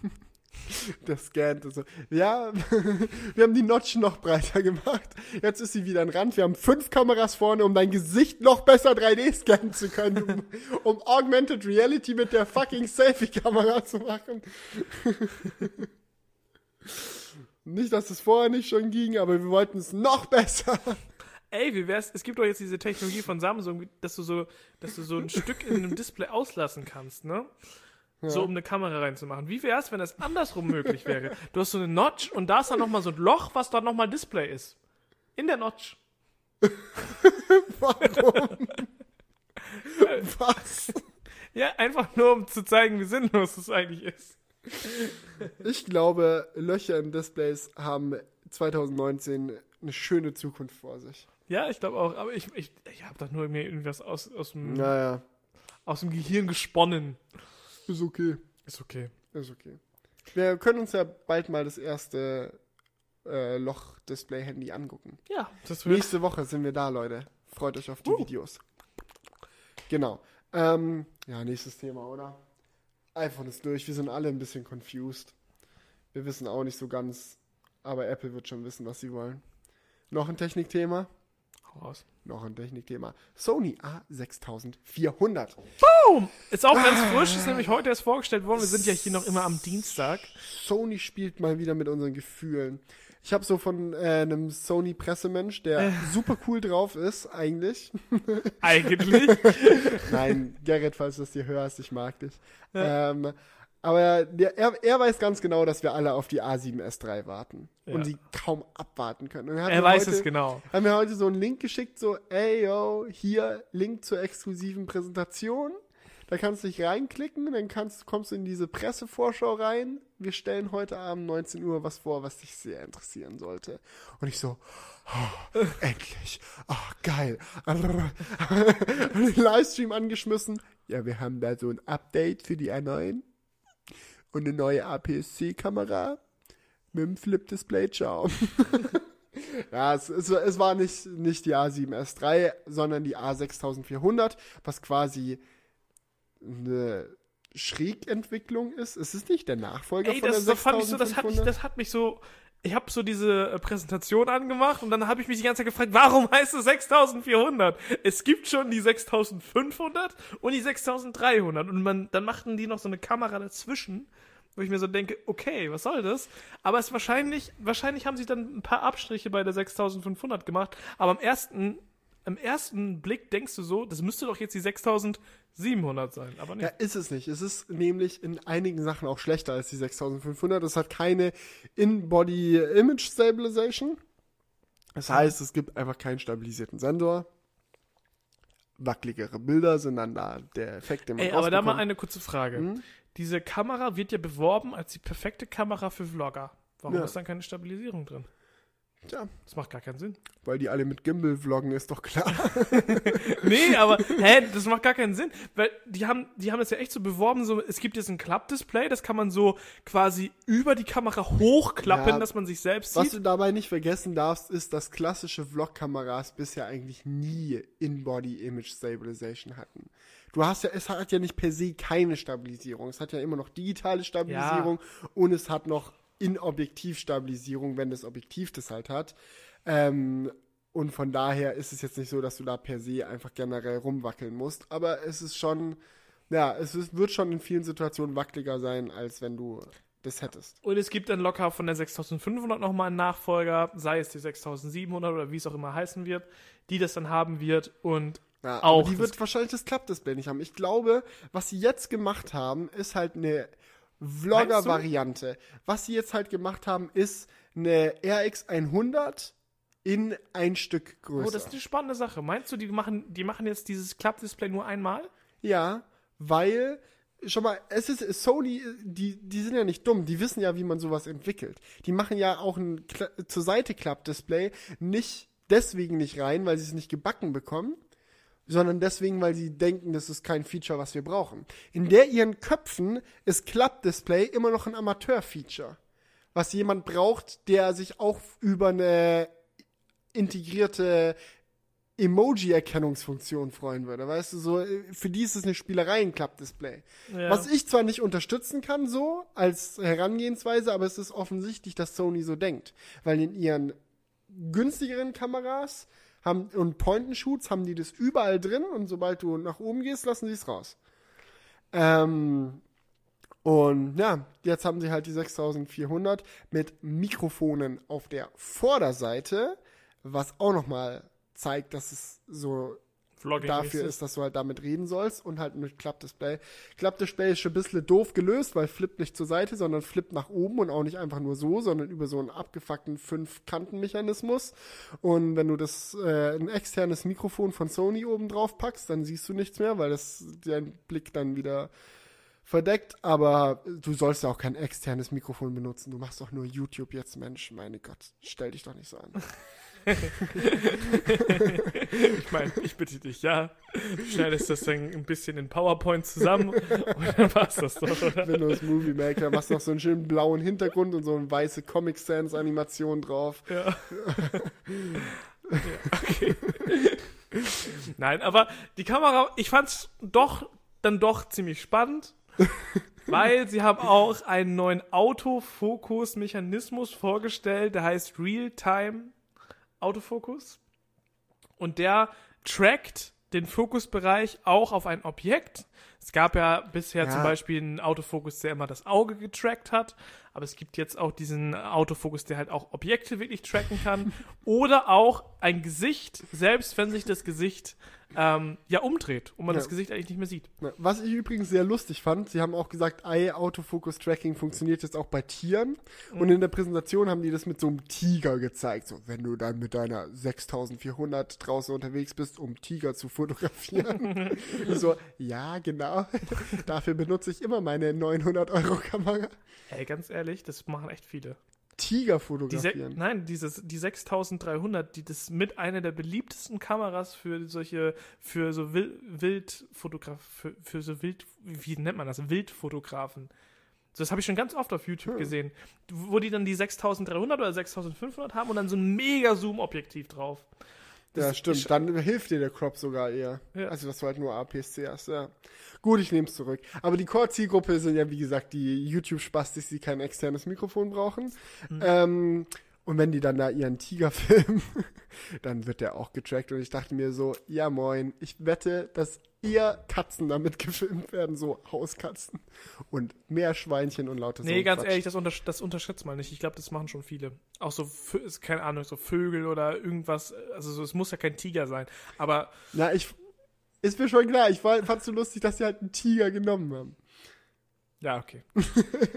Der scannt so. Ja, wir haben die Notch noch breiter gemacht. Jetzt ist sie wieder ein Rand. Wir haben fünf Kameras vorne, um dein Gesicht noch besser 3D scannen zu können, um, um Augmented Reality mit der fucking Selfie-Kamera zu machen. Nicht, dass es vorher nicht schon ging, aber wir wollten es noch besser. Ey, wie wär's? Es gibt doch jetzt diese Technologie von Samsung, dass du so, dass du so ein Stück in einem Display auslassen kannst, ne? So, um eine Kamera reinzumachen. Wie wär's, wenn das andersrum möglich wäre? Du hast so eine Notch und da ist dann nochmal so ein Loch, was dann nochmal Display ist. In der Notch. Warum? Was? Ja, einfach nur, um zu zeigen, wie sinnlos das eigentlich ist. Ich glaube, Löcher in Displays haben 2019 eine schöne Zukunft vor sich. Ja, ich glaube auch, aber ich, ich, ich habe doch nur mir irgendwas aus, aus, dem, Naja, aus dem Gehirn gesponnen. ist okay. Ist okay. Ist okay. Wir können uns ja bald mal das erste äh, Loch-Display-Handy angucken. Ja, das wird. Nächste Woche sind wir da, Leute. Freut euch auf die Videos. Genau. Ähm, ja, nächstes Thema, oder? iPhone ist durch. Wir sind alle ein bisschen confused. Wir wissen auch nicht so ganz, aber Apple wird schon wissen, was sie wollen. Noch ein Technikthema? Hau raus. Noch ein Technikthema. Sony A6400. Boom! Ist auch ganz frisch, ist nämlich heute erst vorgestellt worden. Wir sind ja hier noch immer am Dienstag. Sony spielt mal wieder mit unseren Gefühlen. Ich habe so von äh, einem Sony-Pressemensch, der Äh. super cool drauf ist, eigentlich. Eigentlich. Nein, Gerrit, falls du das hier hörst, ich mag dich. Ähm, aber der, er, er weiß ganz genau, dass wir alle auf die A7S3 warten Ja. und sie kaum abwarten können. Hat er weiß heute, es genau. Haben mir heute so einen Link geschickt, so, ey, yo, hier, Link zur exklusiven Präsentation. Da kannst du dich reinklicken, dann kannst, kommst du in diese Pressevorschau rein. Wir stellen heute Abend 19 Uhr was vor, was dich sehr interessieren sollte. Und ich so, oh, endlich, oh, geil. den Livestream angeschmissen. Ja, wir haben da so ein Update für die R9 und eine neue APS-C-Kamera mit dem Flip-Display. Ciao. Ja, es, es, es war nicht, nicht die A7S3, sondern die A6400, was quasi eine Schrägentwicklung ist. Es ist nicht der Nachfolger Ey, von das, der das fand ich so, das hat mich, 6500. das hat mich so. Ich habe so diese äh, Präsentation angemacht und dann habe ich mich die ganze Zeit gefragt, warum heißt es 6400? Es gibt schon die 6500 und die 6300 und man, dann machten die noch so eine Kamera dazwischen, wo ich mir so denke, okay, was soll das? Aber es wahrscheinlich, wahrscheinlich haben sie dann ein paar Abstriche bei der 6500 gemacht, aber am ersten, im ersten Blick denkst du so, das müsste doch jetzt die 6700 sein, aber nicht. Ja, ist es nicht. Es ist nämlich in einigen Sachen auch schlechter als die 6500. Es hat keine In-Body Image Stabilization. Das heißt, es gibt einfach keinen stabilisierten Sensor. Wackeligere Bilder sind dann da der Effekt, den man Ey, aber da mal eine kurze Frage. Hm? Diese Kamera wird ja beworben als die perfekte Kamera für Vlogger. Warum Ja. ist dann keine Stabilisierung drin? Tja, Das macht gar keinen Sinn. weil die alle mit Gimbal vloggen, ist doch klar. Nee, aber, hä, das macht gar keinen Sinn. Weil die haben, die haben das ja echt so beworben, so, es gibt jetzt ein Klappdisplay, das kann man so quasi über die Kamera hochklappen, Ja, dass man sich selbst Was sieht. du dabei nicht vergessen darfst, ist, dass klassische Vlog-Kameras bisher eigentlich nie In-Body-Image Stabilization hatten. Du hast ja, es hat ja nicht per se keine Stabilisierung. Es hat ja immer noch digitale Stabilisierung und es hat noch In-Objektiv-Stabilisierung, wenn das Objektiv das halt hat. Ähm, und von daher ist es jetzt nicht so, dass du da per se einfach generell rumwackeln musst. Aber es ist schon, ja, es ist, wird schon in vielen Situationen wackeliger sein, als wenn du das hättest. Und es gibt dann locker von der 6500 nochmal einen Nachfolger, sei es die 6700 oder wie es auch immer heißen wird, die das dann haben wird und Ja, Auch die wird wahrscheinlich das Klappdisplay nicht haben. Ich glaube, was sie jetzt gemacht haben, ist halt eine Vlogger-Variante. Was sie jetzt halt gemacht haben, ist eine RX100 in ein Stück Oh, größer. das ist eine spannende Sache. Meinst du, die machen, die machen jetzt dieses Klappdisplay nur einmal? ja, weil, schon mal, es ist, Sony, die, die sind ja nicht dumm, die wissen ja, wie man sowas entwickelt. Die machen ja auch ein Kla zur Seite Klappdisplay nicht deswegen nicht rein, weil sie es nicht gebacken bekommen, sondern deswegen, weil sie denken, das ist kein Feature, was wir brauchen. In der ihren Köpfen ist Klappdisplay immer noch ein Amateur-Feature, was jemand braucht, der sich auch über eine integrierte Emoji-Erkennungsfunktion freuen würde. Weißt du, so, für die ist es eine Spielerei, ein Klappdisplay. Ja. Was ich zwar nicht unterstützen kann, so, als Herangehensweise, aber es ist offensichtlich, dass Sony so denkt. Weil in ihren günstigeren Kameras haben, und Point-and-Shoots haben die das überall drin und sobald du nach oben gehst, lassen sie es raus. Ähm, und ja, jetzt haben sie halt die 6400 mit Mikrofonen auf der Vorderseite, was auch nochmal zeigt, dass es so Vlogging dafür ist, dass du halt damit reden sollst und halt mit Klappdisplay. Klappdisplay ist schon ein bisschen doof gelöst, weil flippt nicht zur Seite, sondern flippt nach oben und auch nicht einfach nur so, sondern über so einen abgefuckten Fünf-Kanten-Mechanismus. Und wenn du das äh, ein externes Mikrofon von Sony oben drauf packst, dann siehst du nichts mehr, weil das dein Blick dann wieder verdeckt, aber du sollst ja auch kein externes Mikrofon benutzen. Du machst doch nur YouTube jetzt, Mensch. Meine Gott, stell dich doch nicht so an. Ich meine, ich bitte dich, ja. Du schneidest das dann ein bisschen in PowerPoint zusammen und dann war's das doch, oder? Windows Movie Maker, machst noch so einen schönen blauen Hintergrund und so eine weiße Comic Sans Animation drauf. Ja. ja okay. Nein, aber die Kamera, ich fand's doch dann doch ziemlich spannend, weil sie haben auch einen neuen Autofokus-Mechanismus vorgestellt, der heißt Real-Time Autofokus. Und der trackt den Fokusbereich auch auf ein Objekt. Es gab ja bisher Ja. zum Beispiel einen Autofokus, der immer das Auge getrackt hat, aber es gibt jetzt auch diesen Autofokus, der halt auch Objekte wirklich tracken kann oder auch ein Gesicht, selbst wenn sich das Gesicht ähm, ja umdreht und man Ja. das Gesicht eigentlich nicht mehr sieht. Was ich übrigens sehr lustig fand, sie haben auch gesagt, Eye Autofocus Tracking funktioniert jetzt auch bei Tieren. Und in der Präsentation haben die das mit so einem Tiger gezeigt. So, wenn du dann mit deiner 6400 draußen unterwegs bist, um Tiger zu fotografieren. so, ja, genau. Dafür benutze ich immer meine 900 Euro Kamera. Ey, ganz ehrlich, das machen echt viele. Tiger Die fotografieren. nein, dieses, die 6300, die das mit einer der beliebtesten Kameras für solche, für so Wil Wildfotograf, für, für so Wild, wie nennt man das? Wildfotografen. So, das habe ich schon ganz oft auf YouTube Hm. gesehen, wo die dann die 6300 oder 6500 haben und dann so ein mega Zoom-Objektiv drauf. Das Ja, stimmt. Dann hilft dir der Crop sogar eher. Ja. Also, dass du halt nur APS-C hast, ja. Gut, ich nehme es zurück. Aber die Core-Zielgruppe sind ja, wie gesagt, die YouTube-Spastis, die kein externes Mikrofon brauchen. Mhm. Ähm, und wenn die dann da ihren Tiger filmen, dann wird der auch getrackt. Und ich dachte mir so, ja moin, ich wette, dass eher Katzen damit gefilmt werden, so Hauskatzen. Und mehr Schweinchen und lauter Nee, so ganz Quatsch. ehrlich, das, untersch das unterschätzt mal nicht. Ich glaube, das machen schon viele. Auch so, keine Ahnung, so Vögel oder irgendwas. Also, so, es muss ja kein Tiger sein. Aber Na, ich, ist mir schon klar. Ich fand es so lustig, dass sie halt einen Tiger genommen haben. Ja, okay.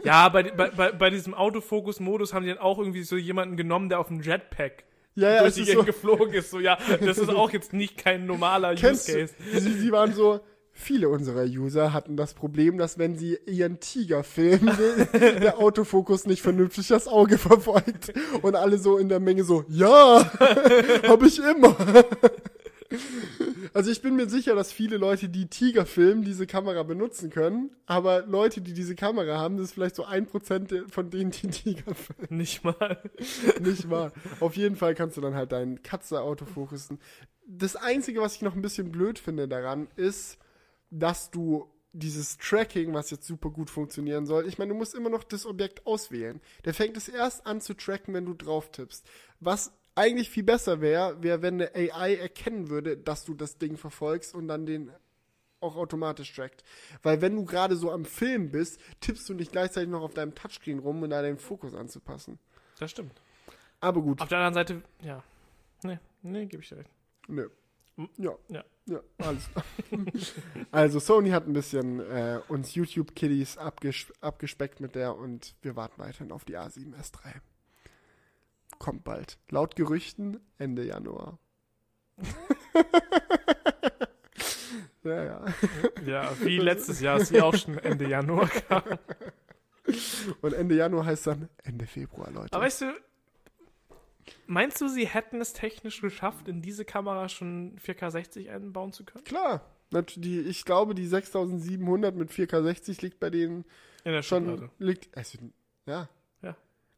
ja, bei, bei, bei, diesem Autofokus-Modus haben die dann auch irgendwie so jemanden genommen, der auf dem Jetpack Ja, ja, durch die Gegend so, geflogen ist. So, ja, das ist auch jetzt nicht kein normaler Use kennst du, Case. sie, sie waren so, Viele unserer User hatten das Problem, dass wenn sie ihren Tiger filmen, der Autofokus nicht vernünftig das Auge verfolgt. Und alle so in der Menge so, ja, habe ich immer. Also ich bin mir sicher, dass viele Leute, die Tiger filmen, diese Kamera benutzen können. Aber Leute, die diese Kamera haben, das ist vielleicht so ein Prozent von denen, die Tiger filmen. Nicht mal. Nicht wahr? Auf jeden Fall kannst du dann halt deinen Katze autofokussen. Das Einzige, was ich noch ein bisschen blöd finde daran, ist, dass du dieses Tracking, was jetzt super gut funktionieren soll, ich meine, du musst immer noch das Objekt auswählen. Der fängt es erst an zu tracken, wenn du drauf tippst. Was eigentlich viel besser wäre, wäre, wenn eine AI erkennen würde, dass du das Ding verfolgst und dann den auch automatisch trackt. Weil wenn du gerade so am Film bist, tippst du nicht gleichzeitig noch auf deinem Touchscreen rum, um da den Fokus anzupassen. Das stimmt. Aber gut. Auf der anderen Seite, ja. Nee, nee, gebe ich dir recht. Nö. Hm. Ja. Ja. Ja, alles also Sony hat ein bisschen äh, uns YouTube-Kiddies abges abgespeckt mit der und wir warten weiterhin auf die A7S3. Kommt bald. Laut Gerüchten Ende Januar. ja, ja. Ja, wie letztes Jahr, es auch schon Ende Januar kam. Und Ende Januar heißt dann Ende Februar, Leute. Aber weißt du, meinst du, sie hätten es technisch geschafft, in diese Kamera schon 4K60 einbauen zu können? Klar. Die, ich glaube, die 6700 mit 4K60 liegt bei denen schon liegt also, ja Ja.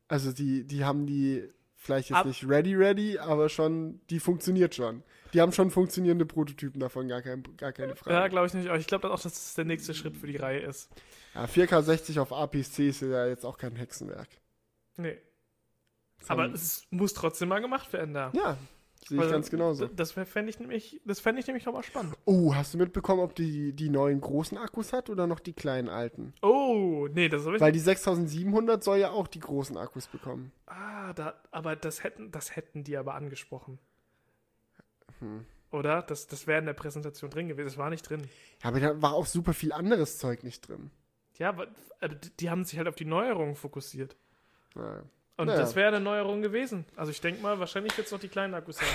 also die die haben die vielleicht jetzt Ab- nicht ready ready aber schon die funktioniert schon die haben schon funktionierende Prototypen davon gar kein gar keine Ja, Frage glaube ich nicht. Aber ich glaube auch, dass das der nächste Schritt für die Reihe ist. ja, 4K60 auf APS-C ist ja jetzt auch kein Hexenwerk Nee. Das Aber es muss trotzdem mal gemacht werden da. ja sehe ich Weil ganz genauso Das fände ich nämlich, das fände ich nämlich nochmal spannend. oh hast du mitbekommen ob die die neuen großen Akkus hat oder noch die kleinen alten Oh, nee, das habe ich weil die 6700 soll ja auch die großen Akkus bekommen Ah, da, aber das hätten, das hätten die aber angesprochen. Hm. Oder? Das, das wäre in der Präsentation drin gewesen. Das war nicht drin. Ja, aber da war auch super viel anderes Zeug nicht drin. Ja, aber äh, die- die haben sich halt auf die Neuerungen fokussiert. Naja. Und Naja. das wäre eine Neuerung gewesen. Also ich denke mal, wahrscheinlich wird es noch die kleinen Akkus haben.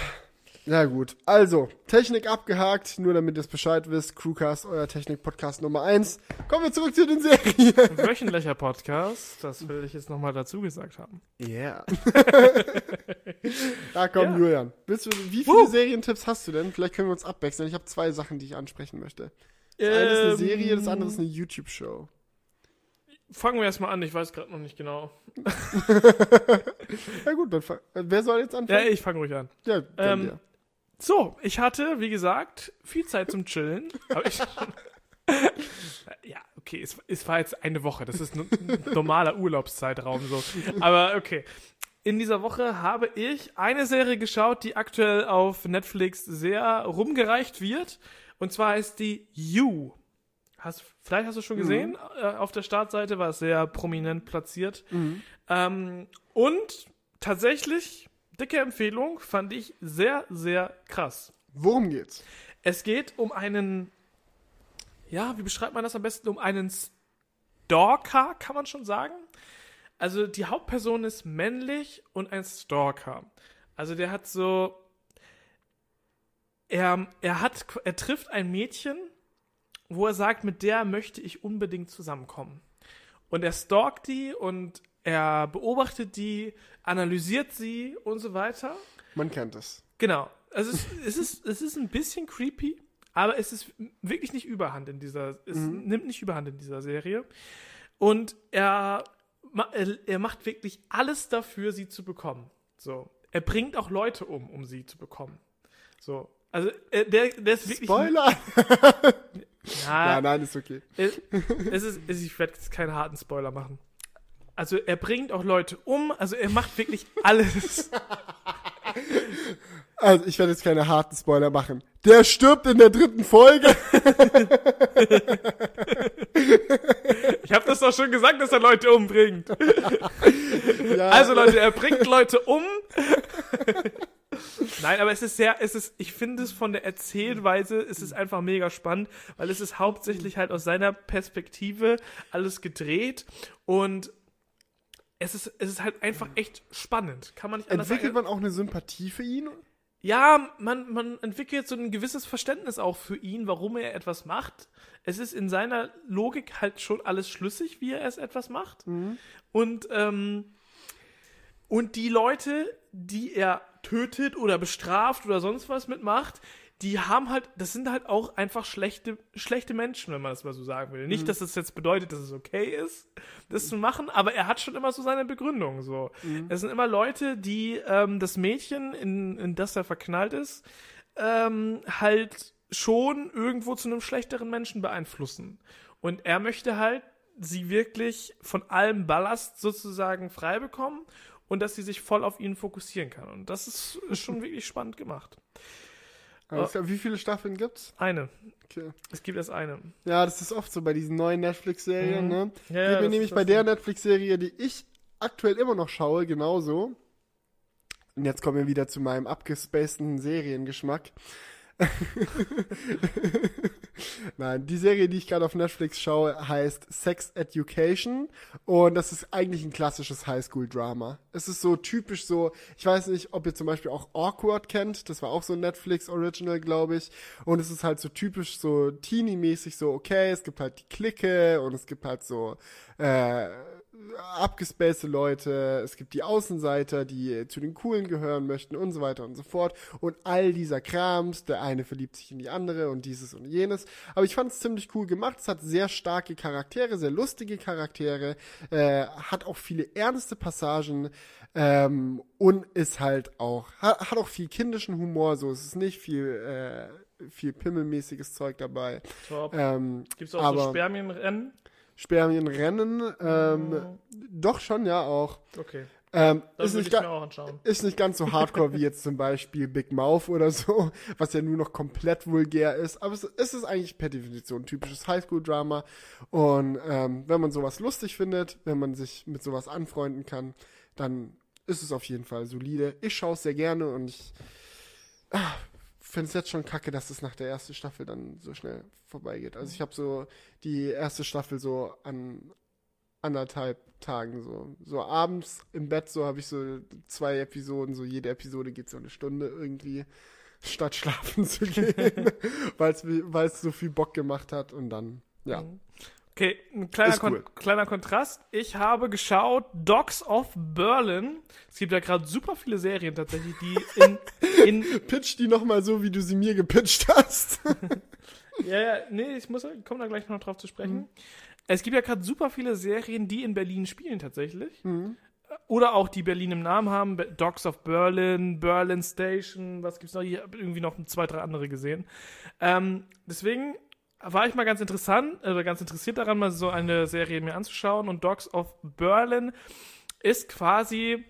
Na gut, also, Technik abgehakt, nur damit ihr es Bescheid wisst. Crewcast, euer Technik-Podcast Nummer 1. Kommen wir zurück zu den Serien. Wöchentlicher Podcast, das will ich jetzt nochmal dazu gesagt haben. Yeah. da komm, Ja. Julian. Du, wie viele Woo. Serientipps hast du denn? Vielleicht können wir uns abwechseln. Ich habe zwei Sachen, die ich ansprechen möchte. Das eine ist eine Ähm, Serie, das andere ist eine YouTube-Show. Fangen wir erstmal an, ich weiß gerade noch nicht genau. Na gut, dann fang, wer soll jetzt Ja, anfangen? ich fange ruhig an. Ja, Ähm, dir. So, ich hatte, wie gesagt, viel Zeit zum Chillen. Ich, ja, okay, es, es war jetzt eine Woche. Das ist ein normaler Urlaubszeitraum so. Aber okay. In dieser Woche habe ich eine Serie geschaut, die aktuell auf Netflix sehr rumgereicht wird. Und zwar ist die You. Hast, vielleicht hast du schon gesehen, äh, auf der Startseite war es sehr prominent platziert. Mhm. Ähm, und tatsächlich, dicke Empfehlung, fand ich sehr, sehr krass. Worum geht's? Es geht um einen, ja, wie beschreibt man das am besten? Um einen Stalker, kann man schon sagen. Also die Hauptperson ist männlich und ein Stalker. Also der hat so, er, er hat, er trifft ein Mädchen, wo er sagt, mit der möchte ich unbedingt zusammenkommen. Und er stalkt die und er beobachtet die, analysiert sie und so weiter. Man kennt es. Genau. Es ist, es ist, es ist ein bisschen creepy, aber es ist wirklich nicht überhand in dieser, es nimmt nicht überhand in dieser Serie. Und er, er, macht wirklich alles dafür, sie zu bekommen. So. Er bringt auch Leute um, um sie zu bekommen. So. Also, er, der, der ist wirklich. Spoiler! Ja, Ja, nein, ist okay. es, es ist, es, ich werde jetzt keinen harten Spoiler machen. Also er bringt auch Leute um, also er macht wirklich alles. Also, ich werde jetzt keine harten Spoiler machen. Der stirbt in der dritten Folge. Ich habe das doch schon gesagt, dass er Leute umbringt. Ja, Also Leute, er bringt Leute um. Nein, aber es ist sehr, es ist, ich finde es von der Erzählweise, es ist einfach mega spannend, weil es ist hauptsächlich halt aus seiner Perspektive alles gedreht und es ist, es ist halt einfach echt spannend. Kann man nicht anders entwickelt sagen. man auch eine Sympathie für ihn? ja, man, man entwickelt so ein gewisses Verständnis auch für ihn, warum er etwas macht. Es ist in seiner Logik halt schon alles schlüssig, wie er es etwas macht. Und, ähm, und die Leute, die er tötet oder bestraft oder sonst was mitmacht, die haben halt, das sind halt auch einfach schlechte, schlechte Menschen, wenn man das mal so sagen will. Nicht, dass das jetzt bedeutet, dass es okay ist, das zu machen, aber er hat schon immer so seine Begründung. So, es sind immer Leute, die ähm, das Mädchen, in, in das er verknallt ist, ähm, halt schon irgendwo zu einem schlechteren Menschen beeinflussen. Und er möchte halt sie wirklich von allem Ballast sozusagen frei bekommen und dass sie sich voll auf ihn fokussieren kann. Und das ist, ist schon wirklich spannend gemacht. Klar. Wie viele Staffeln gibt's? Eine. Okay. Es gibt erst eine. Ja, das ist oft so bei diesen neuen Netflix-Serien, Mhm. ne? Ja, Geht mir nämlich bei der Netflix-Serie, die ich aktuell immer noch schaue, genauso. Und jetzt kommen wir wieder zu meinem abgespaceden Seriengeschmack. Nein, die Serie, die ich gerade auf Netflix schaue, heißt Sex Education. Und das ist eigentlich ein klassisches Highschool-Drama. Es ist so typisch so, ich weiß nicht, ob ihr zum Beispiel auch Awkward kennt, das war auch so ein Netflix-Original, glaube ich, und es ist halt so typisch so teeny-mäßig so, okay, es gibt halt die Clique und es gibt halt so, äh, abgespacede Leute, es gibt die Außenseiter, die zu den Coolen gehören möchten und so weiter und so fort. Und all dieser Krams, der eine verliebt sich in die andere und dieses und jenes. Aber ich fand es ziemlich cool gemacht. Es hat sehr starke Charaktere, sehr lustige Charaktere, äh, hat auch viele ernste Passagen ähm, und ist halt auch, hat, hat auch viel kindischen Humor, so es ist nicht viel, äh, viel pimmelmäßiges Zeug dabei. Top. Ähm, Gibt's auch aber- so Spermienrennen? Spermienrennen, ähm, doch schon, ja auch. Okay. Ähm, Das ist, nicht ich ga- mir auch anschauen. ist nicht ganz so hardcore wie jetzt zum Beispiel Big Mouth oder so, was ja nur noch komplett vulgär ist. Aber es, es ist eigentlich per Definition ein typisches Highschool-Drama. Und ähm, wenn man sowas lustig findet, wenn man sich mit sowas anfreunden kann, dann ist es auf jeden Fall solide. Ich schaue es sehr gerne und ich finde es jetzt schon kacke, dass es nach der ersten Staffel dann so schnell vorbeigeht. Also ich habe so die erste Staffel so an anderthalb Tagen so. So abends im Bett so habe ich so zwei Episoden, so jede Episode geht so eine Stunde irgendwie, statt schlafen zu gehen, weil es so viel Bock gemacht hat und dann, ja. Okay, ein kleiner, Ist Kon cool. kleiner Kontrast. Ich habe geschaut Dogs of Berlin. Es gibt ja gerade super viele Serien tatsächlich, die in, in Pitch die nochmal so, wie du sie mir gepitcht hast. Ja, ja, nee, ich muss, komme da gleich noch drauf zu sprechen. Mhm. Es gibt ja gerade super viele Serien, die in Berlin spielen tatsächlich. Mhm. Oder auch die Berlin im Namen haben. Be- Dogs of Berlin, Berlin Station, was gibt's noch? Ich habe irgendwie noch zwei, drei andere gesehen. Ähm, deswegen war ich mal ganz interessant, oder ganz interessiert daran, mal so eine Serie mir anzuschauen. Und Dogs of Berlin ist quasi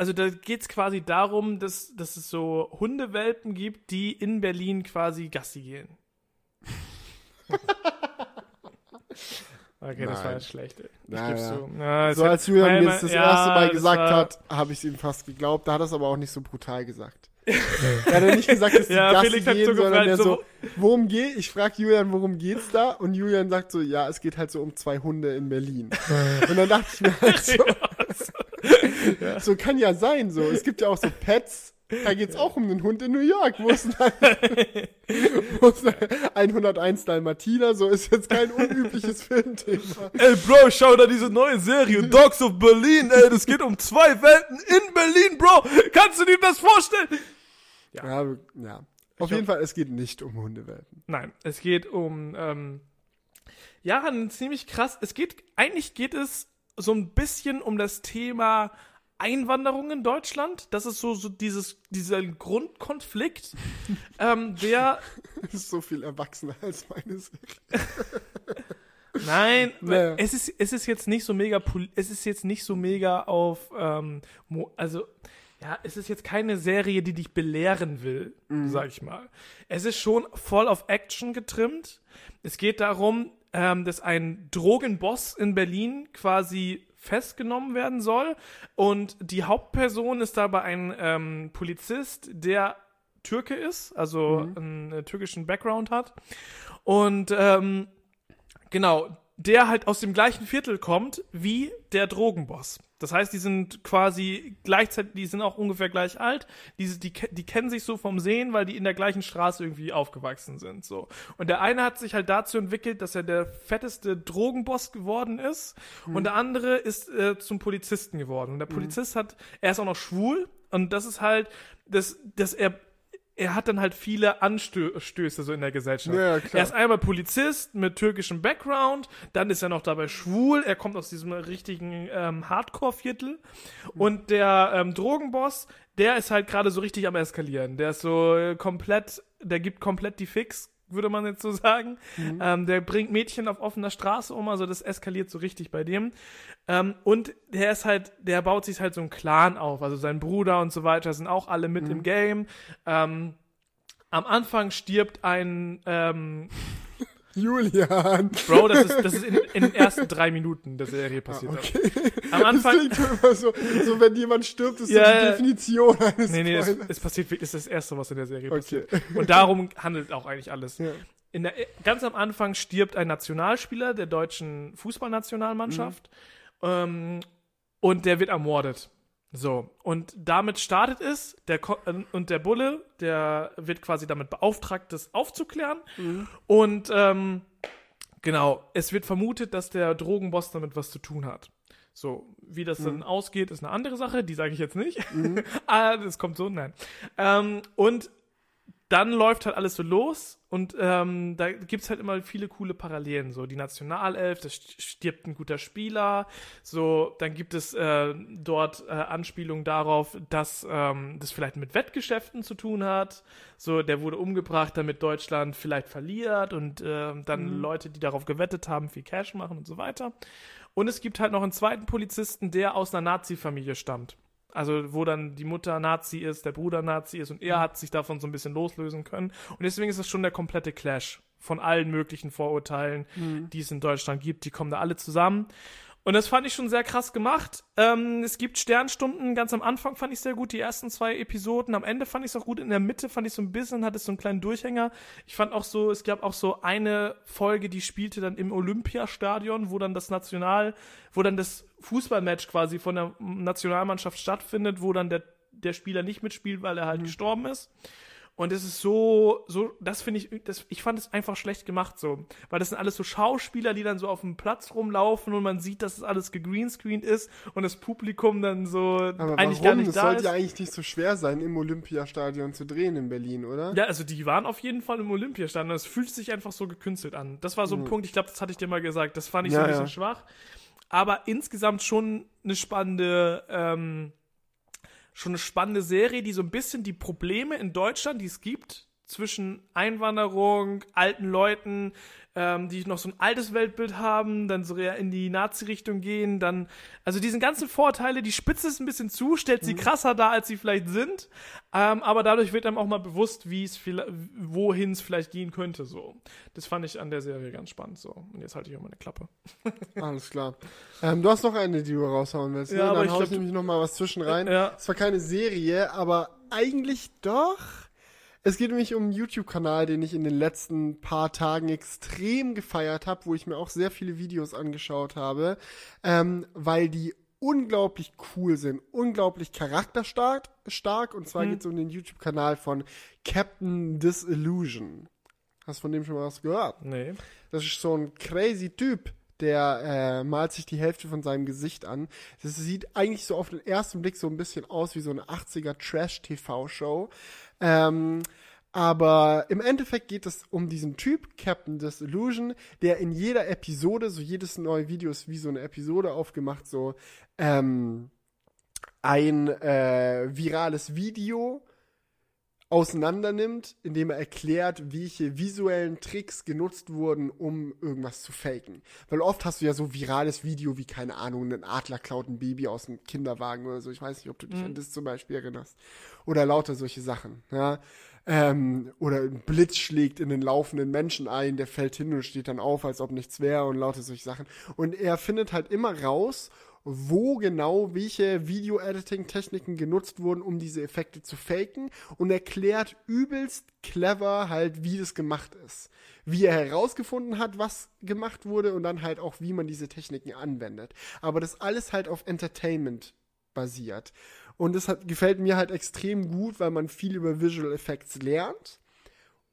also da geht es quasi darum, dass, dass es so Hundewelpen gibt, die in Berlin quasi Gassi gehen. okay, das war Nein. jetzt schlecht. Ich Ja, geb's ja. zu. Ja, es So als Julian mir das das ja, erste Mal gesagt hat, habe ich es ihm fast geglaubt. Da hat er es aber auch nicht so brutal gesagt. Er hat ja nicht gesagt, dass die Ja, Gassi Felix gehen, so sondern der so- so, worum geht? Ich frage Julian, worum geht's da? Und Julian sagt so, ja, es geht halt so um zwei Hunde in Berlin. Und dann dachte ich mir halt so, so kann ja sein, so. Es gibt ja auch so Pets, da geht's auch um einen Hund in New York, wo es dann, wo es dann 101 Dalmatiner, so ist jetzt kein unübliches Filmthema. Ey, Bro, schau da diese neue Serie, Dogs of Berlin, ey, das geht um zwei Welten in Berlin, Bro. Kannst du dir das vorstellen? Ja, ja. Auf jeden Fall, es geht nicht um Hundewelpen. Nein, es geht um, ähm, ja, ein ziemlich krass, es geht, eigentlich geht es so ein bisschen um das Thema Einwanderung in Deutschland. Das ist so, so dieses, dieser Grundkonflikt, ähm, der, ist so viel erwachsener als meine Serie. nein, Naja. es ist, es ist jetzt nicht so mega, es ist jetzt nicht so mega auf, ähm, also, ja, es ist jetzt keine Serie, die dich belehren will, sag ich mal. Es ist schon voll auf Action getrimmt. Es geht darum, ähm, dass ein Drogenboss in Berlin quasi festgenommen werden soll und die Hauptperson ist dabei ein ähm, Polizist, der Türke ist, also einen äh, türkischen Background hat und ähm, genau der halt aus dem gleichen Viertel kommt wie der Drogenboss. Das heißt, die sind quasi gleichzeitig, die sind auch ungefähr gleich alt. Die, die, die kennen sich so vom Sehen, weil die in der gleichen Straße irgendwie aufgewachsen sind. So. Und der eine hat sich halt dazu entwickelt, dass er der fetteste Drogenboss geworden ist. Mhm. Und der andere ist äh, zum Polizisten geworden. Und der Polizist mhm. hat, er ist auch noch schwul. Und das ist halt, dass, dass er er hat dann halt viele Anstöße so in der Gesellschaft. Ja, klar. Er ist einmal Polizist mit türkischem Background, dann ist er noch dabei schwul, er kommt aus diesem richtigen ähm, Hardcore-Viertel mhm. und der ähm, Drogenboss, der ist halt gerade so richtig am eskalieren. Der ist so äh, komplett, der gibt komplett die Fix, würde man jetzt so sagen. Mhm. Ähm, der bringt Mädchen auf offener Straße um, also das eskaliert so richtig bei dem. Ähm, und der ist halt, der baut sich halt so einen Clan auf, also sein Bruder und so weiter sind auch alle mit mhm. im Game. Ähm, am Anfang stirbt ein ähm, Julian. Bro, das ist, das ist in, in, den ersten drei Minuten der Serie passiert. Ah, okay. Am Anfang. Das klingt immer so, so wenn jemand stirbt, ist ja, so die Definition eines Nee, nee, es, es passiert wirklich, ist das erste, was in der Serie okay. passiert. Und darum handelt auch eigentlich alles. Ja. Der, ganz am Anfang stirbt ein Nationalspieler der deutschen Fußballnationalmannschaft. Mhm. Ähm, und der wird ermordet. So, und damit startet es, der Ko äh, und der Bulle, der wird quasi damit beauftragt, das aufzuklären. Mhm. Und ähm, genau, es wird vermutet, dass der Drogenboss damit was zu tun hat. So, wie das mhm. dann ausgeht, ist eine andere Sache, die sage ich jetzt nicht. Mhm. ah, das kommt so, nein. Ähm, und dann läuft halt alles so los und ähm, da gibt's halt immer viele coole Parallelen. So die Nationalelf, das stirbt ein guter Spieler. So, dann gibt es äh, dort äh, Anspielungen darauf, dass ähm, das vielleicht mit Wettgeschäften zu tun hat. So, der wurde umgebracht, damit Deutschland vielleicht verliert und äh, dann mhm. Leute, die darauf gewettet haben, viel Cash machen und so weiter. Und es gibt halt noch einen zweiten Polizisten, der aus einer Nazi-Familie stammt. Also, wo dann die Mutter Nazi ist, der Bruder Nazi ist und er mhm. hat sich davon so ein bisschen loslösen können. Und deswegen ist es schon der komplette Clash von allen möglichen Vorurteilen, mhm. die es in Deutschland gibt. Die kommen da alle zusammen. Und das fand ich schon sehr krass gemacht. Ähm, es gibt Sternstunden, ganz am Anfang fand ich sehr gut, die ersten zwei Episoden. Am Ende fand ich es auch gut, in der Mitte fand ich so ein bisschen, hatte es so einen kleinen Durchhänger. Ich fand auch so, es gab auch so eine Folge, die spielte dann im Olympiastadion, wo dann das National, wo dann das Fußballmatch quasi von der Nationalmannschaft stattfindet, wo dann der, der Spieler nicht mitspielt, weil er halt mhm. gestorben ist. Und es ist so, so, das finde ich, das, ich fand es einfach schlecht gemacht so. Weil das sind alles so Schauspieler, die dann so auf dem Platz rumlaufen und man sieht, dass es alles gegreenscreened ist und das Publikum dann so Aber eigentlich warum? gar nicht das da sollte ja eigentlich nicht so schwer sein, im Olympiastadion zu drehen in Berlin, oder? Ja, also die waren auf jeden Fall im Olympiastadion. Es fühlt sich einfach so gekünstelt an. Das war so ein mhm. Punkt, ich glaube, das hatte ich dir mal gesagt. Das fand ich ja, so ein bisschen ja. schwach. Aber insgesamt schon eine spannende, ähm, schon eine spannende Serie, die so ein bisschen die Probleme in Deutschland, die es gibt, zwischen Einwanderung, alten Leuten, ähm, die noch so ein altes Weltbild haben, dann so eher in die Nazi-Richtung gehen, dann, also diesen ganzen Vorteile, die spitze es ein bisschen zu, stellt sie mhm. krasser dar, als sie vielleicht sind, ähm, aber dadurch wird einem auch mal bewusst, wie es, wohin es vielleicht gehen könnte, so. Das fand ich an der Serie ganz spannend, so. Und jetzt halte ich auch meine Klappe. Alles klar. Ähm, du hast noch eine, die du raushauen willst, ne? ja, ne? Dann hau ich nämlich noch mal was zwischen rein. Ja. Es war keine Serie, aber eigentlich doch. Es geht nämlich um einen YouTube-Kanal, den ich in den letzten paar Tagen extrem gefeiert habe, wo ich mir auch sehr viele Videos angeschaut habe, ähm, weil die unglaublich cool sind, unglaublich charakterstark, stark, und zwar hm. geht es um den YouTube-Kanal von Captain Disillusion. Hast du von dem schon mal was gehört? Nee. Das ist so ein crazy Typ, der äh, malt sich die Hälfte von seinem Gesicht an. Das sieht eigentlich so auf den ersten Blick so ein bisschen aus wie so eine 80er Trash-TV-Show. Ähm, aber im Endeffekt geht es um diesen Typ, Captain Disillusion, der in jeder Episode, so jedes neue Video ist wie so eine Episode aufgemacht, so ähm, ein äh, virales Video auseinander nimmt, indem er erklärt, welche visuellen Tricks genutzt wurden, um irgendwas zu faken. Weil oft hast du ja so virales Video wie, keine Ahnung, ein Adler klaut ein Baby aus dem Kinderwagen oder so. Ich weiß nicht, ob du dich mhm. an das zum Beispiel erinnerst. Oder lauter solche Sachen. Ja. Ähm, oder ein Blitz schlägt in den laufenden Menschen ein, der fällt hin und steht dann auf, als ob nichts wäre und lauter solche Sachen. Und er findet halt immer raus, wo genau welche Video-Editing-Techniken genutzt wurden, um diese Effekte zu faken und erklärt übelst clever halt, wie das gemacht ist. Wie er herausgefunden hat, was gemacht wurde und dann halt auch, wie man diese Techniken anwendet. Aber das alles halt auf Entertainment basiert. Und das hat, gefällt mir halt extrem gut, weil man viel über Visual Effects lernt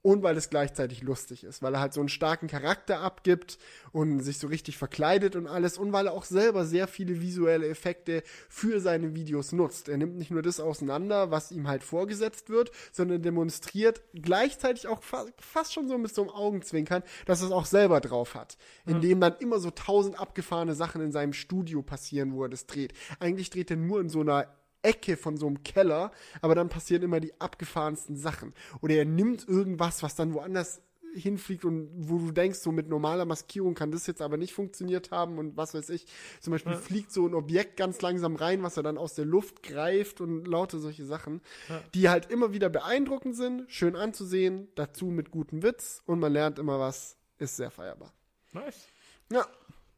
und weil es gleichzeitig lustig ist, weil er halt so einen starken Charakter abgibt und sich so richtig verkleidet und alles und weil er auch selber sehr viele visuelle Effekte für seine Videos nutzt. Er nimmt nicht nur das auseinander, was ihm halt vorgesetzt wird, sondern demonstriert gleichzeitig auch fa fast schon so mit so einem Augenzwinkern, dass er es auch selber drauf hat, indem dann immer so tausend abgefahrene Sachen in seinem Studio passieren, wo er das dreht. Eigentlich dreht er nur in so einer Ecke von so einem Keller, aber dann passieren immer die abgefahrensten Sachen. Oder er nimmt irgendwas, was dann woanders hinfliegt und wo du denkst, so mit normaler Maskierung kann das jetzt aber nicht funktioniert haben und was weiß ich. Zum Beispiel Ja. fliegt so ein Objekt ganz langsam rein, was er dann aus der Luft greift und lauter solche Sachen, Ja. die halt immer wieder beeindruckend sind, schön anzusehen, dazu mit gutem Witz und man lernt immer was, ist sehr feierbar. Nice. Ja,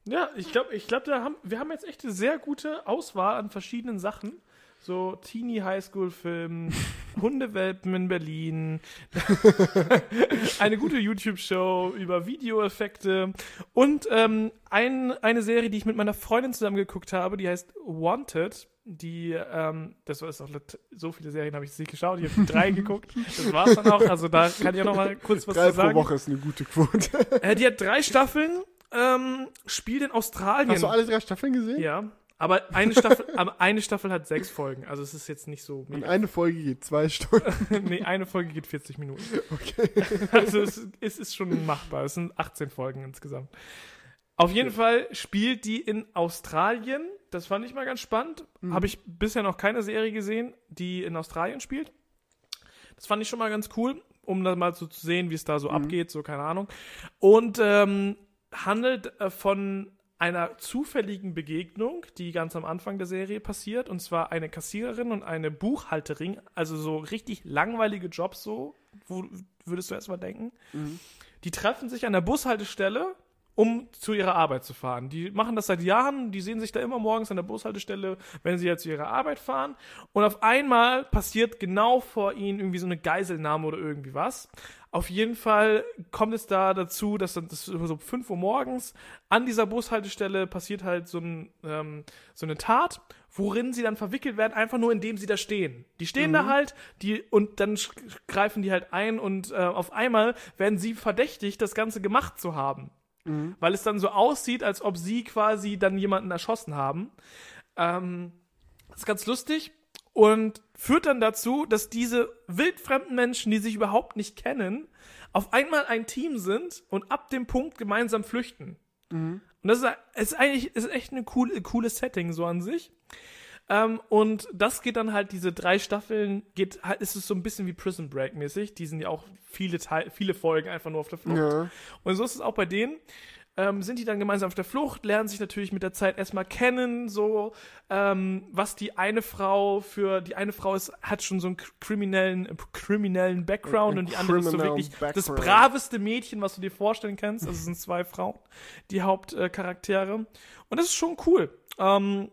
Ja, ich glaube, ich glaub, da haben, wir haben jetzt echt eine sehr gute Auswahl an verschiedenen Sachen. So Teenie Highschool-Film, Hundewelpen in Berlin, eine gute YouTube-Show über Videoeffekte und ähm, ein, eine Serie, die ich mit meiner Freundin zusammen geguckt habe, die heißt Wanted. Die, ähm, das war auch so viele Serien habe ich nicht geschaut. Ich habe drei geguckt. Das war's dann auch. Also da kann ich auch noch mal kurz was drei zu sagen. pro Woche ist eine gute Quote. Äh, die hat drei Staffeln, ähm, spielt in Australien. Hast du alle drei Staffeln gesehen? Ja, aber eine Staffel, eine Staffel hat sechs Folgen. Also es ist jetzt nicht so Und mega. eine Folge geht zwei Stunden. nee, eine Folge geht 40 Minuten. Okay. Also es, es ist schon machbar. Es sind 18 Folgen insgesamt. Auf jeden Fall spielt die in Australien. Das fand ich mal ganz spannend. Mhm. Habe ich bisher noch keine Serie gesehen, die in Australien spielt. Das fand ich schon mal ganz cool, um dann mal so zu sehen, wie es da so abgeht, so keine Ahnung. Und ähm, handelt äh, von einer zufälligen Begegnung, die ganz am Anfang der Serie passiert, und zwar eine Kassiererin und eine Buchhalterin, also so richtig langweilige Jobs so, wo würdest du erstmal denken. Die treffen sich an der Bushaltestelle, um zu ihrer Arbeit zu fahren. Die machen das seit Jahren, die sehen sich da immer morgens an der Bushaltestelle, wenn sie jetzt zu ihrer Arbeit fahren. Und auf einmal passiert genau vor ihnen irgendwie so eine Geiselnahme oder irgendwie was. Auf jeden Fall kommt es da dazu, dass dann das so 5 Uhr morgens an dieser Bushaltestelle passiert halt so, ein, ähm, so eine Tat, worin sie dann verwickelt werden, einfach nur indem sie da stehen. Die stehen da halt, die und dann greifen die halt ein und äh, auf einmal werden sie verdächtigt, das Ganze gemacht zu haben weil es dann so aussieht, als ob sie quasi dann jemanden erschossen haben. Ähm, das ist ganz lustig und führt dann dazu, dass diese wildfremden Menschen, die sich überhaupt nicht kennen, auf einmal ein Team sind und ab dem Punkt gemeinsam flüchten. Und das ist, ist eigentlich ist echt eine coole, cooles Setting so an sich. Ähm, und das geht dann halt, diese drei Staffeln, geht halt, ist es so ein bisschen wie Prison Break mäßig. Die sind ja auch viele Teil, viele Folgen einfach nur auf der Flucht. Ja. Und so ist es auch bei denen. Ähm, sind die dann gemeinsam auf der Flucht, lernen sich natürlich mit der Zeit erstmal kennen, so ähm, was die eine Frau für die eine Frau ist, hat schon so einen kriminellen äh, kriminellen Background Ein und die andere ist so wirklich das background. braveste Mädchen, was du dir vorstellen kannst. Also es sind zwei Frauen, die Hauptcharaktere. Und das ist schon cool. Ähm,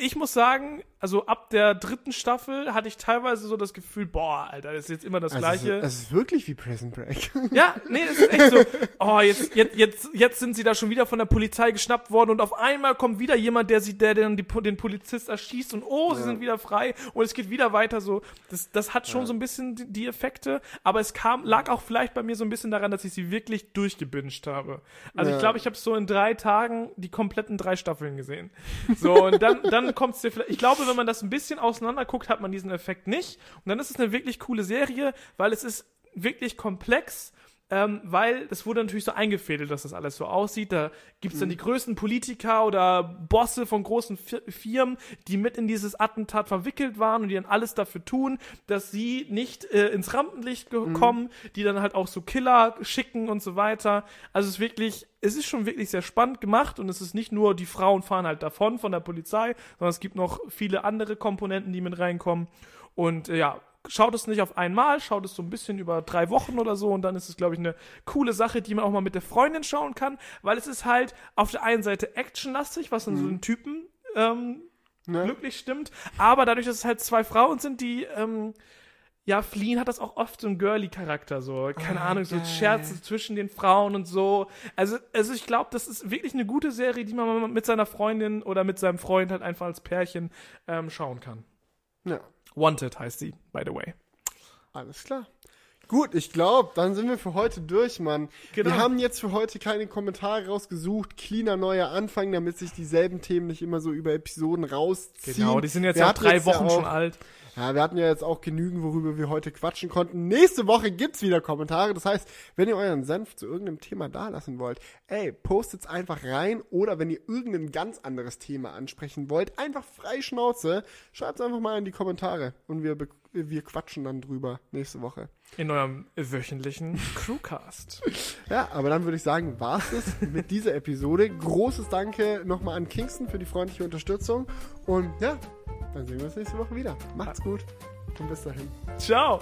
ich muss sagen, also ab der dritten Staffel hatte ich teilweise so das Gefühl, boah, Alter, das ist jetzt immer das Also Gleiche. Es, ist, es ist wirklich wie Prison Break. Ja, nee, es ist echt so. Oh, jetzt, jetzt, jetzt, jetzt sind sie da schon wieder von der Polizei geschnappt worden und auf einmal kommt wieder jemand, der sie, der den, den Polizist erschießt und oh, sie Ja. sind wieder frei und es geht wieder weiter so. Das, das hat schon so ein bisschen die, die Effekte, aber es kam, lag auch vielleicht bei mir so ein bisschen daran, dass ich sie wirklich durchgebinged habe. Also Ja. ich glaube, ich habe so in drei Tagen die kompletten drei Staffeln gesehen. So, und dann, dann kommt es dir vielleicht, ich glaube, wenn man das ein bisschen auseinander guckt, hat man diesen Effekt nicht. Und dann ist es eine wirklich coole Serie, weil es ist wirklich komplex. Ähm, weil es wurde natürlich so eingefädelt, dass das alles so aussieht. Da gibt's dann die größten Politiker oder Bosse von großen Fi Firmen, die mit in dieses Attentat verwickelt waren und die dann alles dafür tun, dass sie nicht äh, ins Rampenlicht ge- kommen, die dann halt auch so Killer schicken und so weiter. Also es ist wirklich, es ist schon wirklich sehr spannend gemacht und es ist nicht nur, die Frauen fahren halt davon von der Polizei, sondern es gibt noch viele andere Komponenten, die mit reinkommen. Und äh, ja, schaut es nicht auf einmal, schaut es so ein bisschen über drei Wochen oder so und dann ist es, glaube ich, eine coole Sache, die man auch mal mit der Freundin schauen kann, weil es ist halt auf der einen Seite actionlastig, was dann so einen Typen ähm, Ne? glücklich stimmt. Aber dadurch, dass es halt zwei Frauen sind, die ähm, ja fliehen, hat das auch oft so einen Girly-Charakter. So, keine Ah, Ahnung, so geil. Scherze zwischen den Frauen und so. Also, also ich glaube, das ist wirklich eine gute Serie, die man mit seiner Freundin oder mit seinem Freund halt einfach als Pärchen ähm, schauen kann. Ja, Wanted heißt sie, by the way. alles klar. Gut, ich glaube, dann sind wir für heute durch, Mann. Genau. Wir haben jetzt für heute keine Kommentare rausgesucht. Cleaner neuer Anfang, damit sich dieselben Themen nicht immer so über Episoden rausziehen. Genau, die sind jetzt Wir ja drei jetzt ja Wochen auch- schon alt. Ja, wir hatten ja jetzt auch genügend, worüber wir heute quatschen konnten. Nächste Woche gibt's wieder Kommentare. Das heißt, wenn ihr euren Senf zu irgendeinem Thema dalassen wollt, ey, postet's einfach rein. Oder wenn ihr irgendein ganz anderes Thema ansprechen wollt, einfach frei Schnauze, schreibt's einfach mal in die Kommentare. Und wir, wir quatschen dann drüber nächste Woche. In eurem wöchentlichen Crewcast. Ja, aber dann würde ich sagen, war's es mit dieser Episode. Großes Danke nochmal an Kingston für die freundliche Unterstützung. Und ja, dann sehen wir uns nächste Woche wieder. Macht's gut und bis dahin. Ciao.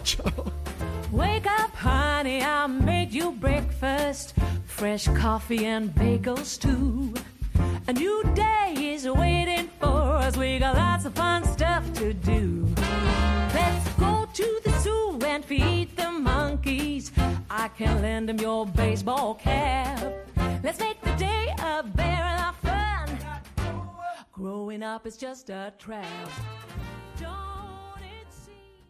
Wake up, honey, I made you breakfast. Fresh coffee and bagels, too. A new day is waiting for us. We got lots of fun stuff to do. Let's go to the zoo and feed I can lend him your baseball cap. Let's make the day a of fun. Growing up is just a trap.